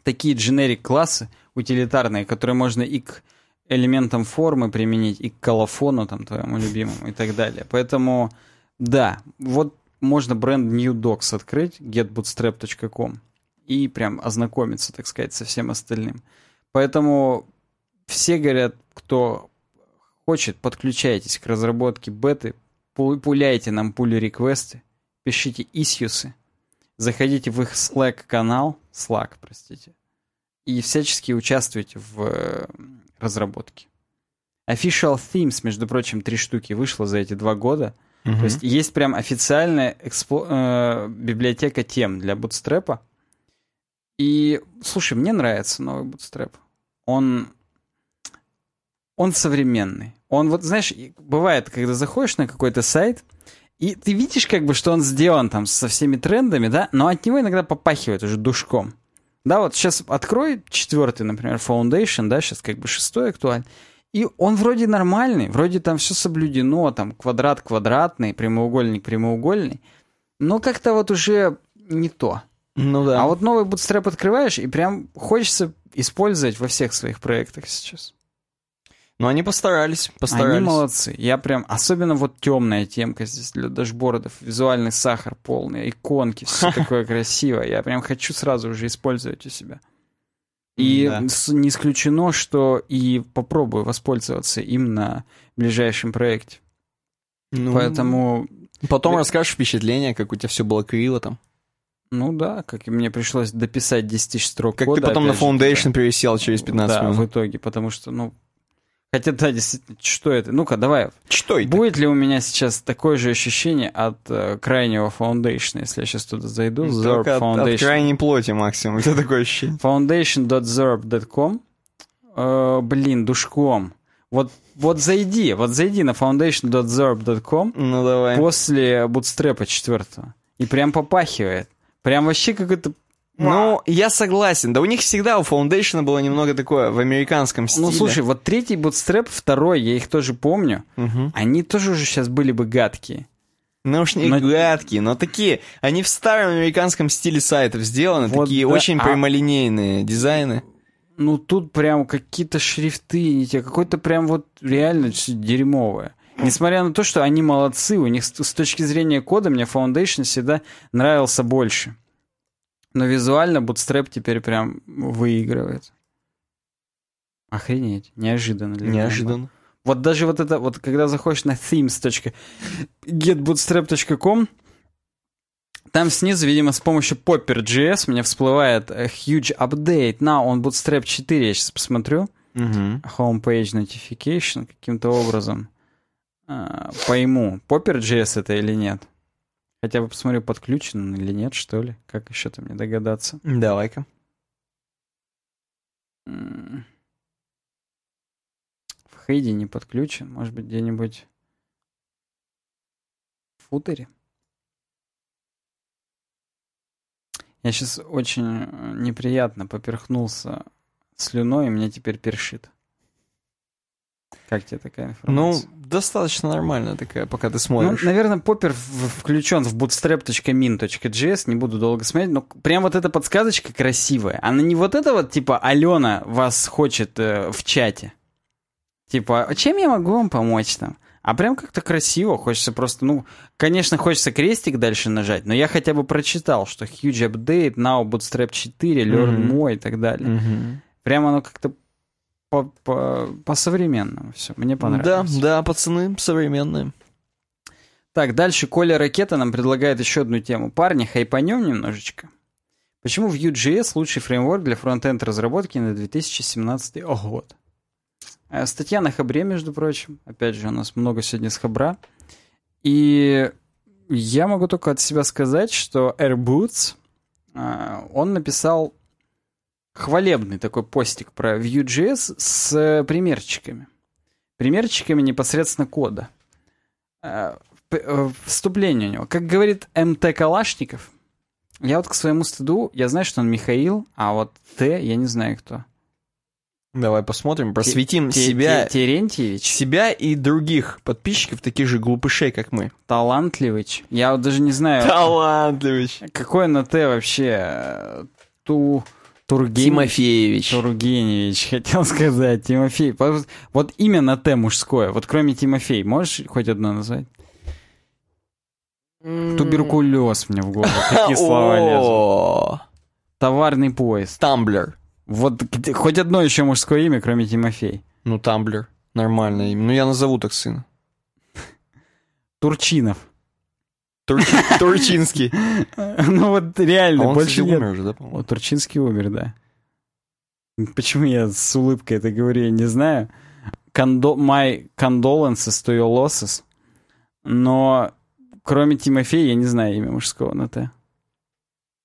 Speaker 2: Такие generic классы утилитарные, которые можно и к элементам формы применить, и к колофону, там, твоему любимому, и так далее. Поэтому, да, вот можно бренд New Docs открыть, getbootstrap.com, и прям ознакомиться, так сказать, со всем остальным. Поэтому все говорят, кто хочет, подключайтесь к разработке беты, пуляйте нам пули-реквесты, пишите исьюсы, заходите в их Slack-канал, Slack, простите, и всячески участвуйте в э, разработке. Official Themes, между прочим, три штуки вышло за эти два года. Угу. То есть есть прям официальная экспло... э, библиотека тем для Bootstrap. И, слушай, мне нравится новый Bootstrap. Он, он современный. Он вот, знаешь, бывает, когда заходишь на какой-то сайт, и ты видишь, как бы, что он сделан там со всеми трендами, да, но от него иногда попахивает уже душком. Да, вот сейчас открой четвертый, например, Foundation, да, сейчас как бы шестой актуаль. И он вроде нормальный, вроде там все соблюдено, там квадрат квадратный, прямоугольник прямоугольный, но как-то вот уже не то.
Speaker 1: Ну да.
Speaker 2: А вот новый Bootstrap открываешь, и прям хочется использовать во всех своих проектах сейчас.
Speaker 1: Ну, они постарались, постарались.
Speaker 2: Они молодцы. Я прям, особенно вот темная темка здесь для дашбордов, визуальный сахар полный, иконки, все такое красивое. Я прям хочу сразу уже использовать у себя. И да. не исключено, что и попробую воспользоваться им на ближайшем проекте. Ну, Поэтому...
Speaker 1: Потом расскажешь впечатление, как у тебя все было криво там.
Speaker 2: Ну да, как и мне пришлось дописать 10 тысяч строк
Speaker 1: как
Speaker 2: кода.
Speaker 1: Ты потом на Foundation же, пересел через 15
Speaker 2: да,
Speaker 1: минут.
Speaker 2: в итоге, потому что, ну, Хотя, да, действительно, что это? Ну-ка, давай.
Speaker 1: Что это?
Speaker 2: Будет ли у меня сейчас такое же ощущение от э, крайнего Foundation, если я сейчас туда зайду?
Speaker 1: Zorb Foundation. От, от крайней плоти максимум. Это такое ощущение.
Speaker 2: Foundation.zorb.com э, Блин, душком. Вот, вот зайди, вот зайди на foundation.zorb.com
Speaker 1: ну, давай.
Speaker 2: после Bootstrap 4 и прям попахивает. Прям вообще какой-то
Speaker 1: ну, я согласен. Да у них всегда у Foundation было немного такое в американском стиле.
Speaker 2: Ну, слушай, вот третий Bootstrap, второй, я их тоже помню. Угу. Они тоже уже сейчас были бы гадкие.
Speaker 1: Ну уж не но... гадкие, но такие, они в старом американском стиле сайтов сделаны, вот такие да, очень а... прямолинейные дизайны.
Speaker 2: Ну тут прям какие-то шрифты, не те, какой-то прям вот реально дерьмовое. Несмотря на то, что они молодцы, у них с точки зрения кода мне Foundation всегда нравился больше. Но визуально Bootstrap теперь прям выигрывает. Охренеть, неожиданно.
Speaker 1: Для неожиданно. Меня.
Speaker 2: Вот даже вот это, вот когда заходишь на themes.getbootstrap.com, там снизу, видимо, с помощью Popper.js мне всплывает huge update. Now on Bootstrap 4, я сейчас посмотрю.
Speaker 1: Uh-huh.
Speaker 2: Homepage notification каким-то образом. А, пойму, Popper.js это или нет. Хотя бы посмотрю, подключен или нет, что ли. Как еще-то мне догадаться.
Speaker 1: Давай-ка.
Speaker 2: В Хейде не подключен. Может быть, где-нибудь в футере? Я сейчас очень неприятно поперхнулся слюной, и мне теперь першит. Как тебе такая информация?
Speaker 1: Ну, достаточно нормально такая, пока ты смотришь.
Speaker 2: Ну, наверное, поппер включен в bootstrap.min.js, не буду долго смотреть, но прям вот эта подсказочка красивая. Она не вот эта вот, типа, Алена вас хочет э, в чате. Типа, «А чем я могу вам помочь там? А прям как-то красиво, хочется просто, ну, конечно, хочется крестик дальше нажать, но я хотя бы прочитал, что huge update, now bootstrap 4, learn mm-hmm. more и так далее. Mm-hmm. Прям оно как-то по-современному все. Мне понравилось.
Speaker 1: Да, да, пацаны современные.
Speaker 2: Так, дальше Коля Ракета нам предлагает еще одну тему. Парни, хайпанем немножечко. Почему Vue.js лучший фреймворк для фронтенд разработки на 2017 год? Э, статья на Хабре, между прочим. Опять же, у нас много сегодня с Хабра. И я могу только от себя сказать, что AirBoots, э, он написал хвалебный такой постик про Vue.js с э, примерчиками. Примерчиками непосредственно кода. Э, э, вступление у него. Как говорит МТ Калашников, я вот к своему стыду, я знаю, что он Михаил, а вот Т я не знаю кто.
Speaker 1: Давай посмотрим, просветим Т себя,
Speaker 2: Терентьевич.
Speaker 1: себя и других подписчиков, таких же глупышей, как мы.
Speaker 2: Талантливыч. Я вот даже не знаю.
Speaker 1: Талантливич.
Speaker 2: Какой на Т вообще? Ту...
Speaker 1: Турген... Тимофеевич.
Speaker 2: Тургеневич, хотел сказать. Тимофей. Вот имя на Т мужское. Вот кроме Тимофей, можешь хоть одно назвать? Туберкулез мне в голову. Какие слова лезут. Товарный поезд.
Speaker 1: Тамблер.
Speaker 2: Вот хоть одно еще мужское имя, кроме Тимофей.
Speaker 1: Ну, Тамблер. Нормально. Ну, я назову так сына.
Speaker 2: Турчинов.
Speaker 1: Турчи- Турчинский.
Speaker 2: Ну вот реально,
Speaker 1: А он,
Speaker 2: больше
Speaker 1: кстати, умер уже, да, по-моему?
Speaker 2: Турчинский умер, да. Почему я с улыбкой это говорю, я не знаю. Кондо... My condolences to your losses. Но кроме Тимофея я не знаю имя мужского на Т.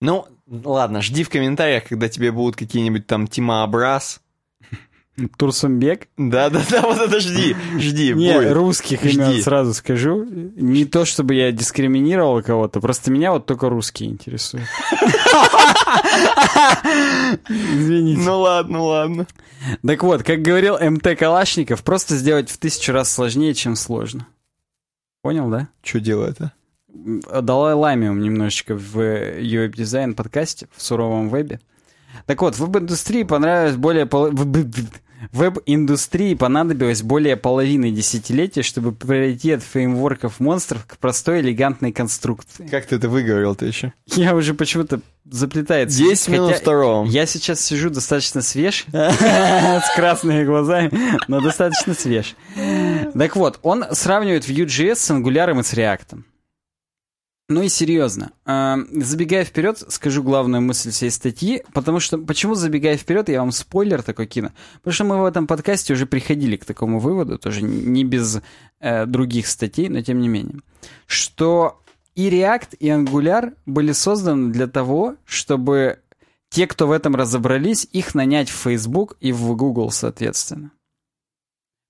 Speaker 1: Ну, ладно, жди в комментариях, когда тебе будут какие-нибудь там Тима Абраз.
Speaker 2: Турсумбек?
Speaker 1: Да-да-да, вот это жди, жди,
Speaker 2: Не,
Speaker 1: будет.
Speaker 2: русских
Speaker 1: Жди.
Speaker 2: имен сразу скажу. Не то, чтобы я дискриминировал кого-то, просто меня вот только русские интересуют. Извините.
Speaker 1: Ну ладно, ладно.
Speaker 2: Так вот, как говорил МТ Калашников, просто сделать в тысячу раз сложнее, чем сложно. Понял, да?
Speaker 1: Что делает, а?
Speaker 2: Далай Ламиум немножечко в UX дизайн подкасте в суровом вебе. Так вот, в веб-индустрии понравилось более пол... Веб-индустрии понадобилось более половины десятилетия, чтобы перейти от фреймворков монстров к простой элегантной конструкции.
Speaker 1: Как ты это выговорил-то еще?
Speaker 2: Я уже почему-то заплетается.
Speaker 1: 10 минут
Speaker 2: Хотя
Speaker 1: второго.
Speaker 2: Я сейчас сижу достаточно свеж, с красными глазами, но достаточно свеж. Так вот, он сравнивает Vue.js с Angular и с React. Ну и серьезно, э, забегая вперед, скажу главную мысль всей статьи, потому что, почему забегая вперед, я вам спойлер такой кину, потому что мы в этом подкасте уже приходили к такому выводу, тоже не без э, других статей, но тем не менее, что и React, и Angular были созданы для того, чтобы те, кто в этом разобрались, их нанять в Facebook и в Google, соответственно.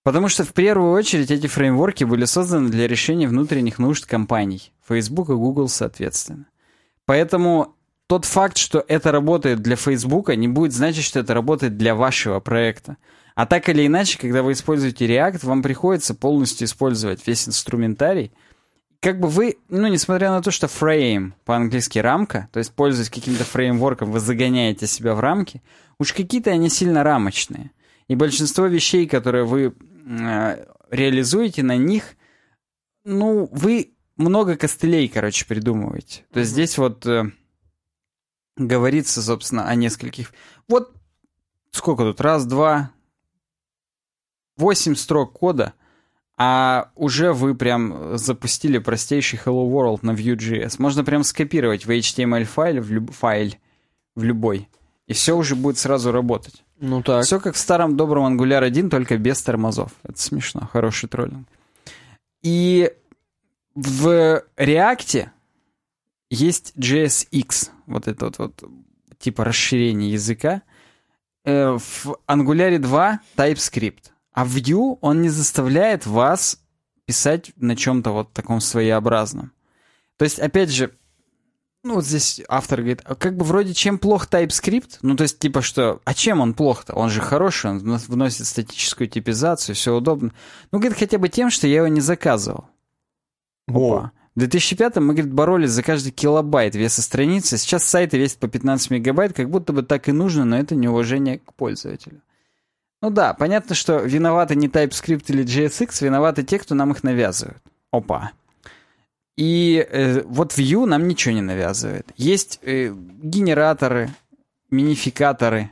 Speaker 2: Потому что в первую очередь эти фреймворки были созданы для решения внутренних нужд компаний. Facebook и Google, соответственно. Поэтому тот факт, что это работает для Facebook, не будет значить, что это работает для вашего проекта. А так или иначе, когда вы используете React, вам приходится полностью использовать весь инструментарий. Как бы вы, ну, несмотря на то, что frame по-английски рамка, то есть пользуясь каким-то фреймворком, вы загоняете себя в рамки, уж какие-то они сильно рамочные. И большинство вещей, которые вы реализуете на них, ну, вы много костылей, короче, придумываете. То есть здесь вот э, говорится, собственно, о нескольких. Вот сколько тут? Раз, два, восемь строк кода, а уже вы прям запустили простейший Hello World на Vue.js. Можно прям скопировать в HTML файл в, люб- файл в любой, и все уже будет сразу работать.
Speaker 1: Ну так.
Speaker 2: Все как в старом добром Angular 1, только без тормозов. Это смешно, хороший троллинг. И в React есть JSX, вот это вот, вот типа расширение языка. Э, В Angular 2 TypeScript. А Vue он не заставляет вас писать на чем-то вот таком своеобразном. То есть, опять же, ну вот здесь автор говорит, а как бы вроде чем плох TypeScript? Ну то есть типа что, а чем он плох-то? Он же хороший, он вно- вносит статическую типизацию, все удобно. Ну говорит хотя бы тем, что я его не заказывал. Опа. В 2005 мы, говорит, боролись за каждый килобайт веса страницы. Сейчас сайты весят по 15 мегабайт, как будто бы так и нужно, но это неуважение к пользователю. Ну да, понятно, что виноваты не TypeScript или JSX, виноваты те, кто нам их навязывают. Опа. И э, вот Vue нам ничего не навязывает. Есть э, генераторы, минификаторы,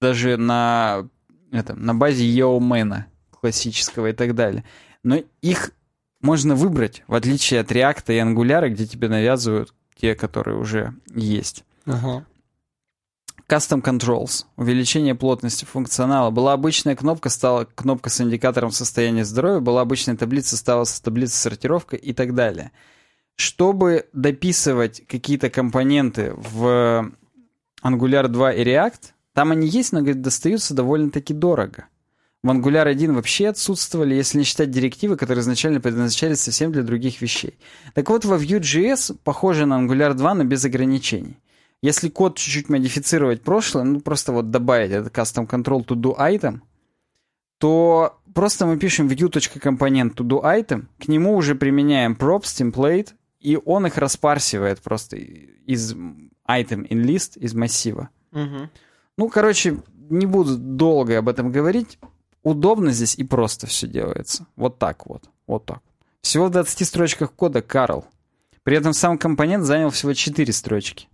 Speaker 2: даже на, это, на базе Yeoman классического и так далее. Но их можно выбрать, в отличие от React и Angular, где тебе навязывают те, которые уже есть.
Speaker 1: Ага.
Speaker 2: Custom Controls. Увеличение плотности функционала. Была обычная кнопка, стала кнопка с индикатором состояния здоровья. Была обычная таблица, стала таблица сортировка и так далее. Чтобы дописывать какие-то компоненты в Angular 2 и React, там они есть, но, говорит, достаются довольно-таки дорого. В Angular 1 вообще отсутствовали, если не считать директивы, которые изначально предназначались совсем для других вещей. Так вот, во Vue.js похоже на Angular 2, но без ограничений. Если код чуть-чуть модифицировать прошлое, ну просто вот добавить этот custom control to do item, то просто мы пишем view.component to do item, к нему уже применяем props, template, и он их распарсивает просто из item in list, из массива.
Speaker 1: Мгм.
Speaker 2: Ну, короче, не буду долго об этом говорить. Удобно здесь и просто все делается. Вот так вот. Вот так. Всего в 20 строчках кода Карл. При этом сам компонент занял всего 4 строчки.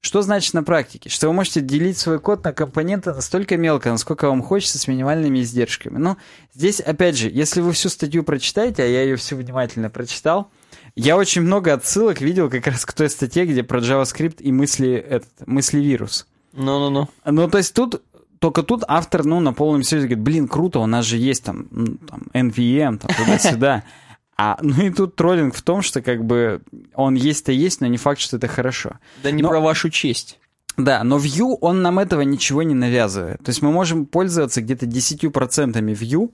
Speaker 2: Что значит на практике? Что вы можете делить свой код на компоненты настолько мелко, насколько вам хочется, с минимальными издержками. Ну, здесь, опять же, если вы всю статью прочитаете, а я ее всю внимательно прочитал, я очень много отсылок видел как раз к той статье, где про JavaScript и мысли, этот, мысли вирус.
Speaker 1: Ну-ну-ну.
Speaker 2: Ну, то есть тут только тут автор, ну, на полном серьезе говорит, блин, круто, у нас же есть там, ну, там NVM, там туда-сюда. А, ну и тут троллинг в том, что как бы он есть-то есть, но не факт, что это хорошо.
Speaker 1: Да не
Speaker 2: но,
Speaker 1: про вашу честь.
Speaker 2: Да, но Vue, он нам этого ничего не навязывает. То есть мы можем пользоваться где-то 10% Vue,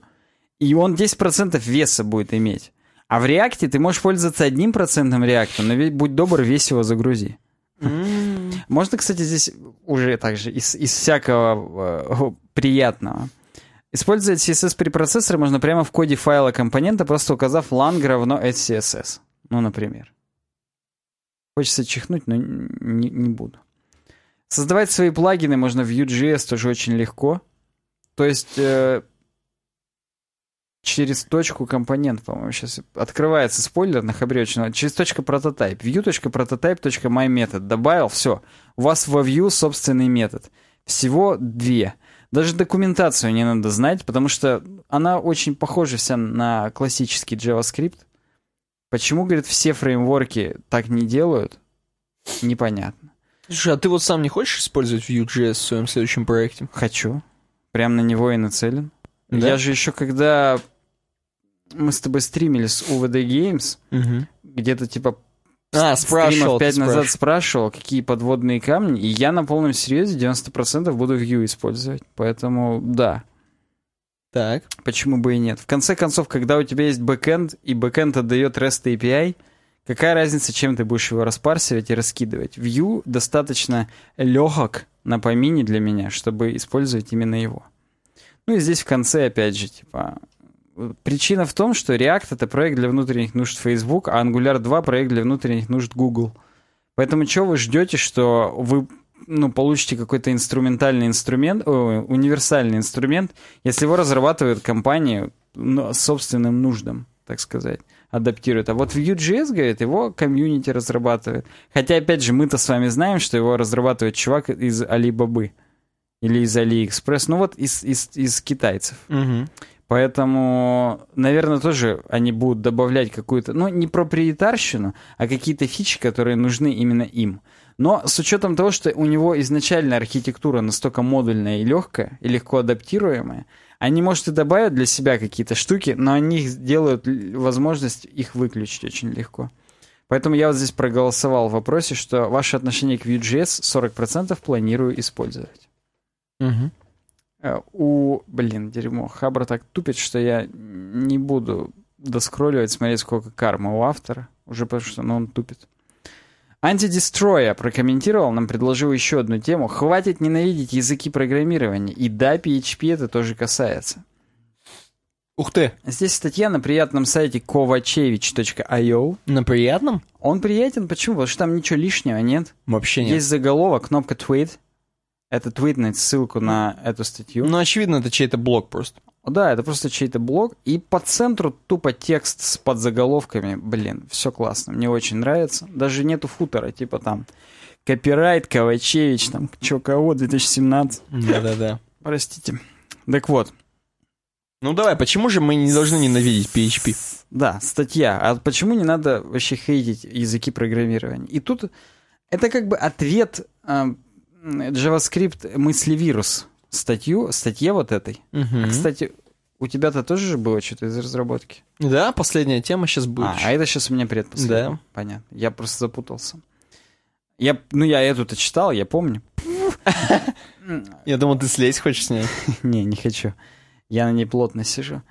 Speaker 2: и он 10% веса будет иметь. А в React ты можешь пользоваться одним процентом React, но ведь будь добр, весь его загрузи. Mm. Можно, кстати, здесь уже также из, из всякого э, приятного. Использовать CSS препроцессоры можно прямо в коде файла компонента, просто указав lang равно CSS. Ну, например. Хочется чихнуть, но не, не буду. Создавать свои плагины можно в Vue.js тоже очень легко. То есть э, через точку компонент, по-моему, сейчас открывается спойлер на хабре очень через точка прототип. view.prototype.myMethod. Добавил, все. У вас во Vue собственный метод. Всего две. Даже документацию не надо знать, потому что она очень похожа вся на классический JavaScript. Почему, говорит, все фреймворки так не делают, непонятно.
Speaker 1: Слушай, а ты вот сам не хочешь использовать Vue.js в своем следующем проекте?
Speaker 2: Хочу. Прям на него и нацелен. Да? Я же еще когда мы с тобой стримили с UWD Games, угу. где-то типа
Speaker 1: а, спрашивал,
Speaker 2: пять назад спрашивал, какие подводные камни, и я на полном серьезе 90% буду Vue использовать. Поэтому да.
Speaker 1: Так.
Speaker 2: Почему бы и нет? В конце концов, когда у тебя есть бэкэнд, и бэкэнд отдает REST API, какая разница, чем ты будешь его распарсивать и раскидывать? Vue достаточно легок на помине для меня, чтобы использовать именно его. Ну и здесь в конце, опять же, типа, Причина в том, что React — это проект для внутренних нужд Facebook, а Angular 2 — проект для внутренних нужд Google. Поэтому что вы ждете, что вы ну, получите какой-то инструментальный инструмент, о, универсальный инструмент, если его разрабатывают компании ну, собственным нуждам, так сказать, адаптируют. А вот Vue.js, говорит, его комьюнити разрабатывает. Хотя, опять же, мы-то с вами знаем, что его разрабатывает чувак из Alibaba или из AliExpress, ну вот из, из, из китайцев.
Speaker 1: Угу.
Speaker 2: Поэтому, наверное, тоже они будут добавлять какую-то, ну, не проприетарщину, а какие-то фичи, которые нужны именно им. Но с учетом того, что у него изначально архитектура настолько модульная и легкая, и легко адаптируемая, они, может, и добавят для себя какие-то штуки, но они делают возможность их выключить очень легко. Поэтому я вот здесь проголосовал в вопросе, что ваше отношение к Vue.js 40% планирую использовать.
Speaker 1: Угу.
Speaker 2: Э, у, блин, дерьмо, Хабр так тупит, что я не буду доскролливать, смотреть, сколько кармы у автора, уже потому что ну, он тупит. Антидестроя прокомментировал, нам предложил еще одну тему. Хватит ненавидеть языки программирования. И да, PHP это тоже касается.
Speaker 1: Ух ты!
Speaker 2: Здесь статья на приятном сайте kovachevich.io.
Speaker 1: На приятном?
Speaker 2: Он приятен, почему? Потому что там ничего лишнего нет.
Speaker 1: Вообще нет.
Speaker 2: Есть заголовок, кнопка tweet, это твитнуть ссылку на эту статью.
Speaker 1: Ну, очевидно, это чей-то блог просто.
Speaker 2: Да, это просто чей-то блог. И по центру тупо текст с подзаголовками. Блин, все классно. Мне очень нравится. Даже нету футера, типа там копирайт, Ковачевич, там, чё, кого, 2017.
Speaker 1: Да-да-да.
Speaker 2: Простите. Так вот.
Speaker 1: Ну давай, почему же мы не должны ненавидеть PHP?
Speaker 2: Да, статья. А почему не надо вообще хейтить языки программирования? И тут это как бы ответ а, JavaScript мыслевирус статью, статье вот этой.
Speaker 1: Угу.
Speaker 2: Кстати, у тебя-то тоже же было что-то из разработки?
Speaker 1: Да, последняя тема сейчас будет.
Speaker 2: А, а это сейчас у меня предпоследняя.
Speaker 1: Да.
Speaker 2: Понятно. Я просто запутался. Я, ну, я эту-то читал, я помню.
Speaker 1: Я думал, ты слезть хочешь с ней.
Speaker 2: Не, не хочу. Я на ней плотно сижу.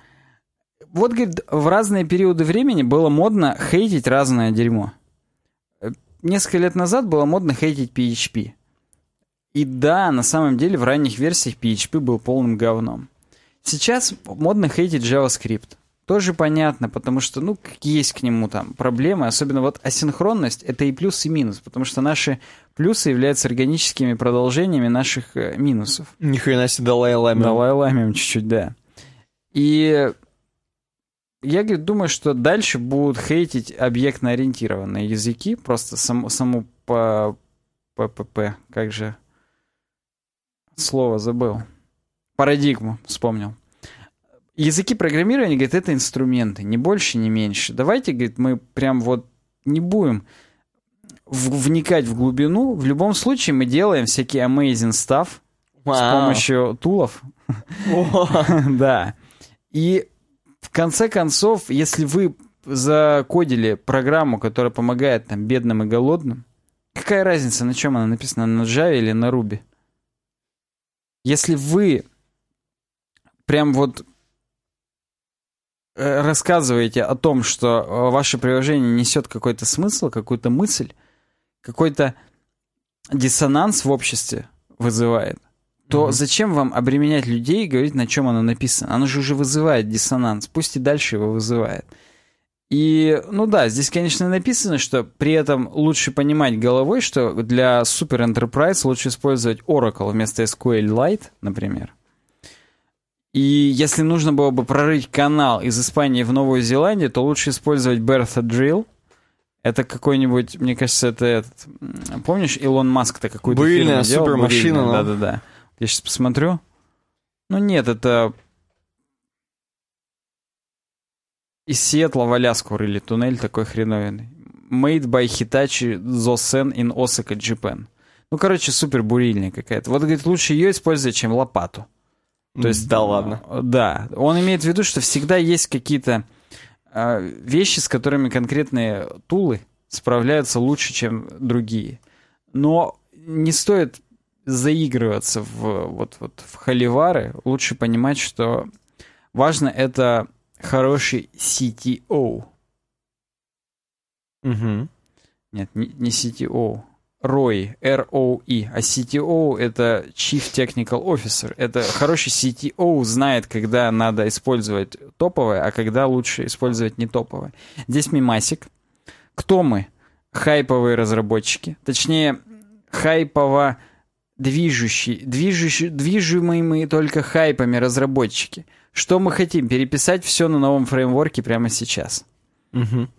Speaker 2: Вот, говорит, в разные периоды времени было модно хейтить разное дерьмо. Несколько лет назад было модно хейтить PHP. И да, на самом деле в ранних версиях PHP был полным говном. Сейчас модно хейтить JavaScript. Тоже понятно, потому что, ну, есть к нему там проблемы, особенно вот асинхронность — это и плюс, и минус, потому что наши плюсы являются органическими продолжениями наших э, минусов.
Speaker 1: Ни хрена себе Далай Ламем.
Speaker 2: Далай Ламем чуть-чуть, да. И я говорит, думаю, что дальше будут хейтить объектно-ориентированные языки, просто сам, саму по ППП, как же слово забыл. Парадигму вспомнил. Языки программирования, говорит, это инструменты, не больше, не меньше. Давайте, говорит, мы прям вот не будем вникать в глубину. В любом случае мы делаем всякий amazing stuff wow. с помощью тулов. Да. И в конце концов, если вы закодили программу, которая помогает там бедным и голодным, какая разница, на чем она написана, на Java или на Ruby? Если вы прям вот э, рассказываете о том, что э, ваше приложение несет какой-то смысл, какую-то мысль, какой-то диссонанс в обществе вызывает, то mm-hmm. зачем вам обременять людей и говорить, на чем оно написано? Оно же уже вызывает диссонанс, пусть и дальше его вызывает. И, ну да, здесь, конечно, написано, что при этом лучше понимать головой, что для Super Enterprise лучше использовать Oracle вместо SQLite, например. И если нужно было бы прорыть канал из Испании в Новую Зеландию, то лучше использовать Bertha Drill. Это какой-нибудь, мне кажется, это этот... Помнишь, Илон Маск-то какую-то
Speaker 1: Буйная супермашина.
Speaker 2: Да-да-да. Я сейчас посмотрю. Ну нет, это Из Сиэтла в Аляску рыли туннель такой хреновенный. Made by Hitachi Zosen in Osaka, Japan. Ну, короче, супер бурильня какая-то. Вот, говорит, лучше ее использовать, чем лопату.
Speaker 1: То есть, да ладно.
Speaker 2: Да. Он имеет в виду, что всегда есть какие-то э, вещи, с которыми конкретные тулы справляются лучше, чем другие. Но не стоит заигрываться в, вот, вот, в холивары. Лучше понимать, что важно это хороший CTO.
Speaker 1: Угу.
Speaker 2: Нет, не, не CTO. ROI, R-O-E. А CTO — это Chief Technical Officer. Это хороший CTO знает, когда надо использовать топовое, а когда лучше использовать не топовое. Здесь мимасик. Кто мы? Хайповые разработчики. Точнее, хайпово движущие, движущие, движимые мы только хайпами разработчики. Что мы хотим? Переписать все на новом фреймворке прямо сейчас.
Speaker 1: Угу.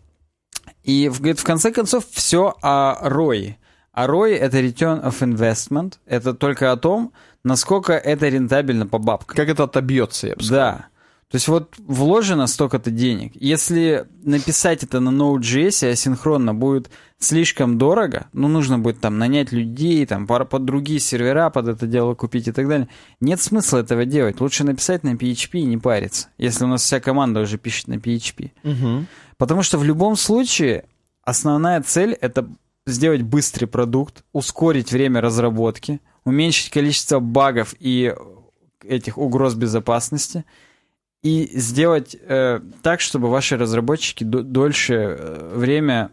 Speaker 2: И в, в конце концов все о ROI. А ROI — это Return of Investment. Это только о том, насколько это рентабельно по бабкам.
Speaker 1: Как это отобьется, я бы сказал.
Speaker 2: Да. То есть вот вложено столько-то денег. Если написать это на Node.js асинхронно будет слишком дорого, ну, нужно будет там нанять людей, там, под другие сервера под это дело купить и так далее. Нет смысла этого делать. Лучше написать на PHP и не париться, если у нас вся команда уже пишет на PHP.
Speaker 1: Угу.
Speaker 2: Потому что в любом случае основная цель — это сделать быстрый продукт, ускорить время разработки, уменьшить количество багов и этих угроз безопасности — и сделать э, так, чтобы ваши разработчики дольше э, время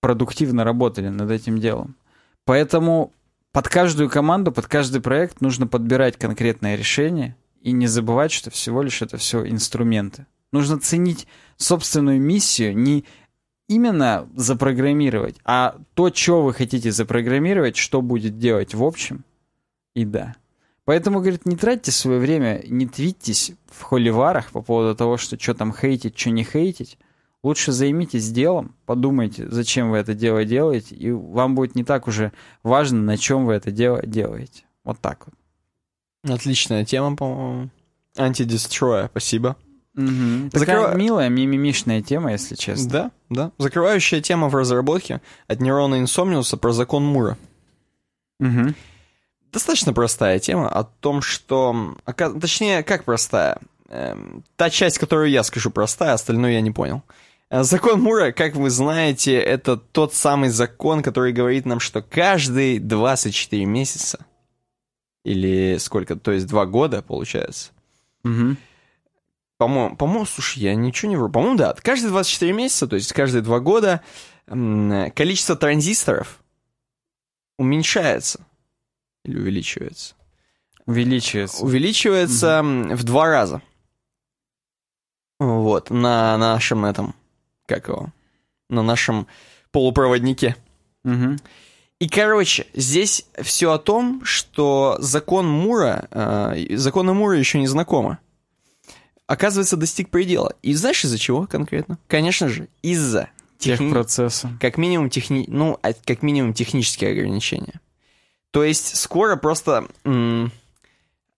Speaker 2: продуктивно работали над этим делом. Поэтому под каждую команду, под каждый проект нужно подбирать конкретное решение и не забывать, что всего лишь это все инструменты. Нужно ценить собственную миссию не именно запрограммировать, а то, что вы хотите запрограммировать, что будет делать в общем. И да. Поэтому, говорит, не тратьте свое время, не твитьтесь в холиварах по поводу того, что что там хейтить, что не хейтить. Лучше займитесь делом, подумайте, зачем вы это дело делаете, и вам будет не так уже важно, на чем вы это дело делаете. Вот так вот.
Speaker 1: Отличная тема, по-моему. Антидестроя, спасибо.
Speaker 2: Угу. Такая Закрыва... милая, мимимишная тема, если честно.
Speaker 1: Да, да. Закрывающая тема в разработке от нейрона инсомниуса про закон Мура.
Speaker 2: Угу
Speaker 1: достаточно простая тема о том, что... Точнее, как простая? Эм, та часть, которую я скажу простая, остальное я не понял. Э, закон Мура, как вы знаете, это тот самый закон, который говорит нам, что каждые 24 месяца, или сколько, то есть 2 года, получается,
Speaker 2: угу.
Speaker 1: по-моему, по-моему, слушай, я ничего не вру, по-моему, да, каждые 24 месяца, то есть каждые 2 года количество транзисторов уменьшается. Или увеличивается?
Speaker 2: Увеличивается.
Speaker 1: Увеличивается угу. в два раза. Вот, на нашем этом, как его, на нашем полупроводнике.
Speaker 2: Угу.
Speaker 1: И, короче, здесь все о том, что закон Мура, э, законы Мура еще не знакомы. Оказывается, достиг предела. И знаешь, из-за чего конкретно? Конечно же, из-за техни-
Speaker 2: Техпроцесса.
Speaker 1: как минимум техни... ну, а- как минимум технические ограничения. То есть скоро просто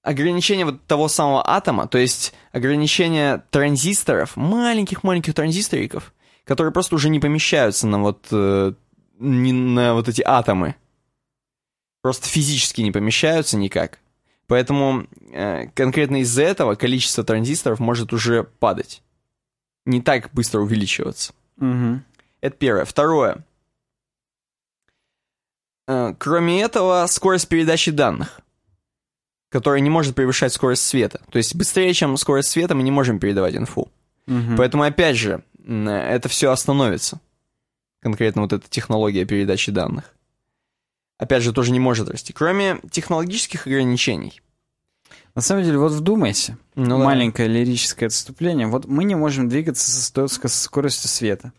Speaker 1: ограничение вот того самого атома, то есть ограничение транзисторов, маленьких-маленьких транзисториков, которые просто уже не помещаются на вот, э, не на вот эти атомы. Просто физически не помещаются никак. Поэтому э, конкретно из-за этого количество транзисторов может уже падать. Не так быстро увеличиваться.
Speaker 2: Мгм.
Speaker 1: Это первое. Второе. Э, Кроме этого, скорость передачи данных, которая не может превышать скорость света. То есть быстрее, чем скорость света, мы не можем передавать инфу.
Speaker 2: Мгм.
Speaker 1: Поэтому, опять же, это все остановится. Конкретно вот эта технология передачи данных. Опять же, тоже не может расти. Кроме технологических ограничений.
Speaker 2: На самом деле, вот вдумайся.
Speaker 1: Ну да.
Speaker 2: Маленькое лирическое отступление. Вот мы не можем двигаться со скоростью света.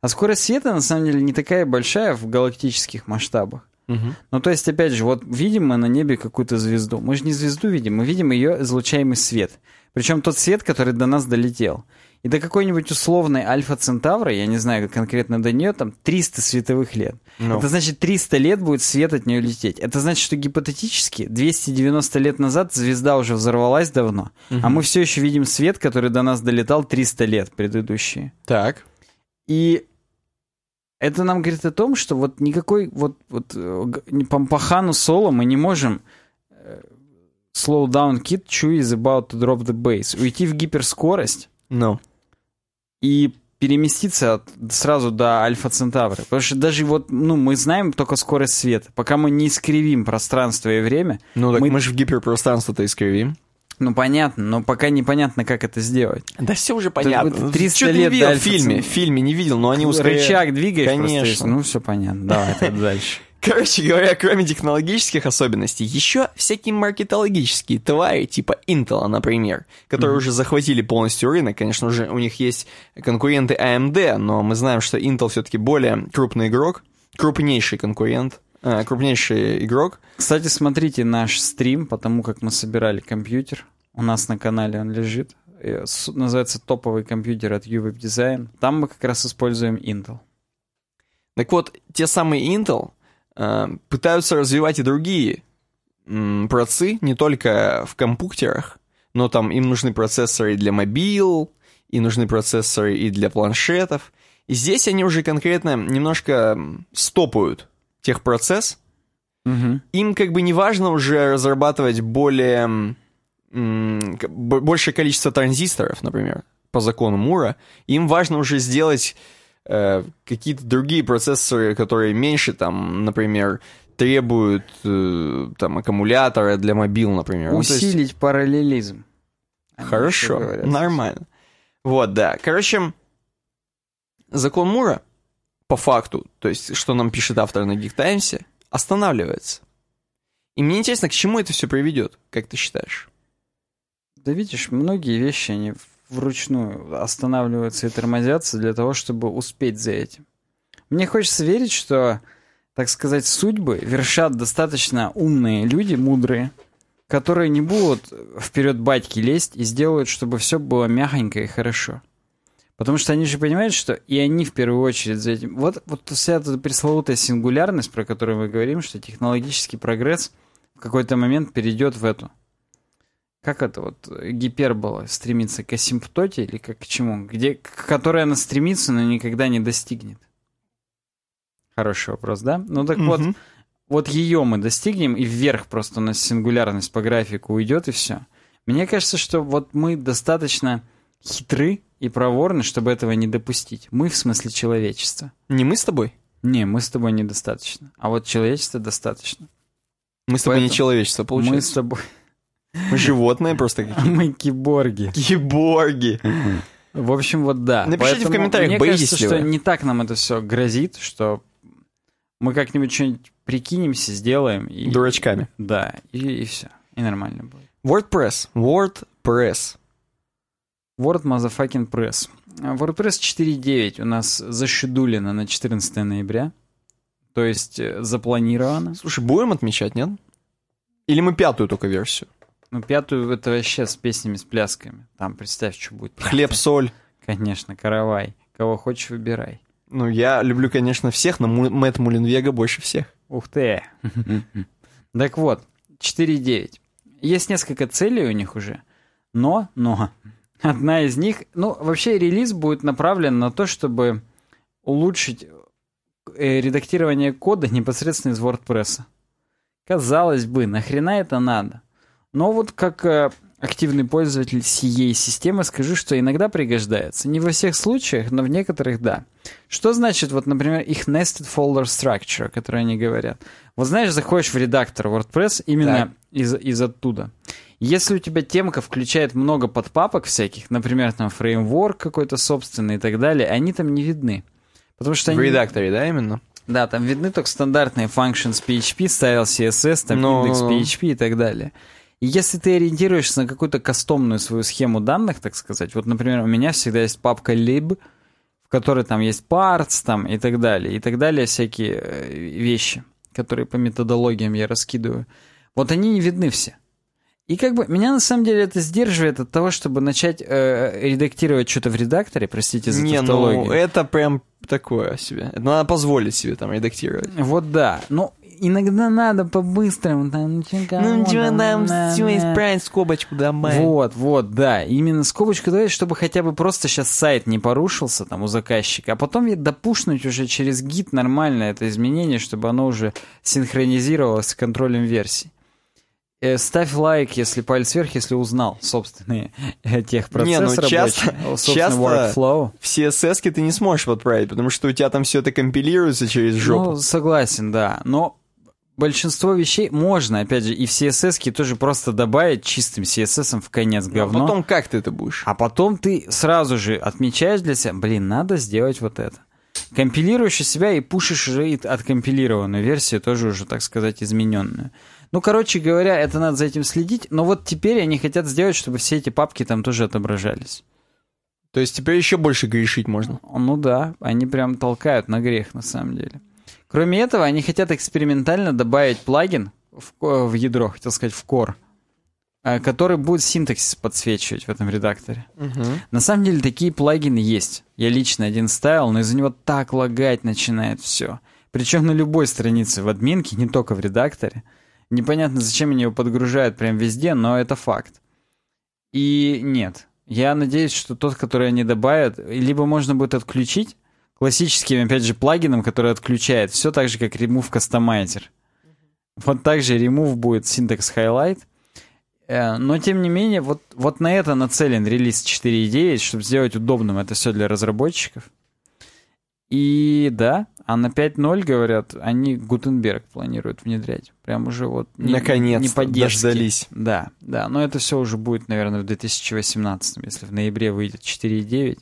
Speaker 2: А скорость света, на самом деле, не такая большая в галактических масштабах. Ну, то есть, опять же, вот видим мы на небе какую-то звезду. Мы же не звезду видим, мы видим ее излучаемый свет. Причем тот свет, который до нас долетел. И до какой-нибудь условной Альфа Центавра, я не знаю конкретно до нее, там 300 световых лет.
Speaker 1: Ну.
Speaker 2: Это значит, 300 лет будет свет от нее лететь. Это значит, что гипотетически 290 лет назад звезда уже взорвалась давно, а мы все еще видим свет, который до нас долетал 300 лет предыдущие.
Speaker 1: Так.
Speaker 2: И это нам говорит о том, что вот никакой вот, вот э, по, по Хану Соло мы не можем э, slow down kid, Chewie is about to drop the base. Уйти в гиперскорость
Speaker 1: Ну.
Speaker 2: и переместиться от- сразу до Альфа Центавра. Потому что даже вот, ну, мы знаем только скорость света. Пока мы не искривим пространство и время,
Speaker 1: Ну так
Speaker 2: Мы-
Speaker 1: мы, же в гиперпространство-то искривим.
Speaker 2: Ну, понятно, но пока непонятно, как это сделать.
Speaker 1: Да все уже
Speaker 2: понятно.
Speaker 1: понятно.
Speaker 2: 300
Speaker 1: Что ты не
Speaker 2: лет
Speaker 1: видел
Speaker 2: до
Speaker 1: в фильме? В фильме не видел, но они ускоряют.
Speaker 2: Рычаг двигаешь просто,
Speaker 1: Конечно.
Speaker 2: и- ну, все понятно. Давай тогда дальше.
Speaker 1: Короче говоря, кроме технологических особенностей, еще всякие маркетологические твари, типа Intel, например, которые уже захватили полностью рынок. Конечно же, у них есть конкуренты AMD, но мы знаем, что Intel все-таки более крупный игрок, крупнейший конкурент, крупнейший игрок.
Speaker 2: Кстати, смотрите наш стрим, потому как мы собирали компьютер. У нас на канале он лежит. Э, Называется топовый компьютер от UWeb Design. Там мы как раз используем Intel.
Speaker 1: Так вот, те самые Intel э, пытаются развивать и другие м, процы, не только в компьютерах, но там им нужны процессоры и для мобил, и нужны процессоры и для планшетов. И здесь они уже конкретно немножко стопают техпроцесс. Им как бы не важно уже разрабатывать более большее количество транзисторов, например, по закону Мура. Им важно уже сделать э, какие-то другие процессоры, которые меньше, там, например, требуют э, там аккумулятора для мобил, например. Ну, есть-
Speaker 2: Усилить параллелизм. Они еще
Speaker 1: Хорошо, нормально. Вот, да. Короче, закон Мура, по факту, то есть, что нам пишет автор на Geek останавливается. И мне интересно, к чему это все приведет, как ты считаешь?
Speaker 2: Да видишь, многие вещи, они вручную останавливаются и тормозятся для того, чтобы успеть за этим. Мне хочется верить, что, так сказать, судьбы вершат достаточно умные люди, мудрые, которые не будут вперед батьки лезть и сделают, чтобы все было мягонько и хорошо. Потому что они же понимают, что и они в первую очередь за этим... Вот, вот вся эта пресловутая сингулярность, про которую мы говорим, что технологический прогресс в какой-то момент перейдет в эту как это вот э, гипербола стремится к асимптоте или как к чему? Где, к которой она стремится, но никогда не достигнет. Хороший вопрос, да? Ну так вот,
Speaker 1: Мгм.
Speaker 2: вот ее мы достигнем, и вверх просто у нас сингулярность по графику уйдет, и все. Мне кажется, что вот мы достаточно хитры и проворны, чтобы этого не допустить. Мы в смысле человечества.
Speaker 1: Не мы с тобой?
Speaker 2: Не, мы с тобой недостаточно. А вот человечество достаточно.
Speaker 1: Мы с тобой не
Speaker 2: Поэтому
Speaker 1: человечество,
Speaker 2: Мы с
Speaker 1: получается.
Speaker 2: тобой...
Speaker 1: Мы животные просто какие-то.
Speaker 2: Мы киборги.
Speaker 1: Киборги.
Speaker 2: В общем, вот да.
Speaker 1: Напишите в
Speaker 2: Поэтому
Speaker 1: комментариях,
Speaker 2: мне
Speaker 1: боитесь
Speaker 2: кажется,
Speaker 1: ли
Speaker 2: что
Speaker 1: вы?
Speaker 2: не так нам это все грозит, что мы как-нибудь что-нибудь прикинемся, сделаем. И,
Speaker 1: Дурачками.
Speaker 2: Да, и, и все. И нормально будет.
Speaker 1: WordPress. WordPress.
Speaker 2: Word Motherfucking Press. А, WordPress 4.9 у нас зашедулено на 14 ноября. То есть э, запланировано.
Speaker 1: Слушай, будем отмечать, нет? Или мы пятую только версию?
Speaker 2: Ну, пятую это вообще с песнями, с плясками. Там представь, что будет.
Speaker 1: Хлеб, соль.
Speaker 2: Конечно, каравай. Кого хочешь, выбирай.
Speaker 1: Ну, я люблю, конечно, всех, но Мэтт Мулинвега больше всех.
Speaker 2: Ух ты. Так вот, 4.9. Есть несколько целей у них уже, но, но, одна из них, ну, вообще релиз будет направлен на то, чтобы улучшить э, редактирование кода непосредственно из WordPress. Казалось бы, нахрена это надо? Но вот как э, активный пользователь сией системы скажу, что иногда пригождается. Не во всех случаях, но в некоторых да. Что значит, вот, например, их nested folder structure, о которой они говорят? Вот знаешь, заходишь в редактор WordPress именно из, из оттуда. Если у тебя темка включает много подпапок всяких, например, там фреймворк какой-то собственный и так далее, они там не видны. Потому что
Speaker 1: В
Speaker 2: они...
Speaker 1: редакторе, да, именно?
Speaker 2: Да, там видны только стандартные functions PHP, ставил CSS, там
Speaker 1: Ну,
Speaker 2: индекс
Speaker 1: ну, ну.
Speaker 2: PHP и так далее. И если ты ориентируешься на какую-то кастомную свою схему данных, так сказать, вот, например, у меня всегда есть папка lib, в которой там есть parts там и так далее, и так далее, всякие э, вещи, которые по методологиям я раскидываю. Вот они не видны все. И как бы меня на самом деле это сдерживает от того, чтобы начать э, редактировать что-то в редакторе, простите за
Speaker 1: Не,
Speaker 2: тавтологию.
Speaker 1: ну, это прям такое себе. Это надо позволить себе там редактировать.
Speaker 2: Вот да. Ну, иногда надо по-быстрому. Там, ну, чё, кому там, на- на.
Speaker 1: скобочку добавить.
Speaker 2: Вот, вот, да. Именно скобочку давать, чтобы хотя бы просто сейчас сайт не порушился там у заказчика, а потом ведь допушнуть уже через гид нормально это изменение, чтобы оно уже синхронизировалось с контролем версий. Э, Ставь лайк, если палец вверх, если узнал собственные э, техпроцесс
Speaker 1: Не, ну, часто-
Speaker 2: собственный
Speaker 1: часто
Speaker 2: workflow.
Speaker 1: В CSS ты не сможешь отправить, потому что у тебя там все это компилируется через жопу.
Speaker 2: Ну, согласен, да. Но большинство вещей можно, опять же, и в CSS тоже просто добавить чистым CSS в конец
Speaker 1: а
Speaker 2: говно.
Speaker 1: потом как ты это будешь?
Speaker 2: А потом ты сразу же отмечаешь для себя, блин, надо сделать вот это. Компилируешь из себя и пушишь уже и откомпилированную версию, тоже уже, так сказать, измененную. Ну, короче говоря, это надо за этим следить, но вот теперь они хотят сделать, чтобы все эти папки там тоже отображались.
Speaker 1: То есть теперь еще больше грешить можно.
Speaker 2: Ну да, они прям толкают на грех на самом деле. Кроме этого, они хотят экспериментально добавить плагин в, в ядро, хотел сказать, в core, э, который будет синтаксис подсвечивать в этом редакторе. На самом деле такие плагины есть. Я лично один ставил, но из-за него так лагать начинает все. Причем на любой странице в админке, не только в редакторе. Непонятно, зачем они его подгружают прям везде, но это факт. И нет. Я надеюсь, что тот, который они добавят, либо можно будет отключить классическим, опять же, плагином, который отключает, все так же, как Remove Customizer. Вот так же Remove будет Syntax Highlight. Э, Но, тем не менее, вот, вот на это нацелен релиз 4.9, чтобы сделать удобным это все для разработчиков. И да, а на 5.0, говорят, они Гутенберг планируют внедрять. Прям уже вот не,
Speaker 1: Наконец-то
Speaker 2: не
Speaker 1: дождались.
Speaker 2: Да, да, но это все уже будет, наверное, в 2018, если в ноябре выйдет 4.9.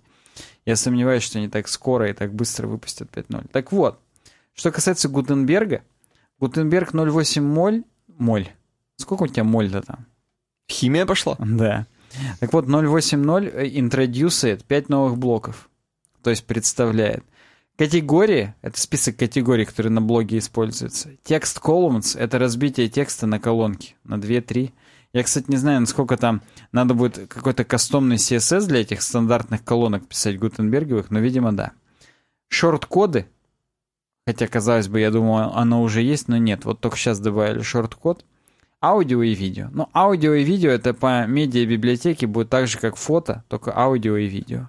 Speaker 2: Я сомневаюсь, что они так скоро и так быстро выпустят 5.0. Так вот, что касается Гутенберга, Гутенберг 0.8 моль, моль. Сколько у тебя моль-то там?
Speaker 1: Химия пошла?
Speaker 2: Да. Так вот, 0.8.0 интродюсит 5 новых блоков. То есть представляет. Категории — это список категорий, которые на блоге используются. Текст columns — это разбитие текста на колонки, на 2-3. Я, кстати, не знаю, насколько там надо будет какой-то кастомный CSS для этих стандартных колонок писать гутенберговых, но, видимо, да. Шорт-коды, хотя, казалось бы, я думаю, оно уже есть, но нет. Вот только сейчас добавили шорт-код. Аудио и видео. Ну, аудио и видео это по медиа-библиотеке будет так же, как фото, только аудио и видео.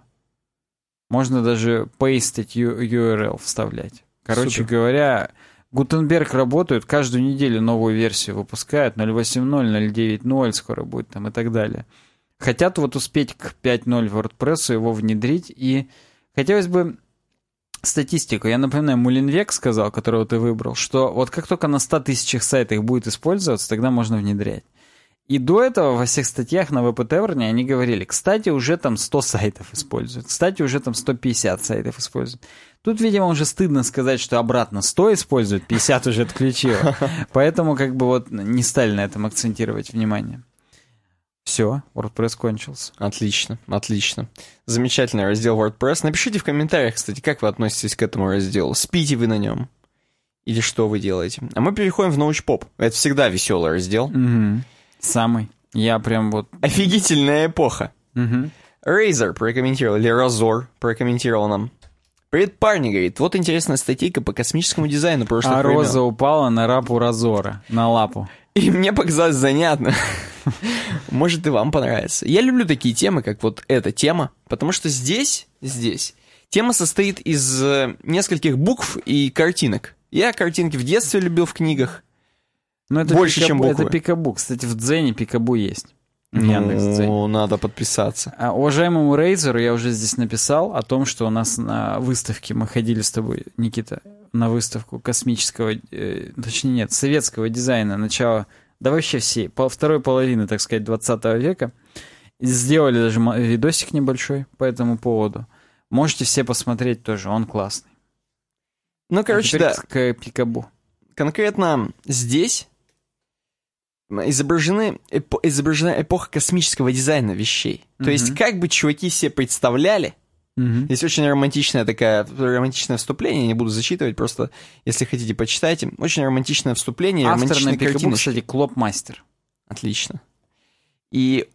Speaker 2: Можно даже пейстить URL вставлять. Короче
Speaker 1: Супер.
Speaker 2: говоря, Гутенберг работает, каждую неделю новую версию выпускает, 0.8.0, 0.9.0 скоро будет там и так далее. Хотят вот успеть к 5.0 WordPress его внедрить, и хотелось бы статистику. Я напоминаю, Мулинвек сказал, которого ты выбрал, что вот как только на 100 тысячах сайтах будет использоваться, тогда можно внедрять. И до этого во всех статьях на Tavern они говорили, кстати, уже там 100 сайтов используют, кстати, уже там 150 сайтов используют. Тут, видимо, уже стыдно сказать, что обратно 100 используют, 50 уже отключило. Поэтому как бы вот не стали на этом акцентировать внимание. Все, WordPress кончился.
Speaker 1: Отлично, отлично. Замечательный раздел WordPress. Напишите в комментариях, кстати, как вы относитесь к этому разделу. Спите вы на нем? Или что вы делаете? А мы переходим в научпоп. Это всегда веселый раздел.
Speaker 2: Мгм. Самый. Я прям вот...
Speaker 1: Офигительная эпоха.
Speaker 2: Мгм.
Speaker 1: Razer прокомментировал, или Razor прокомментировал нам Привет, парни, говорит. Вот интересная статейка по космическому дизайну прошлых
Speaker 2: А
Speaker 1: времен.
Speaker 2: роза упала на рапу Разора, на лапу.
Speaker 1: И мне показалось занятно. Может, и вам понравится. Я люблю такие темы, как вот эта тема, потому что здесь, здесь, тема состоит из э, нескольких букв и картинок. Я картинки в детстве любил в книгах.
Speaker 2: Ну, это
Speaker 1: Больше,
Speaker 2: пикабу,
Speaker 1: чем буквы.
Speaker 2: Это пикабу. Кстати, в Дзене пикабу есть.
Speaker 1: Ну, надо подписаться.
Speaker 2: А уважаемому Рейзеру я уже здесь написал о том, что у нас на выставке, мы ходили с тобой, Никита, на выставку космического, э, точнее нет, советского дизайна начала, да вообще всей, по второй половины, так сказать, 20 века. Сделали даже видосик небольшой по этому поводу. Можете все посмотреть тоже, он классный.
Speaker 1: Ну, короче,
Speaker 2: а
Speaker 1: да.
Speaker 2: к пикабу.
Speaker 1: конкретно здесь изображены, эпо- изображена эпоха космического дизайна вещей. То есть,
Speaker 2: Мгм.
Speaker 1: как бы чуваки себе представляли,
Speaker 2: Мгм.
Speaker 1: здесь очень романтичное такая, романтичное вступление, не буду зачитывать, просто, если хотите, почитайте. Очень романтичное вступление,
Speaker 2: Автор на пикабу, кстати, Клоп-мастер.
Speaker 1: Отлично. И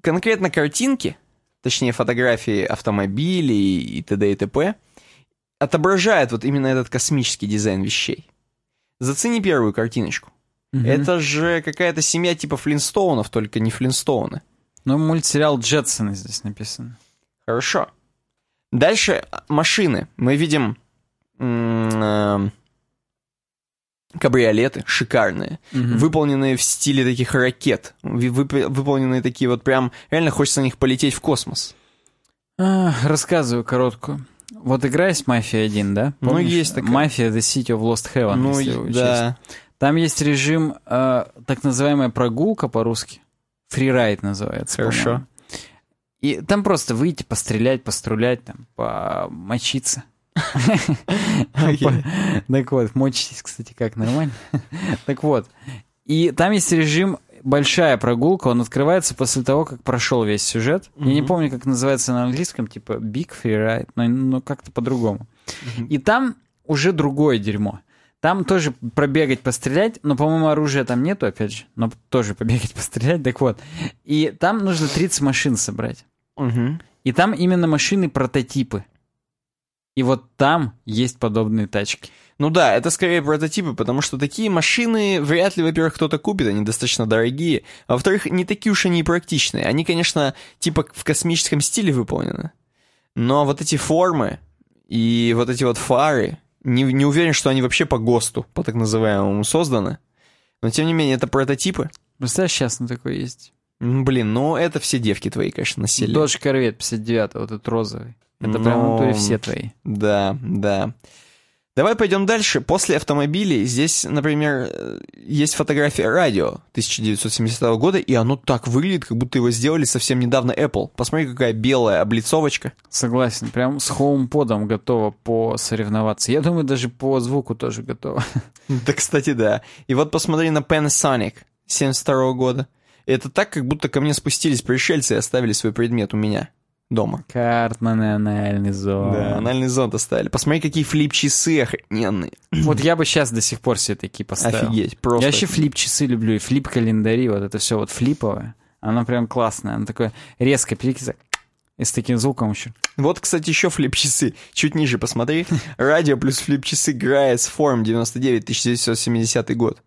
Speaker 1: конкретно картинки, точнее фотографии автомобилей и т.д. и т.п., отображают вот именно этот космический дизайн вещей. Зацени первую картиночку.
Speaker 2: Мгм.
Speaker 1: Это же какая-то семья типа Флинстоунов, только не Флинстоуны.
Speaker 2: Ну, мультсериал Джетсоны здесь написано.
Speaker 1: Хорошо. Дальше а, машины. Мы видим э, кабриолеты шикарные,
Speaker 2: Мгм.
Speaker 1: выполненные в стиле таких ракет, вып- выполненные такие вот прям, реально хочется на них полететь в космос.
Speaker 2: А, рассказываю короткую. Вот игра есть «Мафия 1», да?
Speaker 1: Ну,
Speaker 2: Помнишь?
Speaker 1: есть такая.
Speaker 2: «Мафия The City of Lost Heaven»,
Speaker 1: ну,
Speaker 2: если
Speaker 1: и-
Speaker 2: учесть. Там есть режим, э, так называемая прогулка по-русски. Фрирайд называется,
Speaker 1: Хорошо.
Speaker 2: И там просто выйти, пострелять, пострулять, там, помочиться. Так вот, мочитесь, кстати, как нормально. Так вот, и там есть режим большая прогулка, он открывается после того, как прошел весь сюжет. Я не помню, как называется на английском, типа Big Free Ride, но, но как-то по-другому. И там уже другое дерьмо. Там тоже пробегать, пострелять, но, по-моему, оружия там нету, опять же, но тоже побегать, пострелять, так вот. И там нужно 30 машин собрать.
Speaker 1: Мгм.
Speaker 2: И там именно машины-прототипы. И вот там есть подобные тачки.
Speaker 1: Ну да, это скорее прототипы, потому что такие машины вряд ли, во-первых, кто-то купит, они достаточно дорогие, а во-вторых, не такие уж они и практичные. Они, конечно, типа в космическом стиле выполнены, но вот эти формы и вот эти вот фары, не, не уверен, что они вообще по ГОСТу, по так называемому, созданы. Но тем не менее, это прототипы.
Speaker 2: Представляешь, сейчас на такой есть.
Speaker 1: М, Блин, ну это все девки твои, конечно, носили.
Speaker 2: Dodge Corvette 59, вот этот розовый. Это
Speaker 1: Ну,
Speaker 2: прям все твои.
Speaker 1: Да, да. Давай пойдем дальше. После автомобилей здесь, например, э, есть фотография радио 1970 года, и оно так выглядит, как будто его сделали совсем недавно Apple. Посмотри, какая белая облицовочка.
Speaker 2: Согласен, прям с хоумподом готово посоревноваться. Я думаю, даже по звуку тоже готово.
Speaker 1: Да, кстати, да. И вот посмотри на Panasonic 72 года. Это так, как будто ко мне спустились пришельцы и оставили свой предмет у меня дома.
Speaker 2: Картман и анальный зон.
Speaker 1: Да, анальный зонт оставили. Посмотри, какие флип-часы охрененные.
Speaker 2: Вот я бы сейчас до сих пор себе такие поставил.
Speaker 1: Офигеть, просто.
Speaker 2: Я вообще флип-часы люблю, и флип-календари, вот это все вот флиповое. Оно прям классное, оно такое резко перекисывает. И с таким звуком еще.
Speaker 1: Вот, кстати, еще флип-часы. Чуть ниже посмотри. Радио плюс флип-часы Грайс Форм 99 1970 год.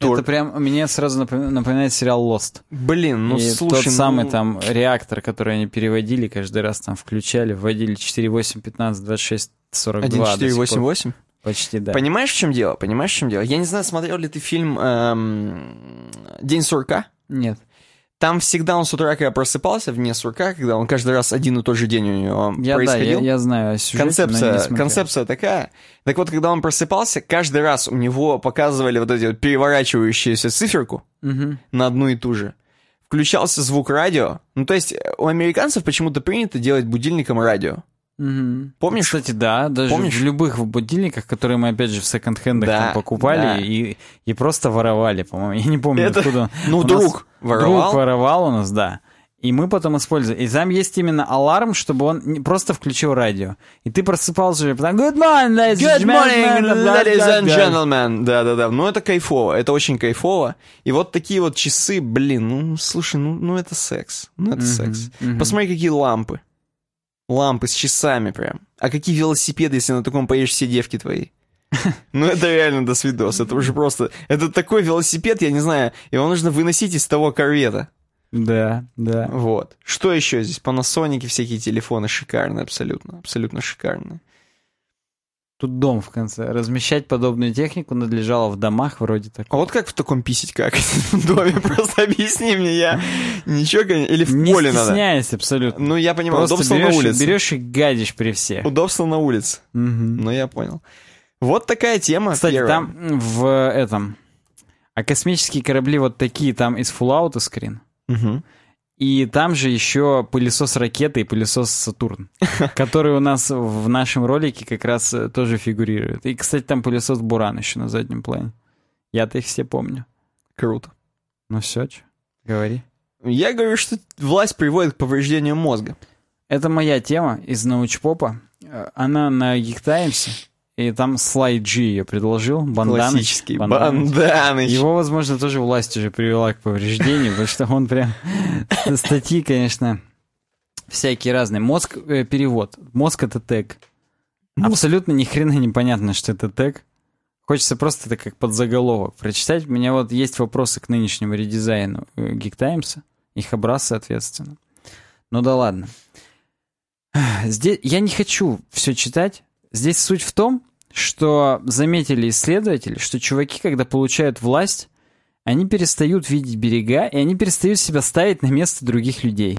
Speaker 2: Это прям мне сразу напом- напоминает сериал Lost.
Speaker 1: Блин, ну
Speaker 2: и
Speaker 1: слушай,
Speaker 2: тот самый
Speaker 1: ну,
Speaker 2: там реактор, который они переводили, каждый раз там включали, вводили 4, 8, 15, 26, 42. до сих пор.
Speaker 1: 1488.
Speaker 2: Почти, да.
Speaker 1: Понимаешь, в чем дело? Понимаешь, в чем дело? Я не знаю, смотрел ли ты фильм эм, День сурка?
Speaker 2: Нет.
Speaker 1: Там всегда он с утра, когда просыпался, вне сурка, когда он каждый раз один и тот же день у него
Speaker 2: Я, да, я,
Speaker 1: происходил.
Speaker 2: я знаю сюжете,
Speaker 1: концепция, концепция такая. Так вот, когда он просыпался, каждый раз у него показывали вот эти вот переворачивающуюся циферку
Speaker 2: Мгм.
Speaker 1: на одну и ту же. Включался звук радио. Ну, то есть, э, у американцев почему-то принято делать будильником радио.
Speaker 2: Мгм.
Speaker 1: Помнишь?
Speaker 2: Кстати, да, даже
Speaker 1: Помнишь?
Speaker 2: в любых будильниках, которые мы, опять же, в секонд-хендах
Speaker 1: Да,
Speaker 2: покупали
Speaker 1: да.
Speaker 2: и, и просто воровали, по-моему. Я не помню,
Speaker 1: Это-
Speaker 2: откуда.
Speaker 1: Ну,
Speaker 2: У нас
Speaker 1: друг воровал.
Speaker 2: Друг воровал у нас, да. И мы потом использовали. И там есть именно аларм, чтобы он не- просто включил радио. И ты просыпался уже, потом Good morning, ladies
Speaker 1: Good morning,
Speaker 2: gentlemen»,
Speaker 1: ladies and gentlemen. Да-да-да. Ну, это кайфово. Это очень кайфово. И вот такие вот часы, блин, ну, слушай, ну, ну это секс. Ну, это
Speaker 2: Мгм,
Speaker 1: секс.
Speaker 2: мгм.
Speaker 1: Посмотри, какие лампы. Лампы с часами прям. А какие велосипеды, если на таком поедешь все девки твои? Ну, это реально до свидос. Это уже просто... Это такой велосипед, я не знаю, его нужно выносить из того корвета.
Speaker 2: Да, да.
Speaker 1: Вот. Что еще здесь? Panasonic всякие телефоны шикарные, абсолютно. Абсолютно шикарные.
Speaker 2: Тут дом в конце. Размещать подобную технику надлежало в домах вроде так.
Speaker 1: А вот как в таком писить как? В доме просто объясни мне, я ничего, или в
Speaker 2: Не
Speaker 1: поле надо?
Speaker 2: стесняясь абсолютно.
Speaker 1: Ну, я понимаю,
Speaker 2: Просто
Speaker 1: удобство
Speaker 2: берешь,
Speaker 1: на улице.
Speaker 2: берешь и гадишь при всех.
Speaker 1: Удобство на улице.
Speaker 2: Мгм.
Speaker 1: Ну, я понял. Вот такая тема.
Speaker 2: Кстати,
Speaker 1: первая.
Speaker 2: там в этом... А космические корабли вот такие, там из Fallout скрин.
Speaker 1: Мгм.
Speaker 2: И там же еще пылесос ракеты и пылесос Сатурн, который у нас в нашем ролике как раз э, тоже фигурирует. И, кстати, там пылесос Буран еще на заднем плане. Я-то их все помню.
Speaker 1: Круто.
Speaker 2: Ну все, чё, говори.
Speaker 1: Я говорю, что власть приводит к повреждению мозга.
Speaker 2: Это моя тема из научпопа. Э, Она на Geek Times, и там Слайд G ее предложил. Банданыч.
Speaker 1: Классический.
Speaker 2: Банданыч.
Speaker 1: Банданыч.
Speaker 2: Его, возможно, тоже власть уже привела к повреждению, потому что он прям... Статьи, конечно, всякие разные. Мозг, э, перевод. Мозг — это тег. Абсолютно ни хрена непонятно, что это тег. Хочется просто это как подзаголовок прочитать. У меня вот есть вопросы к нынешнему редизайну э, Geek Times. Их образ, соответственно. Ну да ладно. Здесь я не хочу все читать. Здесь суть в том, что заметили исследователи, что чуваки, когда получают власть, они перестают видеть берега, и они перестают себя ставить на место других людей.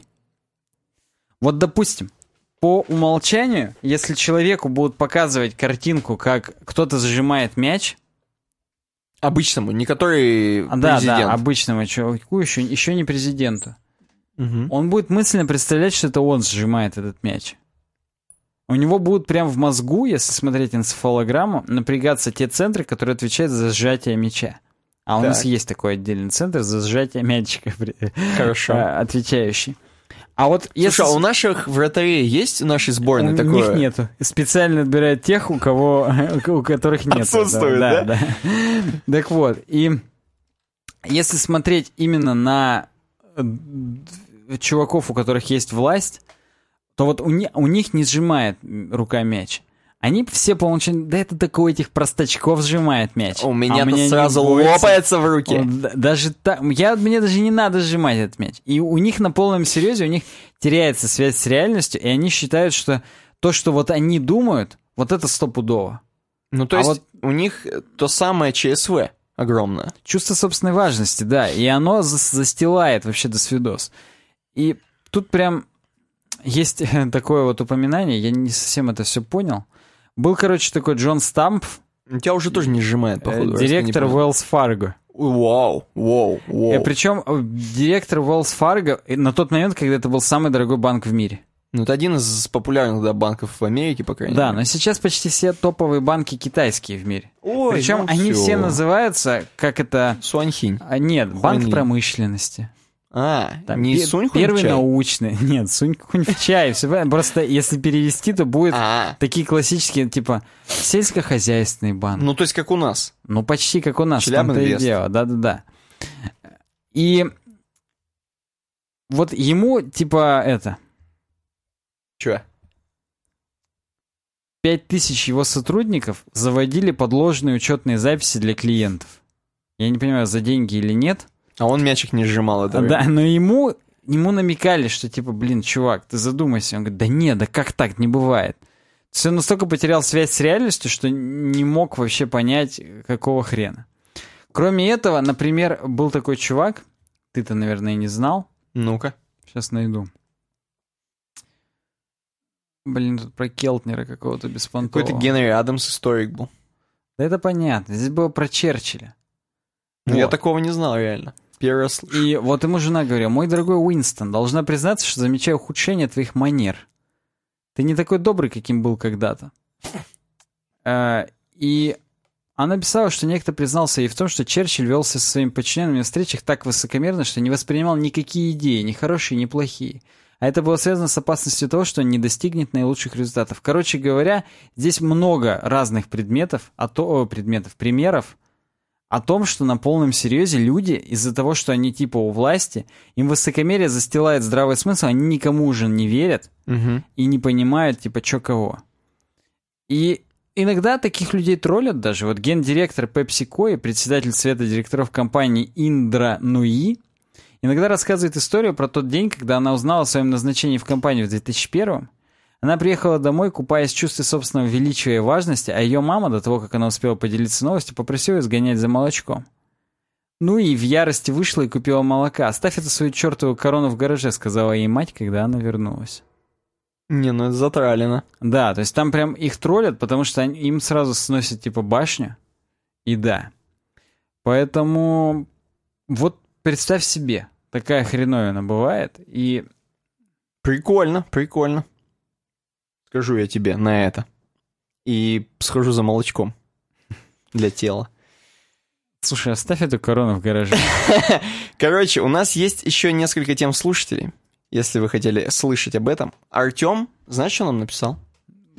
Speaker 2: Вот, допустим, по умолчанию, если человеку будут показывать картинку, как кто-то зажимает мяч,
Speaker 1: Обычному, не который
Speaker 2: а, да,
Speaker 1: президент.
Speaker 2: да, обычному чуваку, еще, еще не президенту,
Speaker 1: Мгм.
Speaker 2: он будет мысленно представлять, что это он сжимает этот мяч. У него будут прям в мозгу, если смотреть энцефалограмму, напрягаться те центры, которые отвечают за сжатие мяча. А у нас
Speaker 1: Так.
Speaker 2: есть такой отдельный центр за сжатие мячика,
Speaker 1: Хорошо.
Speaker 2: а, отвечающий. А вот если...
Speaker 1: Слушай, а у наших вратарей есть в нашей сборной
Speaker 2: у
Speaker 1: такое?
Speaker 2: них нету. Специально отбирают тех, у кого, у которых нет.
Speaker 1: Отсутствует, да?
Speaker 2: Так вот, и если смотреть именно на э, чуваков, у которых есть власть, то вот у, ни- у них не сжимает рука мяч. Они все по умолчанию, да это у этих простачков сжимает мяч.
Speaker 1: У
Speaker 2: А
Speaker 1: меня-то
Speaker 2: не
Speaker 1: сразу лопается в руке.
Speaker 2: Он Даже так, я, мне даже не надо сжимать этот мяч. И у них на полном серьезе, у них теряется связь с реальностью, и они считают, что то, что вот они думают, вот это стопудово.
Speaker 1: Ну, то
Speaker 2: А
Speaker 1: есть
Speaker 2: вот-
Speaker 1: у них то самое ЧСВ огромное.
Speaker 2: Чувство собственной важности, да, и оно зас- застилает вообще до свидос. И тут прям есть такое вот упоминание, я не совсем это все понял. Был, короче, такой Джон Стамп,
Speaker 1: У тебя уже тоже не сжимает,
Speaker 2: э,
Speaker 1: походу.
Speaker 2: директор. Wells Fargo.
Speaker 1: Вау, вау, вау.
Speaker 2: Причем директор Wells Fargo э, на тот момент, когда это был самый дорогой банк в мире.
Speaker 1: Ну, это один из популярных да, банков в Америке, по крайней
Speaker 2: Да,
Speaker 1: мере.
Speaker 2: но сейчас почти все топовые банки китайские в мире.
Speaker 1: Ой,
Speaker 2: Причем
Speaker 1: ну
Speaker 2: они
Speaker 1: всё.
Speaker 2: все называются, как это...
Speaker 1: Суаньхинь.
Speaker 2: а, Нет, банк
Speaker 1: Хуйни.
Speaker 2: промышленности.
Speaker 1: А,
Speaker 2: Там
Speaker 1: не Сунь
Speaker 2: Первый
Speaker 1: чай?
Speaker 2: научный. Нет, Сунь Хунь в чай. Все. Просто если перевести, то будет
Speaker 1: А,
Speaker 2: такие классические, типа, сельскохозяйственный банк.
Speaker 1: ну то есть как у нас.
Speaker 2: Ну, почти как у нас, том-то и дело, да-да-да. И вот ему, типа, это,
Speaker 1: Че?
Speaker 2: пять тысяч его сотрудников заводили подложные учетные записи для клиентов. Я не понимаю, за деньги или нет.
Speaker 1: А он мячик не сжимал это.
Speaker 2: А, да, но ему, ему намекали, что типа, блин, чувак, ты задумайся. Он говорит, да нет, да как так, не бывает. То есть он настолько потерял связь с реальностью, что не мог вообще понять, какого хрена. Кроме этого, например, был такой чувак, ты-то, наверное, не знал.
Speaker 1: Ну-ка.
Speaker 2: Сейчас найду. Блин, тут про Келтнера какого-то беспонтового.
Speaker 1: Какой-то Генри Адамс историк был.
Speaker 2: Да это понятно. Здесь было про Черчилля.
Speaker 1: Ну, Я
Speaker 2: Вот.
Speaker 1: такого не знал, реально. Слышу.
Speaker 2: И вот ему жена говорила, мой дорогой Уинстон, должна признаться, что замечаю ухудшение твоих манер. Ты не такой добрый, каким был когда-то. Э, И она писала, что некто признался ей в том, что Черчилль велся со своими подчиненными на встречах так высокомерно, что не воспринимал никакие идеи, ни хорошие, ни плохие. А это было связано с опасностью того, что он не достигнет наилучших результатов. Короче говоря, здесь много разных предметов, а то, о, предметов, примеров о том, что на полном серьезе люди из-за того, что они типа у власти, им высокомерие застилает здравый смысл, они никому уже не верят
Speaker 1: Мгм.
Speaker 2: и не понимают, типа, чё кого. И иногда таких людей троллят даже. Вот гендиректор PepsiCo и председатель совета директоров компании Индра Нуи иногда рассказывает историю про тот день, когда она узнала о своем назначении в компанию в 2001 Она приехала домой, купаясь в чувстве собственного величия и важности, а ее мама, до того, как она успела поделиться новостью, попросила сгонять за молочком. Ну и в ярости вышла и купила молока. «Оставь эту свою чертову корону в гараже», — сказала ей мать, когда она вернулась.
Speaker 1: Не, ну это затралено.
Speaker 2: Да, то есть там прям их троллят, потому что они- им сразу сносят типа башню. И да. Поэтому вот представь себе, такая хреновина бывает. И
Speaker 1: Прикольно, прикольно. Скажу я тебе на это. И схожу за молочком. Для тела.
Speaker 2: слушай, оставь эту корону в гараже.
Speaker 1: Короче, у нас есть еще несколько тем слушателей. Если вы хотели слышать об этом. Артем, знаешь, что нам написал?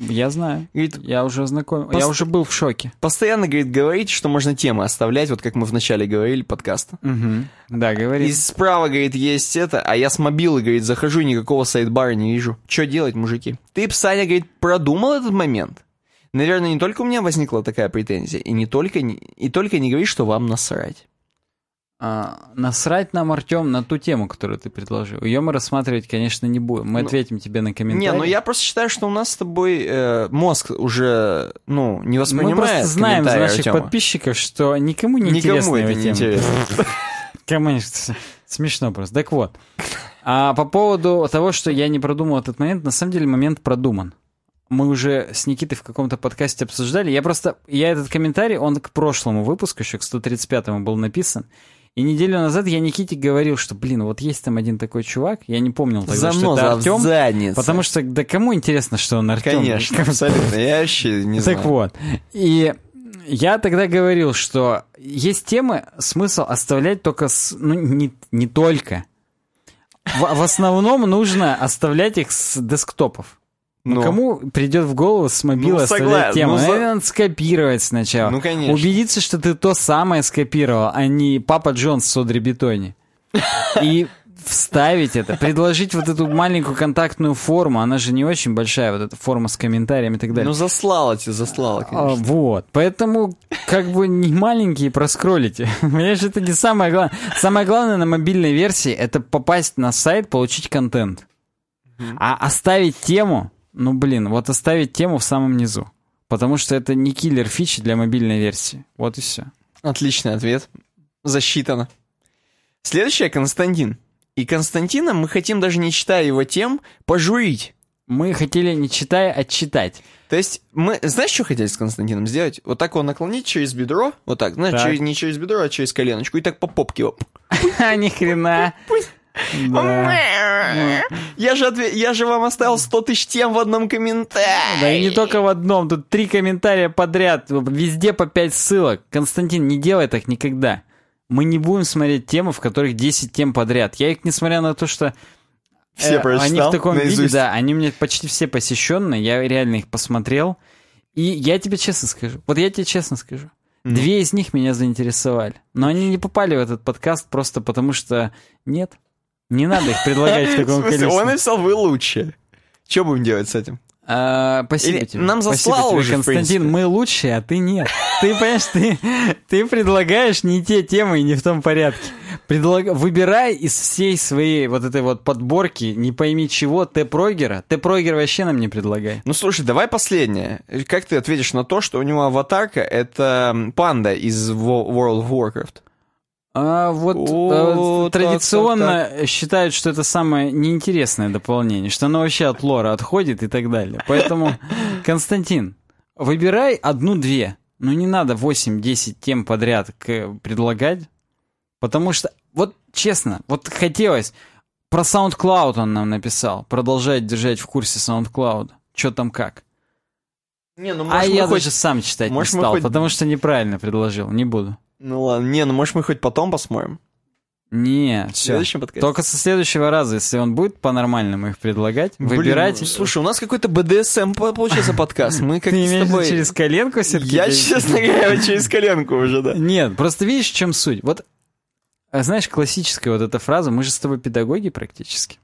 Speaker 2: Я знаю.
Speaker 1: Говорит,
Speaker 2: Я уже знаком.
Speaker 1: Пост-
Speaker 2: Я уже был в шоке.
Speaker 1: постоянно, говорит, говорит, что можно темы оставлять, вот как мы вначале говорили подкаста.
Speaker 2: Мгм. Да, говори.
Speaker 1: И справа, говорит, есть это, а я с мобилы, говорит, захожу, никакого сайдбара не вижу. Что делать, мужики? Ты, Саня, говорит, продумал этот момент? Наверное, не только у меня возникла такая претензия, и не только, не- и только не говори, что вам насрать.
Speaker 2: А, насрать нам, Артем, на ту тему, которую ты предложил. Ее мы рассматривать, конечно, не будем. Мы
Speaker 1: Ну,
Speaker 2: ответим тебе на комментарий.
Speaker 1: Не, ну я просто считаю, что у нас с тобой э, мозг уже, ну, не
Speaker 2: Мы
Speaker 1: воспринимает
Speaker 2: просто знаем из
Speaker 1: комментарии
Speaker 2: наших
Speaker 1: Артема.
Speaker 2: подписчиков, что никому не
Speaker 1: Никому
Speaker 2: интересна
Speaker 1: это
Speaker 2: его
Speaker 1: не интересно.
Speaker 2: Кому не- Смешно просто. Так вот. А по поводу того, что я не продумал этот момент, на самом деле момент продуман. Мы уже с Никитой в каком-то подкасте обсуждали. Я просто... Я этот комментарий, он к прошлому выпуску, еще к 135-му был написан. И неделю назад я Никите говорил, что, блин, вот есть там один такой чувак, я не помнил тогда, что
Speaker 1: Заноза
Speaker 2: это Артем.
Speaker 1: заднице.
Speaker 2: Потому что, да кому интересно, что он Артем?
Speaker 1: Конечно, абсолютно. Я вообще не знаю.
Speaker 2: Так вот. И я тогда говорил, что есть темы, смысл оставлять только с... Ну, не, не только. В, в основном нужно оставлять их с десктопов. Ну,
Speaker 1: Ну.
Speaker 2: кому придет в голову с мобила
Speaker 1: Ну, согласен.
Speaker 2: тему?
Speaker 1: Ну, за-
Speaker 2: Наверное, скопировать сначала.
Speaker 1: Ну, конечно.
Speaker 2: Убедиться, что ты то самое скопировал, а не Папа Джонс в Содри Бетоне. И вставить это, предложить вот эту маленькую контактную форму, она же не очень большая, вот эта форма с комментариями и так далее.
Speaker 1: Ну, заслала тебе, заслала,
Speaker 2: А,
Speaker 1: конечно.
Speaker 2: вот, поэтому как бы не маленькие проскролите. Понимаешь, это не самое главное. Самое главное на мобильной версии это попасть на сайт, получить контент. А оставить тему, ну блин, вот оставить тему в самом низу. Потому что это не киллер фичи для мобильной версии. Вот и все.
Speaker 1: Отличный ответ. Засчитано. Следующее Константин. И Константина мы хотим, даже не читая его тем, пожурить.
Speaker 2: Мы хотели, не читая, а читать.
Speaker 1: То есть мы, знаешь, что хотели с Константином сделать? Вот так его наклонить через бедро, вот так, знаешь,
Speaker 2: Так.
Speaker 1: через- не через бедро, а через коленочку, и так по попке его.
Speaker 2: А, ни хрена. Да.
Speaker 1: Я же, отве- я же вам оставил 100 тысяч тем в одном комментарии.
Speaker 2: Да и не только в одном, тут три комментария подряд, везде по пять ссылок. Константин, не делай так никогда. Мы не будем смотреть темы, в которых 10 тем подряд. Я их, несмотря на то, что
Speaker 1: Все
Speaker 2: э,
Speaker 1: прочитал
Speaker 2: они в таком виде,
Speaker 1: наизусть.
Speaker 2: да, они меня почти все посещенные, я реально их посмотрел. И я тебе честно скажу, вот я тебе честно скажу,
Speaker 1: Ну.
Speaker 2: две из них меня заинтересовали. Но они не попали в этот подкаст просто потому, что нет. Не надо их предлагать в таком
Speaker 1: смысле, он
Speaker 2: количестве.
Speaker 1: написал, вы лучше. Что будем делать с этим?
Speaker 2: А, спасибо
Speaker 1: Или
Speaker 2: тебе.
Speaker 1: нам заслал
Speaker 2: тебе,
Speaker 1: уже,
Speaker 2: Константин. Мы лучшие, а ты нет. Ты понимаешь, ты, ты предлагаешь не те темы и не в том порядке. Предлаг... Выбирай из всей своей вот этой вот подборки, не пойми чего, Т-прогера. Т-прогер вообще нам не предлагай.
Speaker 1: Ну слушай, давай последнее. Как ты ответишь на то, что у него аватарка это панда из Wo- World of Warcraft?
Speaker 2: А вот
Speaker 1: О,
Speaker 2: э,
Speaker 1: так,
Speaker 2: традиционно считают, что это самое неинтересное дополнение, что оно вообще от лора отходит и так далее. Поэтому, Константин, выбирай одну-две. Ну не надо 8-10 тем подряд к- предлагать, потому что, вот честно, вот хотелось, про SoundCloud он нам написал, продолжать держать в курсе SoundCloud. Что там как?
Speaker 1: Не, ну
Speaker 2: а я даже сам читать
Speaker 1: может,
Speaker 2: не стал,
Speaker 1: хоть-
Speaker 2: потому что неправильно предложил, не буду.
Speaker 1: Ну ладно, не, ну может мы хоть потом посмотрим.
Speaker 2: Не,
Speaker 1: В
Speaker 2: все. Только со следующего раза, если он будет по-нормальному их предлагать,
Speaker 1: Блин,
Speaker 2: выбирайте.
Speaker 1: Слушай, у нас какой-то БДСМ по- получился подкаст. Мы
Speaker 2: Ты
Speaker 1: как-то с
Speaker 2: имеешь
Speaker 1: тобой...
Speaker 2: через коленку все-таки?
Speaker 1: Я, честно говоря, через коленку уже, да.
Speaker 2: Нет, просто видишь, в чем суть. Вот, а знаешь, классическая вот эта фраза, мы же с тобой педагоги практически.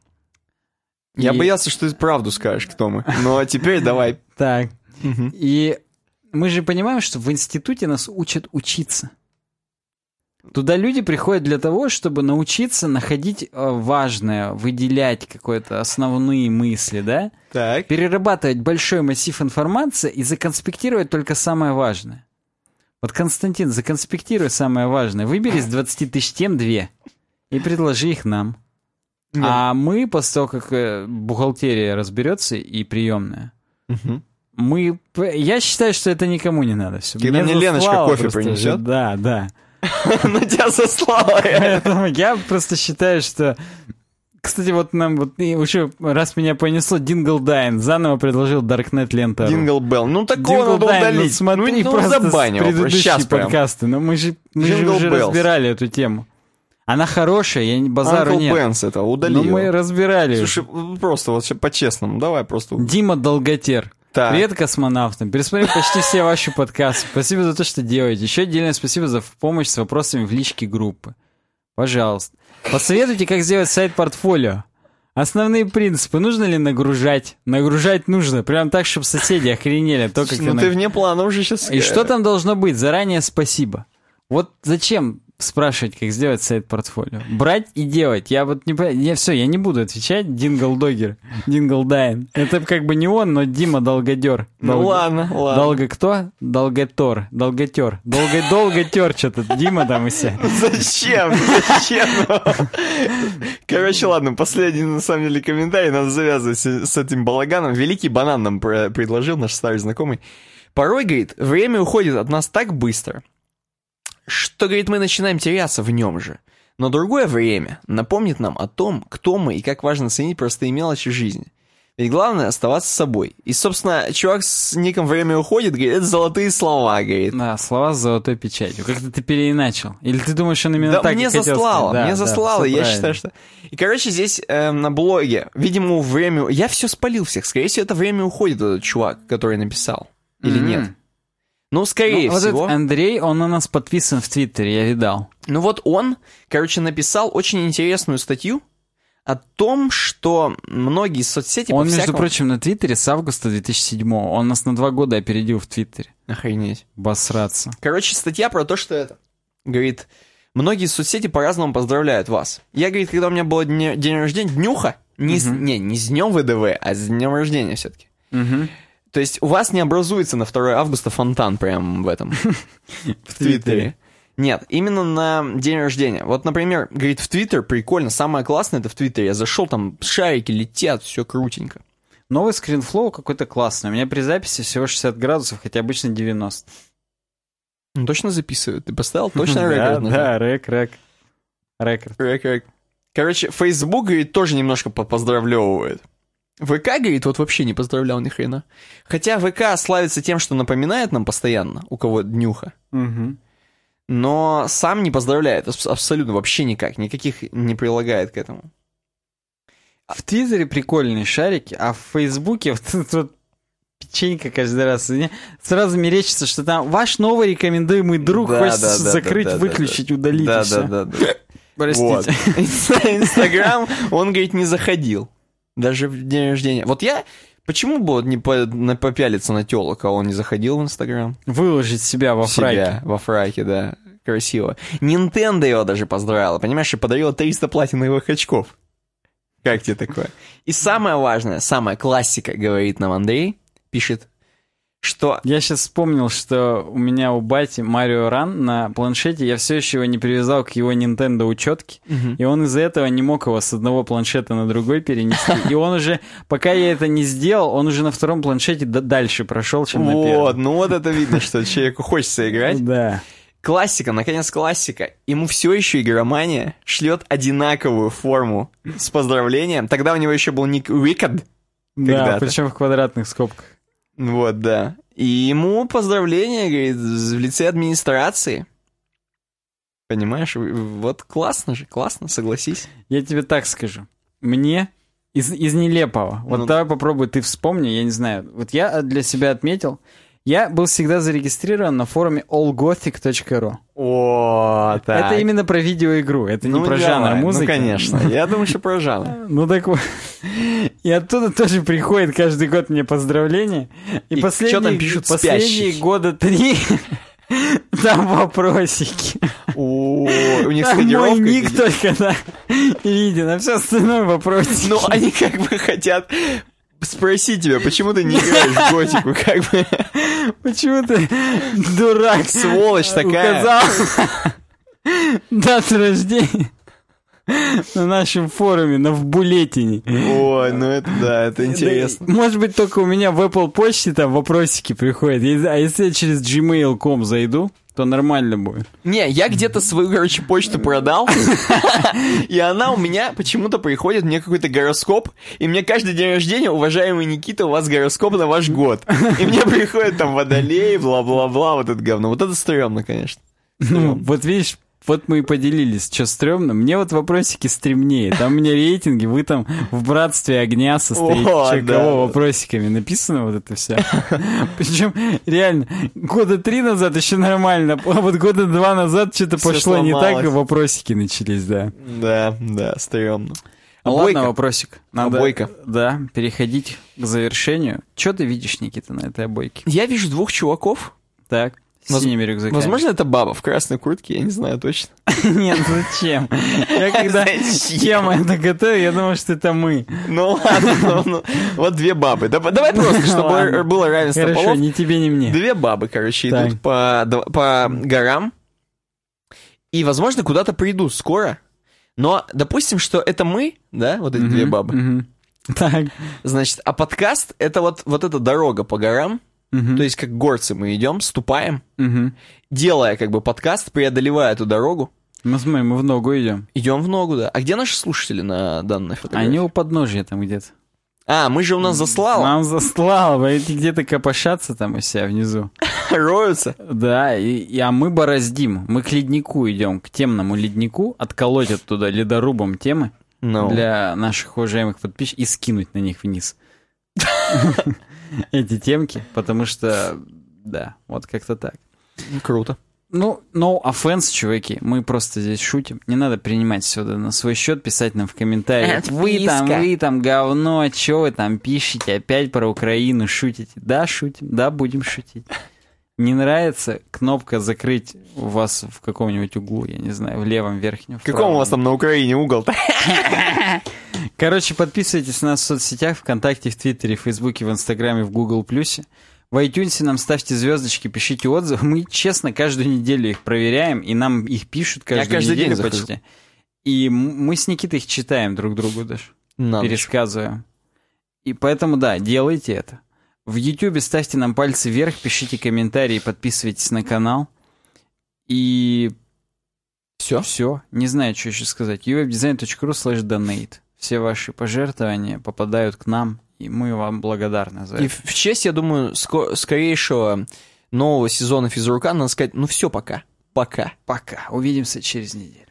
Speaker 1: Я
Speaker 2: И-
Speaker 1: боялся, что ты правду скажешь, кто мы. Но теперь давай.
Speaker 2: Так. И мы же понимаем, что в институте нас учат учиться. Туда люди приходят для того, чтобы научиться находить э, важное, выделять какие-то основные мысли, да?
Speaker 1: Так.
Speaker 2: Перерабатывать большой массив информации и законспектировать только самое важное. Вот, Константин, законспектируй самое важное. Выбери из 20 тысяч тем две и предложи их нам.
Speaker 1: Нет.
Speaker 2: А мы, после того, как э, бухгалтерия разберется и приемная,
Speaker 1: Мгм.
Speaker 2: мы... Я считаю, что это никому не надо. Все.
Speaker 1: Когда мне Леночка кофе принесет?
Speaker 2: Да, да.
Speaker 1: Ну тебя заслала.
Speaker 2: Поэтому я просто считаю, что... Кстати, вот нам вот уже раз меня понесло, Дингл Дайн заново предложил Даркнет лента.
Speaker 1: Дингл Белл. Ну такого надо
Speaker 2: Дайн, ну
Speaker 1: удалить.
Speaker 2: смотри,
Speaker 1: ну,
Speaker 2: просто
Speaker 1: забань
Speaker 2: с
Speaker 1: его.
Speaker 2: предыдущие
Speaker 1: Сейчас прям.
Speaker 2: подкасты. Но мы же, мы же уже
Speaker 1: Bells.
Speaker 2: разбирали эту тему. Она хорошая, я не базару
Speaker 1: Uncle
Speaker 2: нет.
Speaker 1: Бенс это, удали
Speaker 2: Но
Speaker 1: его.
Speaker 2: мы разбирали.
Speaker 1: Слушай, просто вот по-честному, давай просто.
Speaker 2: Дима Долготер.
Speaker 1: Так.
Speaker 2: Привет, космонавтам. Пересмотрел почти все ваши подкасты. Спасибо за то, что делаете. Еще отдельное спасибо за помощь с вопросами в личке группы. Пожалуйста. Посоветуйте, как сделать сайт-портфолио. Основные принципы. Нужно ли нагружать? Нагружать нужно. Прям так, чтобы соседи охренели. То, как
Speaker 1: Ну
Speaker 2: ты
Speaker 1: ты
Speaker 2: наг-
Speaker 1: вне плана уже сейчас.
Speaker 2: И что там должно быть? Заранее спасибо. Вот зачем спрашивать, как сделать сайт-портфолио? Брать и делать. Я вот не. Я все, я не буду отвечать. Дингл Догер. Дингл Дайн. Это как бы не он, но Дима Долгодер.
Speaker 1: Ну
Speaker 2: Долго-
Speaker 1: ладно, ладно.
Speaker 2: Долго кто? Долготор. Долготер. Долго, долготер что-то. Дима там и все.
Speaker 1: Зачем? Зачем? Короче, ладно, последний, на самом деле, комментарий. Надо завязывать с этим балаганом. Великий банан нам предложил, наш старый знакомый. Порой, говорит, время уходит от нас так быстро, что, говорит, мы начинаем теряться в нем же. Но другое время напомнит нам о том, кто мы и как важно ценить простые мелочи жизни. Ведь главное оставаться собой. И, собственно, чувак с ником «Время уходит» говорит, это золотые слова, говорит.
Speaker 2: Да, слова с золотой печатью. Как-то ты переиначил. Или ты думаешь, он именно
Speaker 1: Да,
Speaker 2: так
Speaker 1: мне
Speaker 2: хотел
Speaker 1: заслало,
Speaker 2: сказать? Да,
Speaker 1: мне
Speaker 2: да,
Speaker 1: заслало, я
Speaker 2: правильно.
Speaker 1: считаю, что... И, короче, здесь э, на блоге, видимо, время... Я все спалил всех, скорее всего, это время уходит, этот чувак, который написал. Или
Speaker 2: Мгм.
Speaker 1: нет? Ну, скорее
Speaker 2: Ну, вот
Speaker 1: всего.
Speaker 2: этот Андрей, он на нас подписан в Твиттере, я видал.
Speaker 1: Ну вот он, короче, написал очень интересную статью о том, что многие соцсети
Speaker 2: он, между прочим, на Твиттере с августа 2007 Он нас на два года опередил в Твиттере.
Speaker 1: Охренеть.
Speaker 2: Басраться.
Speaker 1: Короче, статья про то, что это. Говорит, многие соцсети по-разному поздравляют вас. Я, говорит, когда у меня был день, день рождения, днюха, не, с- не, не с днем ВДВ, а с днем рождения все-таки.
Speaker 2: Мгм.
Speaker 1: То есть у вас не образуется на 2 августа фонтан прям в этом, в Твиттере. Нет, именно на день рождения. Вот, например, говорит, в Твиттер прикольно, самое классное это в Твиттере. Я зашел, там шарики летят, все крутенько.
Speaker 2: Новый скринфлоу какой-то классный. У меня при записи всего 60 градусов, хотя обычно 90.
Speaker 1: Ну, точно записывают? Ты поставил точно
Speaker 2: Да,
Speaker 1: рекорд? нажал?
Speaker 2: да, рэк, рэк. Рекорд.
Speaker 1: Рэк, рэк. Короче, Facebook, говорит, тоже немножко попоздравлевывает. ВК, говорит, вот вообще не поздравлял ни хрена. Хотя ВК славится тем, что напоминает нам постоянно, у кого днюха.
Speaker 2: Мгм.
Speaker 1: Но сам не поздравляет, абс- абсолютно, вообще никак, никаких не прилагает к этому.
Speaker 2: В Твиттере прикольные шарики, а в Фейсбуке вот вот печенька каждый раз. Мне сразу мерещится, что там ваш новый рекомендуемый друг
Speaker 1: Да,
Speaker 2: хочется
Speaker 1: да, да,
Speaker 2: закрыть,
Speaker 1: да, да,
Speaker 2: выключить,
Speaker 1: да.
Speaker 2: удалить.
Speaker 1: Да, да, да, да.
Speaker 2: Простите.
Speaker 1: Вот. Инстаграм, он, говорит, не заходил. Даже в день рождения. Вот я, почему бы вот не по- на- попялиться на телок, а он не заходил в Инстаграм?
Speaker 2: Выложить себя во
Speaker 1: Себя,
Speaker 2: фраке.
Speaker 1: во фраке, да. Красиво. Nintendo его даже поздравила, понимаешь, и подарила 300 платиновых очков. Как тебе такое? И самое важное, самая классика, говорит нам Андрей, пишет, что...
Speaker 2: Я сейчас вспомнил, что у меня у бати Марио Ран на планшете, я все еще его не привязал к его Nintendo учетке, и он из-за этого не мог его с одного планшета на другой перенести. И он уже, пока я это не сделал, он уже на втором планшете дальше прошел, чем на
Speaker 1: Вот,
Speaker 2: первом.
Speaker 1: ну вот это видно, что человеку хочется играть.
Speaker 2: Да.
Speaker 1: Классика, наконец классика. Ему все еще игромания шлет одинаковую форму с поздравлением. Тогда у него еще был ник Wicked.
Speaker 2: Да, причем в квадратных скобках.
Speaker 1: Вот, да. И ему поздравления, говорит, в лице администрации. Понимаешь? Вот классно же, классно, согласись.
Speaker 2: Я тебе так скажу. Мне из, из нелепого. Вот
Speaker 1: Ну.
Speaker 2: давай попробуй, ты вспомни, я не знаю. Вот я для себя отметил, я был всегда зарегистрирован на форуме allgothic.ru.
Speaker 1: О,
Speaker 2: Это именно про видеоигру, это
Speaker 1: Ну,
Speaker 2: не про
Speaker 1: давай,
Speaker 2: жанр музыки.
Speaker 1: Ну, конечно. Я думаю, что про жанр.
Speaker 2: Ну так вот. И оттуда тоже приходит каждый год мне поздравления. И,
Speaker 1: И
Speaker 2: последние,
Speaker 1: чё там пишут
Speaker 2: последние
Speaker 1: спящий?
Speaker 2: года три там вопросики.
Speaker 1: О, у них
Speaker 2: Там мой ник только да, виден, а все остальное вопросики.
Speaker 1: Ну, они как бы хотят спросить тебя, почему ты не играешь в готику, как бы
Speaker 2: Почему ты, дурак,
Speaker 1: сволочь такая.
Speaker 2: указал дату рождения на нашем форуме, на Вбулетине.
Speaker 1: Ой, ну это да, это интересно.
Speaker 2: Да, Может быть, только у меня в Apple почте там вопросики приходят. А если я через gmail.com зайду, то нормально будет.
Speaker 1: Не, я где-то свою, короче, почту продал, и она у меня почему-то приходит, мне какой-то гороскоп, и мне каждый день рождения, уважаемый Никита, у вас гороскоп на ваш год. И мне приходит там водолей, бла-бла-бла, вот это говно. Вот это стрёмно, конечно.
Speaker 2: Ну, вот видишь, вот мы и поделились, что стрёмно. Мне вот вопросики стремнее. Там у меня рейтинги, вы там в братстве огня состоите.
Speaker 1: О,
Speaker 2: Чё,
Speaker 1: да.
Speaker 2: кого вопросиками написано вот это все. Причем реально, года три назад еще нормально, а вот года два назад что-то пошло не так, и вопросики начались, да.
Speaker 1: Да, да, стрёмно. Обойка.
Speaker 2: ладно, вопросик. Надо,
Speaker 1: Обойка.
Speaker 2: Да, переходить к завершению. Что ты видишь, Никита, на этой обойке?
Speaker 1: Я вижу двух чуваков.
Speaker 2: Так, с синими рюкзаками.
Speaker 1: Возможно, это баба в красной куртке, я не знаю точно.
Speaker 2: Нет, зачем? Я когда тему это готовил, я думал, что это мы.
Speaker 1: Ну ладно, ну, ну. вот две бабы. Да- Давай просто, чтобы было равенство
Speaker 2: Хорошо,
Speaker 1: полов.
Speaker 2: ни тебе, ни мне.
Speaker 1: Две бабы, короче, идут по, по горам. И, возможно, куда-то придут скоро. Но допустим, что это мы, да, вот эти две бабы.
Speaker 2: Так.
Speaker 1: Значит, а подкаст это вот, вот эта дорога по горам.
Speaker 2: Мгм,
Speaker 1: То есть, как горцы мы идем, ступаем,
Speaker 2: мгм.
Speaker 1: делая как бы подкаст, преодолевая эту дорогу.
Speaker 2: Ну смотри, мы в ногу идем.
Speaker 1: Идем в ногу, да. А где наши слушатели на данной фотографии?
Speaker 2: Они у подножия там где-то.
Speaker 1: А, мы же у нас заслало.
Speaker 2: Нам заслал, вы эти где-то копошатся там у себя внизу.
Speaker 1: Роются.
Speaker 2: Да, и, и- а мы бороздим. Мы к леднику идем, к темному леднику, отколоть оттуда ледорубом темы
Speaker 1: Ну.
Speaker 2: для наших уважаемых подписчиков и скинуть на них вниз. Эти темки, потому что, да, вот как-то так.
Speaker 1: Круто.
Speaker 2: Ну, no offense, чуваки, мы просто здесь шутим. Не надо принимать все на свой счет, писать нам в комментариях. Вы там,
Speaker 1: Отписка.
Speaker 2: вы там говно, что вы там пишете, опять про Украину шутите. Да, шутим, да, будем шутить. Не нравится кнопка закрыть у вас в каком-нибудь углу, я не знаю, в левом верхнем. в
Speaker 1: Каком у вас там на Украине угол-то?
Speaker 2: Короче, подписывайтесь на нас в соцсетях, ВКонтакте, в Твиттере, в Фейсбуке, в Инстаграме, в Google Плюсе. В iTunes нам ставьте звездочки, пишите отзывы. Мы, честно, каждую неделю их проверяем, и нам их пишут каждую
Speaker 1: каждый
Speaker 2: неделю
Speaker 1: день захожу.
Speaker 2: почти. И мы с Никитой их читаем друг другу даже,
Speaker 1: На ночь.
Speaker 2: пересказываем. И поэтому, да, делайте это. В YouTube ставьте нам пальцы вверх, пишите комментарии, подписывайтесь на канал. И
Speaker 1: Все?
Speaker 2: все. Не знаю, что еще сказать. uwebdesign.ru slash donate. Все ваши пожертвования попадают к нам, и мы вам благодарны за
Speaker 1: И
Speaker 2: это.
Speaker 1: в в честь, я думаю, ско- скорейшего нового сезона физрука надо сказать, ну все, пока. Пока.
Speaker 2: Пока. Увидимся через неделю.